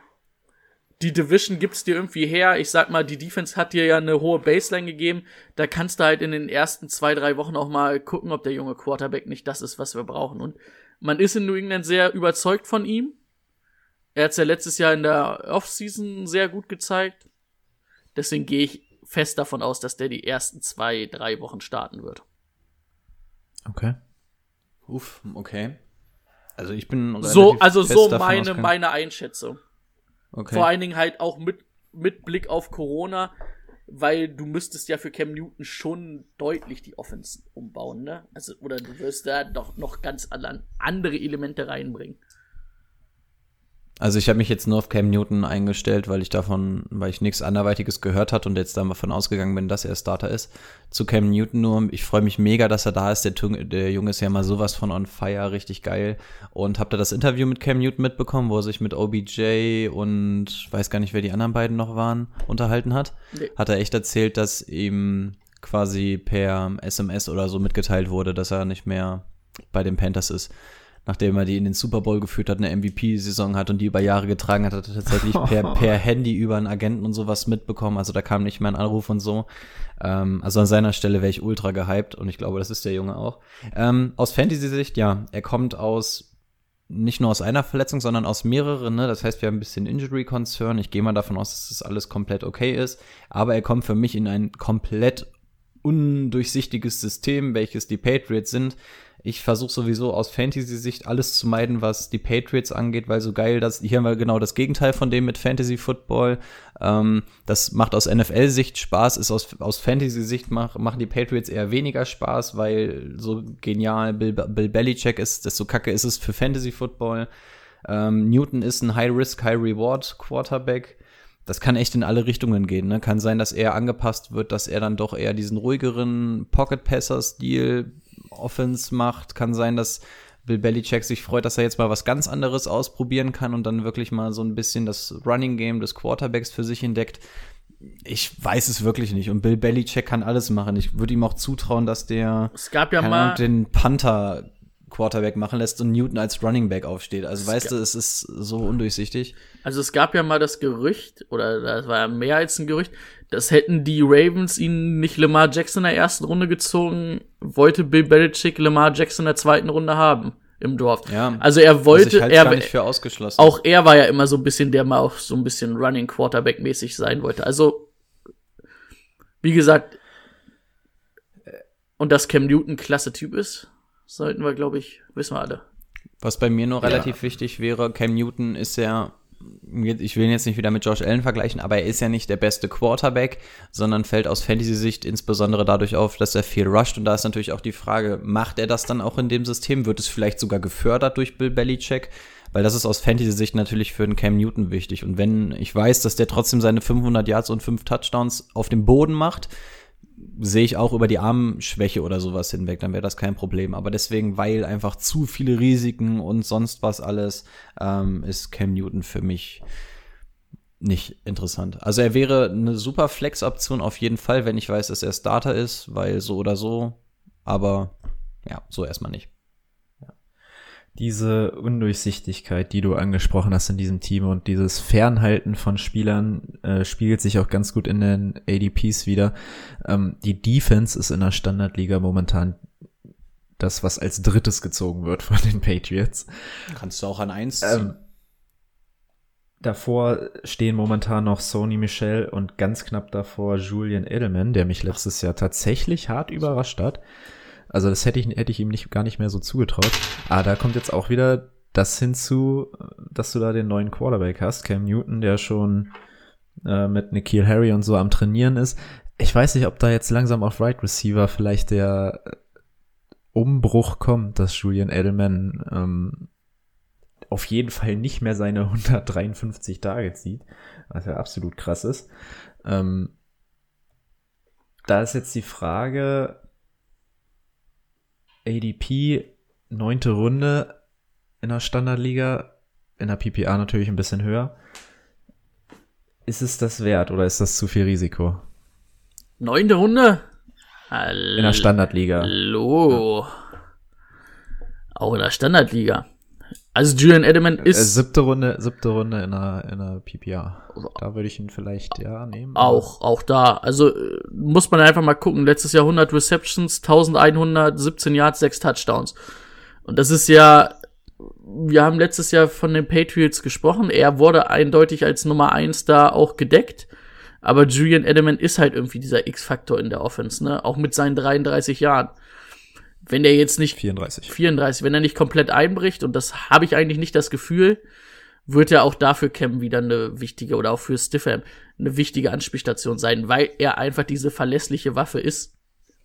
die Division gibt's dir irgendwie her. Ich sag mal, die Defense hat dir ja eine hohe Baseline gegeben. Da kannst du halt in den ersten zwei, drei Wochen auch mal gucken, ob der junge Quarterback nicht das ist, was wir brauchen. Und man ist in New England sehr überzeugt von ihm. Er hat's ja letztes Jahr in der Offseason sehr gut gezeigt. Deswegen gehe ich fest davon aus, dass der die ersten zwei, drei Wochen starten wird. Okay. Uff, okay. Also ich bin So, also so meine, meine Einschätzung. Okay. Vor allen Dingen halt auch mit, mit Blick auf Corona, weil du müsstest ja für Cam Newton schon deutlich die Offense umbauen, ne? Also, oder du wirst da doch noch ganz andere Elemente reinbringen. Also ich habe mich jetzt nur auf Cam Newton eingestellt, weil ich davon, weil ich nichts anderweitiges gehört hat und jetzt davon ausgegangen bin, dass er Starter ist. Zu Cam Newton nur, ich freue mich mega, dass er da ist. Der, der Junge ist ja mal sowas von on fire, richtig geil. Und habt ihr das Interview mit Cam Newton mitbekommen, wo er sich mit OBJ und weiß gar nicht, wer die anderen beiden noch waren, unterhalten hat? Nee. Hat er echt erzählt, dass ihm quasi per SMS oder so mitgeteilt wurde, dass er nicht mehr bei den Panthers ist nachdem er die in den Super Bowl geführt hat, eine MVP-Saison hat und die über Jahre getragen hat, hat er tatsächlich per, per Handy über einen Agenten und sowas mitbekommen. Also da kam nicht mehr ein Anruf und so. Ähm, also an seiner Stelle wäre ich ultra gehypt und ich glaube, das ist der Junge auch. Ähm, aus Fantasy-Sicht, ja, er kommt aus nicht nur aus einer Verletzung, sondern aus mehreren. Ne? Das heißt, wir haben ein bisschen Injury-Concern. Ich gehe mal davon aus, dass das alles komplett okay ist. Aber er kommt für mich in ein komplett undurchsichtiges System, welches die Patriots sind. Ich versuche sowieso aus Fantasy-Sicht alles zu meiden, was die Patriots angeht, weil so geil, dass hier haben wir genau das Gegenteil von dem mit Fantasy Football. Ähm, das macht aus NFL-Sicht Spaß, ist aus, aus Fantasy-Sicht mach, machen die Patriots eher weniger Spaß, weil so genial Bill, Bill Belichick ist, desto kacke ist es für Fantasy Football. Ähm, Newton ist ein High-Risk, High-Reward-Quarterback das kann echt in alle Richtungen gehen. Ne? Kann sein, dass er angepasst wird, dass er dann doch eher diesen ruhigeren Pocket-Passer-Stil Offense macht. Kann sein, dass Bill Belichick sich freut, dass er jetzt mal was ganz anderes ausprobieren kann und dann wirklich mal so ein bisschen das Running Game des Quarterbacks für sich entdeckt. Ich weiß es wirklich nicht. Und Bill Belichick kann alles machen. Ich würde ihm auch zutrauen, dass der Es gab ja mal, Ahnung, den Panther Quarterback machen lässt und Newton als Running Back aufsteht. Also weißt du, es ist so undurchsichtig. also es gab ja mal das Gerücht, oder das war ja mehr als ein Gerücht, das hätten die Ravens ihn nicht Lamar Jackson in der ersten Runde gezogen, wollte Bill Belichick Lamar Jackson in der zweiten Runde haben im Draft. Ja. Also er Was wollte, halt er, nicht für ausgeschlossen. auch er war ja immer so ein bisschen, der mal auch so ein bisschen Running Quarterback mäßig sein wollte. Also, wie gesagt, und dass Cam Newton klasse Typ ist, sollten wir, glaube ich, wissen wir alle. Was bei mir nur relativ wichtig wäre, Cam Newton ist ja, ich will ihn jetzt nicht wieder mit Josh Allen vergleichen, aber er ist ja nicht der beste Quarterback, sondern fällt aus Fantasy-Sicht insbesondere dadurch auf, dass er viel rusht. Und da ist natürlich auch die Frage, macht er das dann auch in dem System? Wird es vielleicht sogar gefördert durch Bill Belichick? Weil das ist aus Fantasy-Sicht natürlich für einen Cam Newton wichtig. Und wenn ich weiß, dass der trotzdem seine 500 Yards und 5 Touchdowns auf dem Boden macht, sehe ich auch über die Armschwäche oder sowas hinweg, dann wäre das kein Problem. Aber deswegen, weil einfach zu viele Risiken und sonst was alles, ähm, ist Cam Newton für mich nicht interessant. Also er wäre eine super Flex-Option auf jeden Fall, wenn ich weiß, dass er Starter ist, weil so oder so, aber ja, so erstmal nicht. Diese Undurchsichtigkeit, die du angesprochen hast in diesem Team und dieses Fernhalten von Spielern äh, spiegelt sich auch ganz gut in den ADPs wieder. Ähm, die Defense ist in der Standardliga momentan das, was als drittes gezogen wird von den Patriots. Kannst du auch an eins Ähm, davor stehen momentan noch Sony Michel und ganz knapp davor Julian Edelman, der mich letztes Jahr tatsächlich hart überrascht hat. Also das hätte ich, hätte ich ihm nicht, gar nicht mehr so zugetraut. Aber da kommt jetzt auch wieder das hinzu, dass du da den neuen Quarterback hast, Cam Newton, der schon äh, mit Nikhil Harry und so am Trainieren ist. Ich weiß nicht, ob da jetzt langsam auf Right Receiver vielleicht der äh, Umbruch kommt, dass Julian Edelman ähm, auf jeden Fall nicht mehr seine 153 Tage zieht, was ja absolut krass ist. Ähm, da ist jetzt die Frage, ADP, neunte Runde in der Standardliga, in der PPA natürlich ein bisschen höher. Ist es das wert oder ist das zu viel Risiko? Neunte Runde? In der Standardliga. Hallo. Auch in der Standardliga. Also Julian Edelman Äh, ist siebte Runde, siebte Runde in einer, in einer PPR. Da würde ich ihn vielleicht, ja, nehmen. auch, auch da. Also äh, muss man einfach mal gucken. Letztes Jahr 100 Receptions, 1100, 17 Yards, 6 Touchdowns. Und das ist ja, wir haben letztes Jahr von den Patriots gesprochen. Er wurde eindeutig als Nummer 1 da auch gedeckt. Aber Julian Edelman ist halt irgendwie dieser X-Faktor in der Offense, ne? Auch mit seinen 33 Jahren. Wenn der jetzt nicht 34. 34, wenn er nicht komplett einbricht, und das habe ich eigentlich nicht das Gefühl, wird er auch dafür Cam wieder eine wichtige oder auch für Stiffham eine wichtige Anspielstation sein, weil er einfach diese verlässliche Waffe ist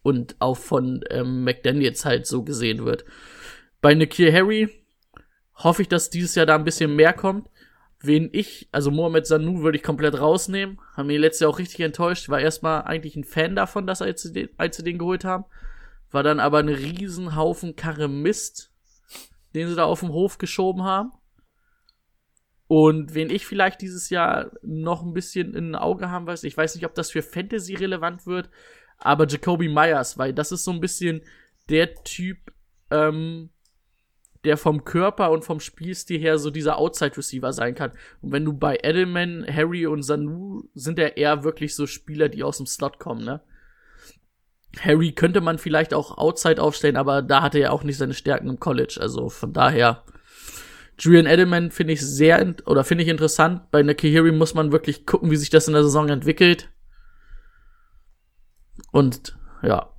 und auch von ähm, McDaniels halt so gesehen wird. Bei Nikhil Harry hoffe ich, dass dieses Jahr da ein bisschen mehr kommt. Wen ich, also Mohamed Sanu würde ich komplett rausnehmen. Haben mich letztes Jahr auch richtig enttäuscht. War erstmal eigentlich ein Fan davon, dass als sie den, als sie den geholt haben. War dann aber ein Riesenhaufen Karre Mist, den sie da auf dem Hof geschoben haben. Und wen ich vielleicht dieses Jahr noch ein bisschen in ein Auge haben weiß, ich weiß nicht, ob das für Fantasy relevant wird, aber Jacoby Myers, weil das ist so ein bisschen der Typ, ähm, der vom Körper und vom Spielstil her so dieser Outside-Receiver sein kann. Und wenn du bei Edelman, Harry und Sanu sind ja eher wirklich so Spieler, die aus dem Slot kommen, ne? Harry könnte man vielleicht auch Outside aufstellen, aber da hatte er auch nicht seine Stärken im College. Also von daher, Julian Edelman finde ich sehr, oder finde ich interessant. Bei Nakahiri muss man wirklich gucken, wie sich das in der Saison entwickelt. Und, ja.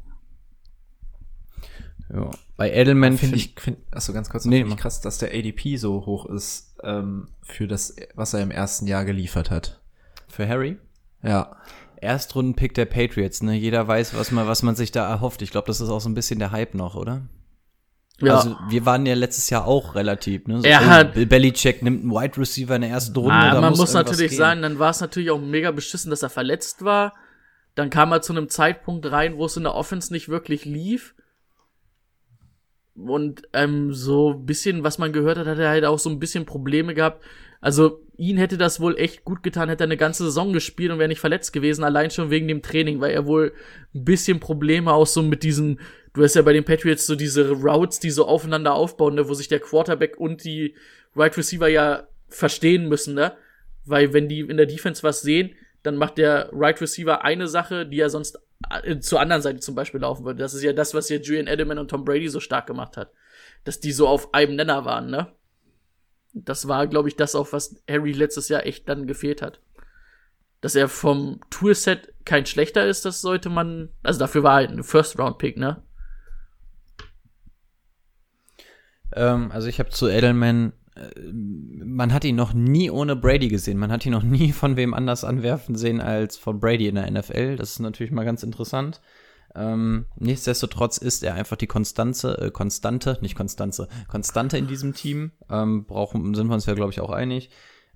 Ja. Bei Edelman Finde ich, find, achso, ganz kurz, Nee, finde ich mach. krass, dass der ADP so hoch ist, ähm, für das, was er im ersten Jahr geliefert hat. für Harry. Ja. Erstrundenpick der Patriots, ne? Jeder weiß, was man, was man sich da erhofft. Ich glaube, das ist auch so ein bisschen der Hype noch, oder? Ja. Also, wir waren ja letztes Jahr auch relativ, ne? So, Er oh, hat- Bill Belichick nimmt einen Wide Receiver in der ersten Runde. Ah, da man muss, irgendwas natürlich gehen. sagen, dann war es natürlich auch mega beschissen, dass er verletzt war. Dann kam er zu einem Zeitpunkt rein, wo es in der Offense nicht wirklich lief. Und ähm, so ein bisschen, was man gehört hat, hat er halt auch so ein bisschen Probleme gehabt. Also ihn hätte das wohl echt gut getan, hätte er eine ganze Saison gespielt und wäre nicht verletzt gewesen, allein schon wegen dem Training, weil er wohl ein bisschen Probleme auch so mit diesen, du hast ja bei den Patriots so diese Routes, die so aufeinander aufbauen, ne, wo sich der Quarterback und die Right Receiver ja verstehen müssen, ne? Weil wenn die in der Defense was sehen, dann macht der Right Receiver eine Sache, die er sonst äh, zur anderen Seite zum Beispiel laufen würde. Das ist ja das, was ja Julian Edelman und Tom Brady so stark gemacht hat. Dass die so auf einem Nenner waren, ne? Das war, glaube ich, das auch, was Harry letztes Jahr echt dann gefehlt hat. Dass er vom Toolset kein schlechter ist, das sollte man, also dafür war halt ein First-Round-Pick, ne? Ähm, also ich habe zu Edelman, äh, man hat ihn noch nie ohne Brady gesehen. Man hat ihn noch nie von wem anders anwerfen sehen als von Brady in der NFL. Das ist natürlich mal ganz interessant. Ähm, nichtsdestotrotz ist er einfach die Konstanze, äh, Konstante, nicht Konstanze, Konstante in diesem Team. Ähm, brauchen, sind wir uns ja, glaube ich, auch einig.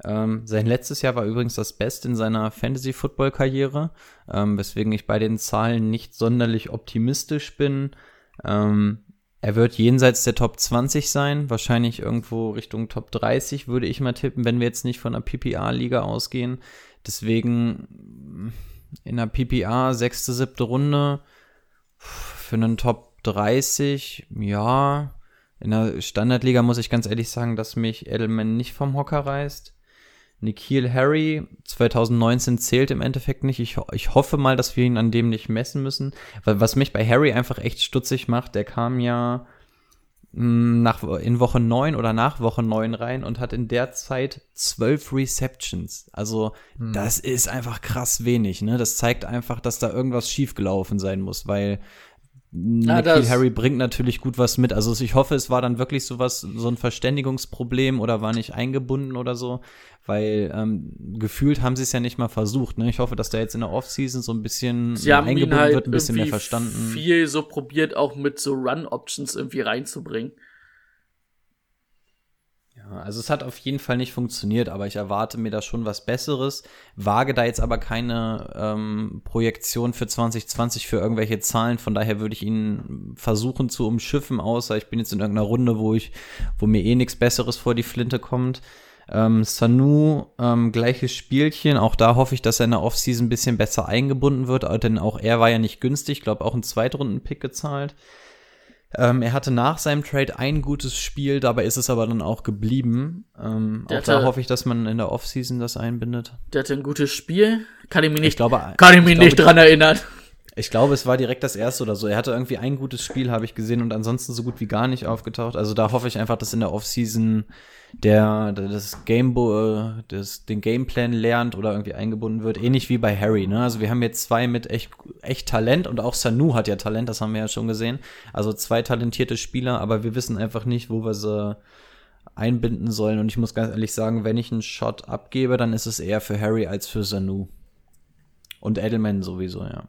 Ähm, sein letztes Jahr war übrigens das Beste in seiner Fantasy-Football-Karriere, ähm, weswegen ich bei den Zahlen nicht sonderlich optimistisch bin. Ähm, er wird jenseits der Top 20 sein, wahrscheinlich irgendwo Richtung Top 30, würde ich mal tippen, wenn wir jetzt nicht von einer PPA-Liga ausgehen. Deswegen in der PPA, sechste, siebte Runde, für einen Top 30, ja. In der Standardliga muss ich ganz ehrlich sagen, dass mich Edelman nicht vom Hocker reißt. Nikhil Harry 2019 zählt im Endeffekt nicht. Ich, ich hoffe mal, dass wir ihn an dem nicht messen müssen. Was mich bei Harry einfach echt stutzig macht, der kam ja nach, in Woche 9 oder nach Woche 9 rein und hat in der Zeit 12 Receptions. Also das ist einfach krass wenig. Ne? Das zeigt einfach, dass da irgendwas schiefgelaufen sein muss, weil Nikhil das- Harry bringt natürlich gut was mit. Also ich hoffe, es war dann wirklich sowas, so ein Verständigungsproblem oder war nicht eingebunden oder so, weil ähm, gefühlt haben sie es ja nicht mal versucht. Ne? Ich hoffe, dass der jetzt in der Offseason so ein bisschen Sie haben eingebunden halt wird, ein bisschen mehr verstanden. viel so probiert, auch mit so Run-Options irgendwie reinzubringen. Ja, also es hat auf jeden Fall nicht funktioniert, aber ich erwarte mir da schon was Besseres. Wage da jetzt aber keine ähm, Projektion für 2020 für irgendwelche Zahlen. Von daher würde ich ihn versuchen zu umschiffen, außer ich bin jetzt in irgendeiner Runde, wo ich, wo mir eh nichts Besseres vor die Flinte kommt. Ähm, Sanu, ähm, gleiches Spielchen. Auch da hoffe ich, dass er in der Offseason ein bisschen besser eingebunden wird, denn auch er war ja nicht günstig. Ich glaube, auch einen Zweitrunden-Pick gezahlt. Ähm, er hatte nach seinem Trade ein gutes Spiel, dabei ist es aber dann auch geblieben. Ähm, auch da hatte- hoffe ich, dass man in der Offseason das einbindet. Der hatte ein gutes Spiel. Kann ich mich nicht, Ich glaube, kann ich mich ich nicht glaube, dran erinnern. Ich glaube, es war direkt das erste oder so. Er hatte irgendwie ein gutes Spiel, habe ich gesehen, und ansonsten so gut wie gar nicht aufgetaucht. Also da hoffe ich einfach, dass in der Offseason der, das Gamebo, äh, das, den Gameplan lernt oder irgendwie eingebunden wird. Ähnlich wie bei Harry, ne? Also wir haben jetzt zwei mit echt, echt Talent und auch Sanu hat ja Talent, das haben wir ja schon gesehen. Also zwei talentierte Spieler, aber wir wissen einfach nicht, wo wir sie einbinden sollen. Und ich muss ganz ehrlich sagen, wenn ich einen Shot abgebe, dann ist es eher für Harry als für Sanu. Und Edelman sowieso, ja.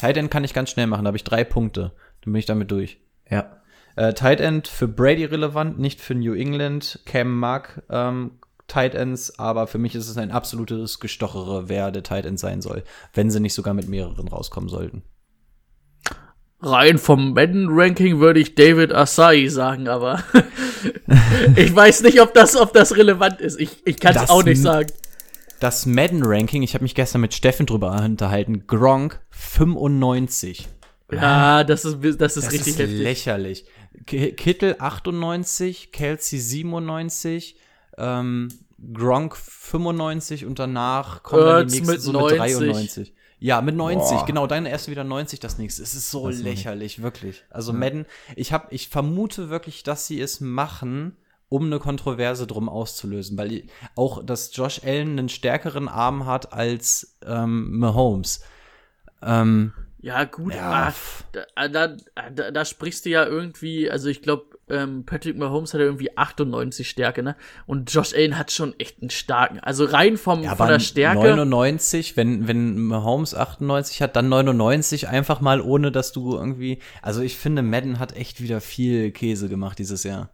Tight End kann ich ganz schnell machen, da habe ich drei Punkte. Dann bin ich damit durch. Ja. Äh, Tight End für Brady relevant, nicht für New England. Cam mag ähm, Tight Ends, aber für mich ist es ein absolutes Gestochere, wer der Tight End sein soll, wenn sie nicht sogar mit mehreren rauskommen sollten. Rein vom Madden-Ranking würde ich David Asai sagen, aber ich weiß nicht, ob das, ob das relevant ist. Ich, ich kann es auch nicht sagen. Das Madden-Ranking, ich habe mich gestern mit Steffen drüber unterhalten, Gronk 95. Ja, das ist, das ist Das richtig ist heftig. lächerlich. Kittel 98, Kelsey 97, ähm, Gronk 95 und danach kommt dann Ertz die nächste mit so mit 90. 93. Ja, mit 90, Boah. genau, dann erst wieder 90 das nächste. Es ist so Das lächerlich, wirklich. Also Madden, ich hab, ich vermute wirklich, dass sie es machen, um eine Kontroverse drum auszulösen, weil auch, dass Josh Allen einen stärkeren Arm hat als ähm, Mahomes. Ähm, Ja, gut, Ja, ah, da, da, da, da sprichst du ja irgendwie, also ich glaube, ähm, Patrick Mahomes hat ja irgendwie 98 Stärke, ne? Und Josh Allen hat schon echt einen starken. Also rein vom, Ja, von der Stärke. 99, wenn, wenn Mahomes 98 hat, dann 99 einfach mal, ohne dass du irgendwie. Also ich finde, Madden hat echt wieder viel Käse gemacht dieses Jahr.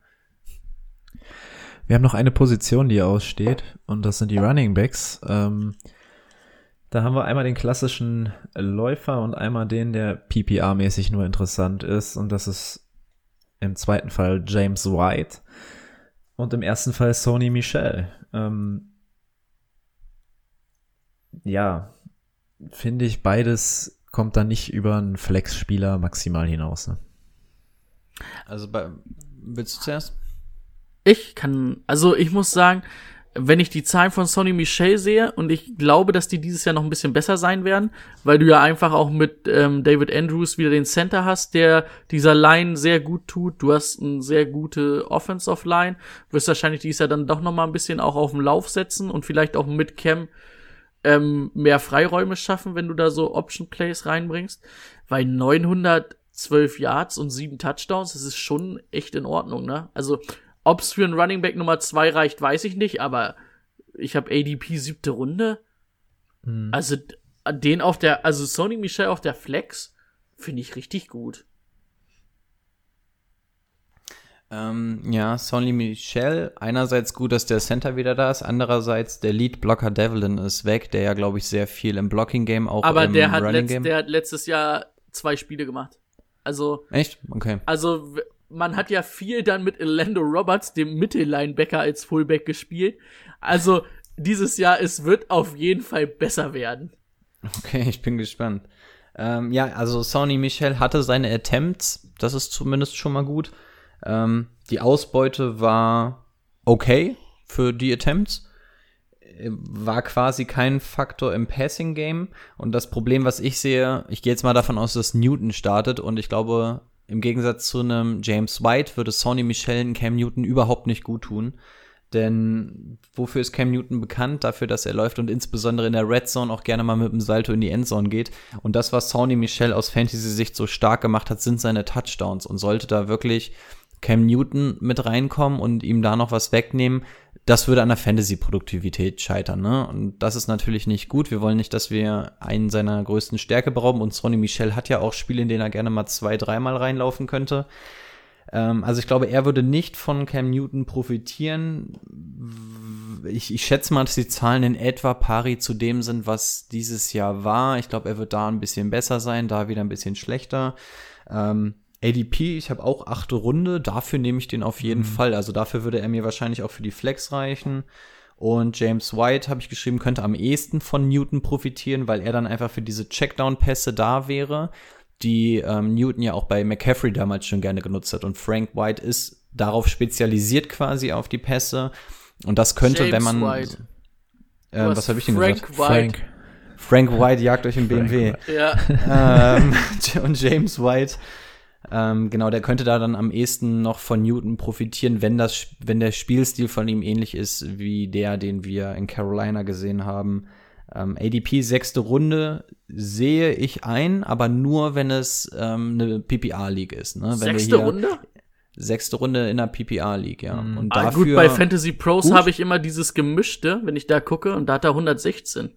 Wir haben noch eine Position, die aussteht, und das sind die Running Backs. Ähm, da haben wir einmal den klassischen Läufer und einmal den, der PPR-mäßig nur interessant ist, und das ist im zweiten Fall James White und im ersten Fall Sony Michel. Ähm, ja, finde ich, beides kommt da nicht über einen Flex-Spieler maximal hinaus. Ne? Also bei, willst du zuerst? Ich kann, also ich muss sagen, wenn ich die Zahlen von Sonny Michel sehe und ich glaube, dass die dieses Jahr noch ein bisschen besser sein werden, weil du ja einfach auch mit ähm, David Andrews wieder den Center hast, der dieser Line sehr gut tut. Du hast eine sehr gute Offensive Line, wirst wahrscheinlich dieses Jahr dann doch noch mal ein bisschen auch auf den Lauf setzen und vielleicht auch mit Cam ähm, mehr Freiräume schaffen, wenn du da so Option Plays reinbringst, weil 912 Yards und sieben Touchdowns, das ist schon echt in Ordnung, ne? Also Ob's für einen Running Back Nummer zwei reicht, weiß ich nicht, aber ich habe ADP siebte Runde. Hm. Also den auf der, also Sony Michel auf der Flex finde ich richtig gut. Ähm, ja, Sonny Michel. Einerseits gut, dass der Center wieder da ist. Andererseits der Lead-Blocker Devlin ist weg, der ja, glaube ich, sehr viel im Blocking-Game auch Aber im der hat, letzt, Running-Game. der hat letztes Jahr zwei Spiele gemacht. Also, Echt? Okay. also man hat ja viel dann mit Orlando Roberts, dem Mittellinebacker, als Fullback gespielt. Also dieses Jahr, es wird auf jeden Fall besser werden. Okay, ich bin gespannt. Ähm, ja, also Sony Michel hatte seine Attempts, das ist zumindest schon mal gut. Ähm, die Ausbeute war okay für die Attempts. Äh, War quasi kein Faktor im Passing Game. Und das Problem, was ich sehe, ich gehe jetzt mal davon aus, dass Newton startet und ich glaube, im Gegensatz zu einem James White würde Sony Michel einen Cam Newton überhaupt nicht gut tun. Denn wofür ist Cam Newton bekannt? Dafür, dass er läuft und insbesondere in der Red Zone auch gerne mal mit dem Salto in die Endzone geht. Und das, was Sony Michel aus Fantasy-Sicht so stark gemacht hat, sind seine Touchdowns. Und sollte da wirklich Cam Newton mit reinkommen und ihm da noch was wegnehmen, das würde an der Fantasy-Produktivität scheitern. Ne? Und das ist natürlich nicht gut. Wir wollen nicht, dass wir einen seiner größten Stärke berauben. Und Sonny Michel hat ja auch Spiele, in denen er gerne mal zwei, dreimal reinlaufen könnte. Ähm, also ich glaube, er würde nicht von Cam Newton profitieren. Ich, ich schätze mal, dass die Zahlen in etwa pari zu dem sind, was dieses Jahr war. Ich glaube, er wird da ein bisschen besser sein, da wieder ein bisschen schlechter. Ähm, ADP, ich habe auch achte Runde, dafür nehme ich den auf jeden Fall. Also dafür würde er mir wahrscheinlich auch für die Flex reichen. Und James White, habe ich geschrieben, könnte am ehesten von Newton profitieren, weil er dann einfach für diese Checkdown-Pässe da wäre. die ähm, Newton ja auch bei McCaffrey damals schon gerne genutzt hat. Und Frank White ist darauf spezialisiert quasi auf die Pässe. Und das könnte, James wenn man. White. Äh, was habe ich denn Frank gesagt? White. Frank White jagt euch im BMW. Ja. ähm, und James White, ähm, genau, der könnte da dann am ehesten noch von Newton profitieren, wenn das, wenn der Spielstil von ihm ähnlich ist wie der, den wir in Carolina gesehen haben. Ähm, ADP sechste Runde sehe ich ein, aber nur wenn es ähm, eine PPR-League ist. Ne? Wenn wir Sechste hier- Runde? Sechste Runde in der PPR-League, ja. Und Ah, dafür, gut, bei Fantasy Pros habe ich immer dieses Gemischte, wenn ich da gucke, und da hat er 116.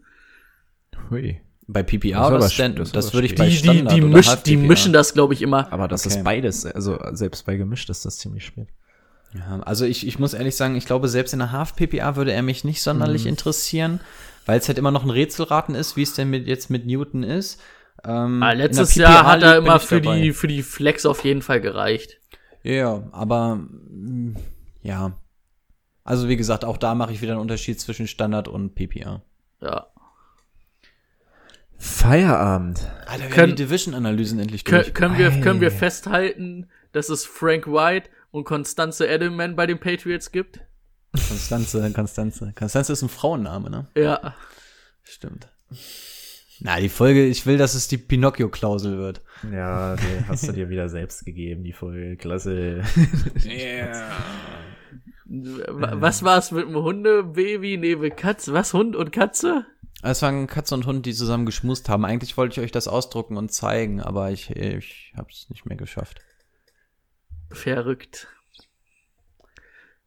Hui. Bei Das PPR ist oder aber- Stand, das das, würde ich bei Die, die, Standard die, oder misch, die mischen das, glaube ich, immer. Aber das Okay. ist beides. Also selbst bei gemischt ist das ziemlich spät. Ja, also ich, ich muss ehrlich sagen, ich glaube, selbst in der Half-PPA würde er mich nicht sonderlich Mhm. interessieren, weil es halt immer noch ein Rätselraten ist, wie es denn mit, jetzt mit Newton ist. Ähm, Ah, letztes Jahr hat er immer für dabei. die, für die Flex auf jeden Fall gereicht. Ja, aber mm, ja. Also wie gesagt, auch da mache ich wieder einen Unterschied zwischen Standard und PPR. Ja. Feierabend. Alter, wir Können- haben die Division-Analysen endlich durch. können, wir, können wir festhalten, dass es Frank White und Constanze Edelman bei den Patriots gibt? Konstanze, Konstanze. Konstanze ist ein Frauenname, ne? Ja. Stimmt. Na, die Folge, ich will, dass es die Pinocchio-Klausel wird. Ja, die hast du dir wieder selbst gegeben, die Folge. Klasse. W- Was war's mit dem Hundebaby? Nee, mit Katze. Was? Hund und Katze? Es waren Katze und Hund, die zusammen geschmust haben. Eigentlich wollte ich euch das ausdrucken und zeigen, aber ich, ich habe es nicht mehr geschafft. Verrückt.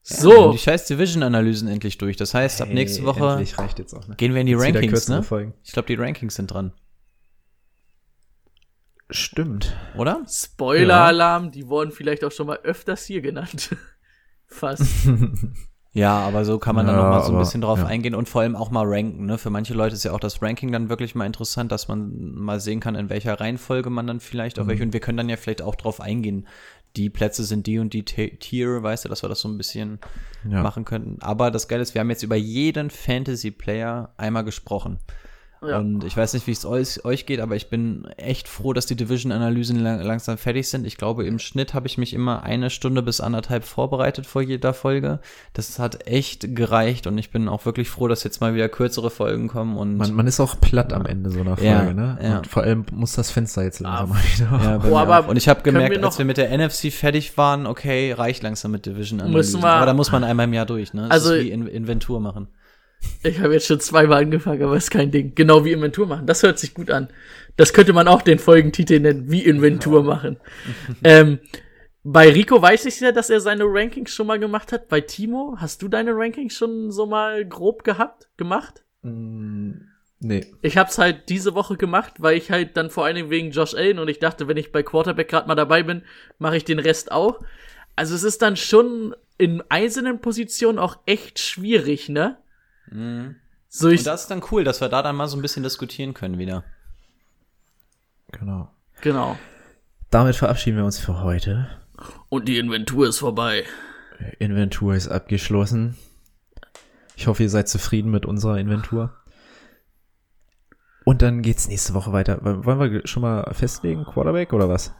Ja, So. die scheiß Division-Analysen endlich durch. Das heißt, ab nächste Woche Endlich reicht jetzt auch, ne? gehen wir in die Jetzt Rankings, ne? Folgen. Ich glaube, die Rankings sind dran, Stimmt. oder? Spoiler-Alarm, die wurden vielleicht auch schon mal öfters hier genannt. Fast. Ja, aber so kann man dann Ja, noch mal so ein bisschen drauf ja. eingehen und vor allem auch mal ranken. Ne? Für manche Leute ist ja auch das Ranking dann wirklich mal interessant, dass man mal sehen kann, in welcher Reihenfolge man dann vielleicht Mhm. auf welche. Und wir können dann ja vielleicht auch drauf eingehen. Die Plätze sind die und die Tier, weißt du, dass wir das so ein bisschen Ja. machen könnten. Aber das Geile ist, wir haben jetzt über jeden Fantasy-Player einmal gesprochen. Ja. Und ich weiß nicht, wie es euch, euch geht, aber ich bin echt froh, dass die Division-Analysen lang, langsam fertig sind. Ich glaube, im Schnitt habe ich mich immer eine Stunde bis anderthalb vorbereitet vor jeder Folge. Das hat echt gereicht und ich bin auch wirklich froh, dass jetzt mal wieder kürzere Folgen kommen und Man, man ist auch platt am Ende so einer Folge, Ja, ne? ja. Und vor allem muss das Fenster jetzt langsam Ah, mal wieder. ja, Oh, aber und ich habe gemerkt, wir als wir mit der NFC fertig waren, okay, reicht langsam mit Division-Analysen. Müssen wir- Aber da muss man einmal im Jahr durch, ne? Das Also- ist wie in Inventur machen. Ich habe jetzt schon zweimal angefangen, aber ist kein Ding. Genau wie Inventur machen. Das hört sich gut an. Das könnte man auch den Folgentitel nennen, wie Inventur machen. ähm, bei Rico weiß ich ja, dass er seine Rankings schon mal gemacht hat. Bei Timo, hast du deine Rankings schon so mal grob gehabt, gemacht? Mm, nee. Ich hab's halt diese Woche gemacht, weil ich halt dann vor allen Dingen wegen Josh Allen und ich dachte, wenn ich bei Quarterback gerade mal dabei bin, mache ich den Rest auch. Also es ist dann schon in einzelnen Positionen auch echt schwierig, ne? So ich, Und das ist dann cool, dass wir da dann mal so ein bisschen diskutieren können wieder. Genau. genau. Damit verabschieden wir uns für heute. Und die Inventur ist vorbei. Inventur ist abgeschlossen. Ich hoffe, ihr seid zufrieden mit unserer Inventur. Und dann geht's nächste Woche weiter. Wollen wir schon mal festlegen? Quarterback oder was?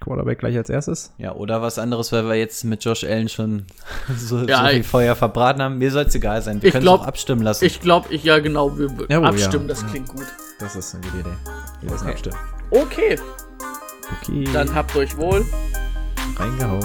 Quarterback gleich als erstes? Ja, oder was anderes, weil wir jetzt mit Josh Allen schon so, Ja, so viel Feuer verbraten haben. Mir soll es egal sein. Wir Ich können glaub- es auch abstimmen lassen. Ich glaube, ich ja genau, wir Ja, oh, abstimmen, ja. das klingt gut. Das ist eine gute Idee. Wir lassen Okay. abstimmen. Okay, Okay. dann habt euch wohl. reingehauen.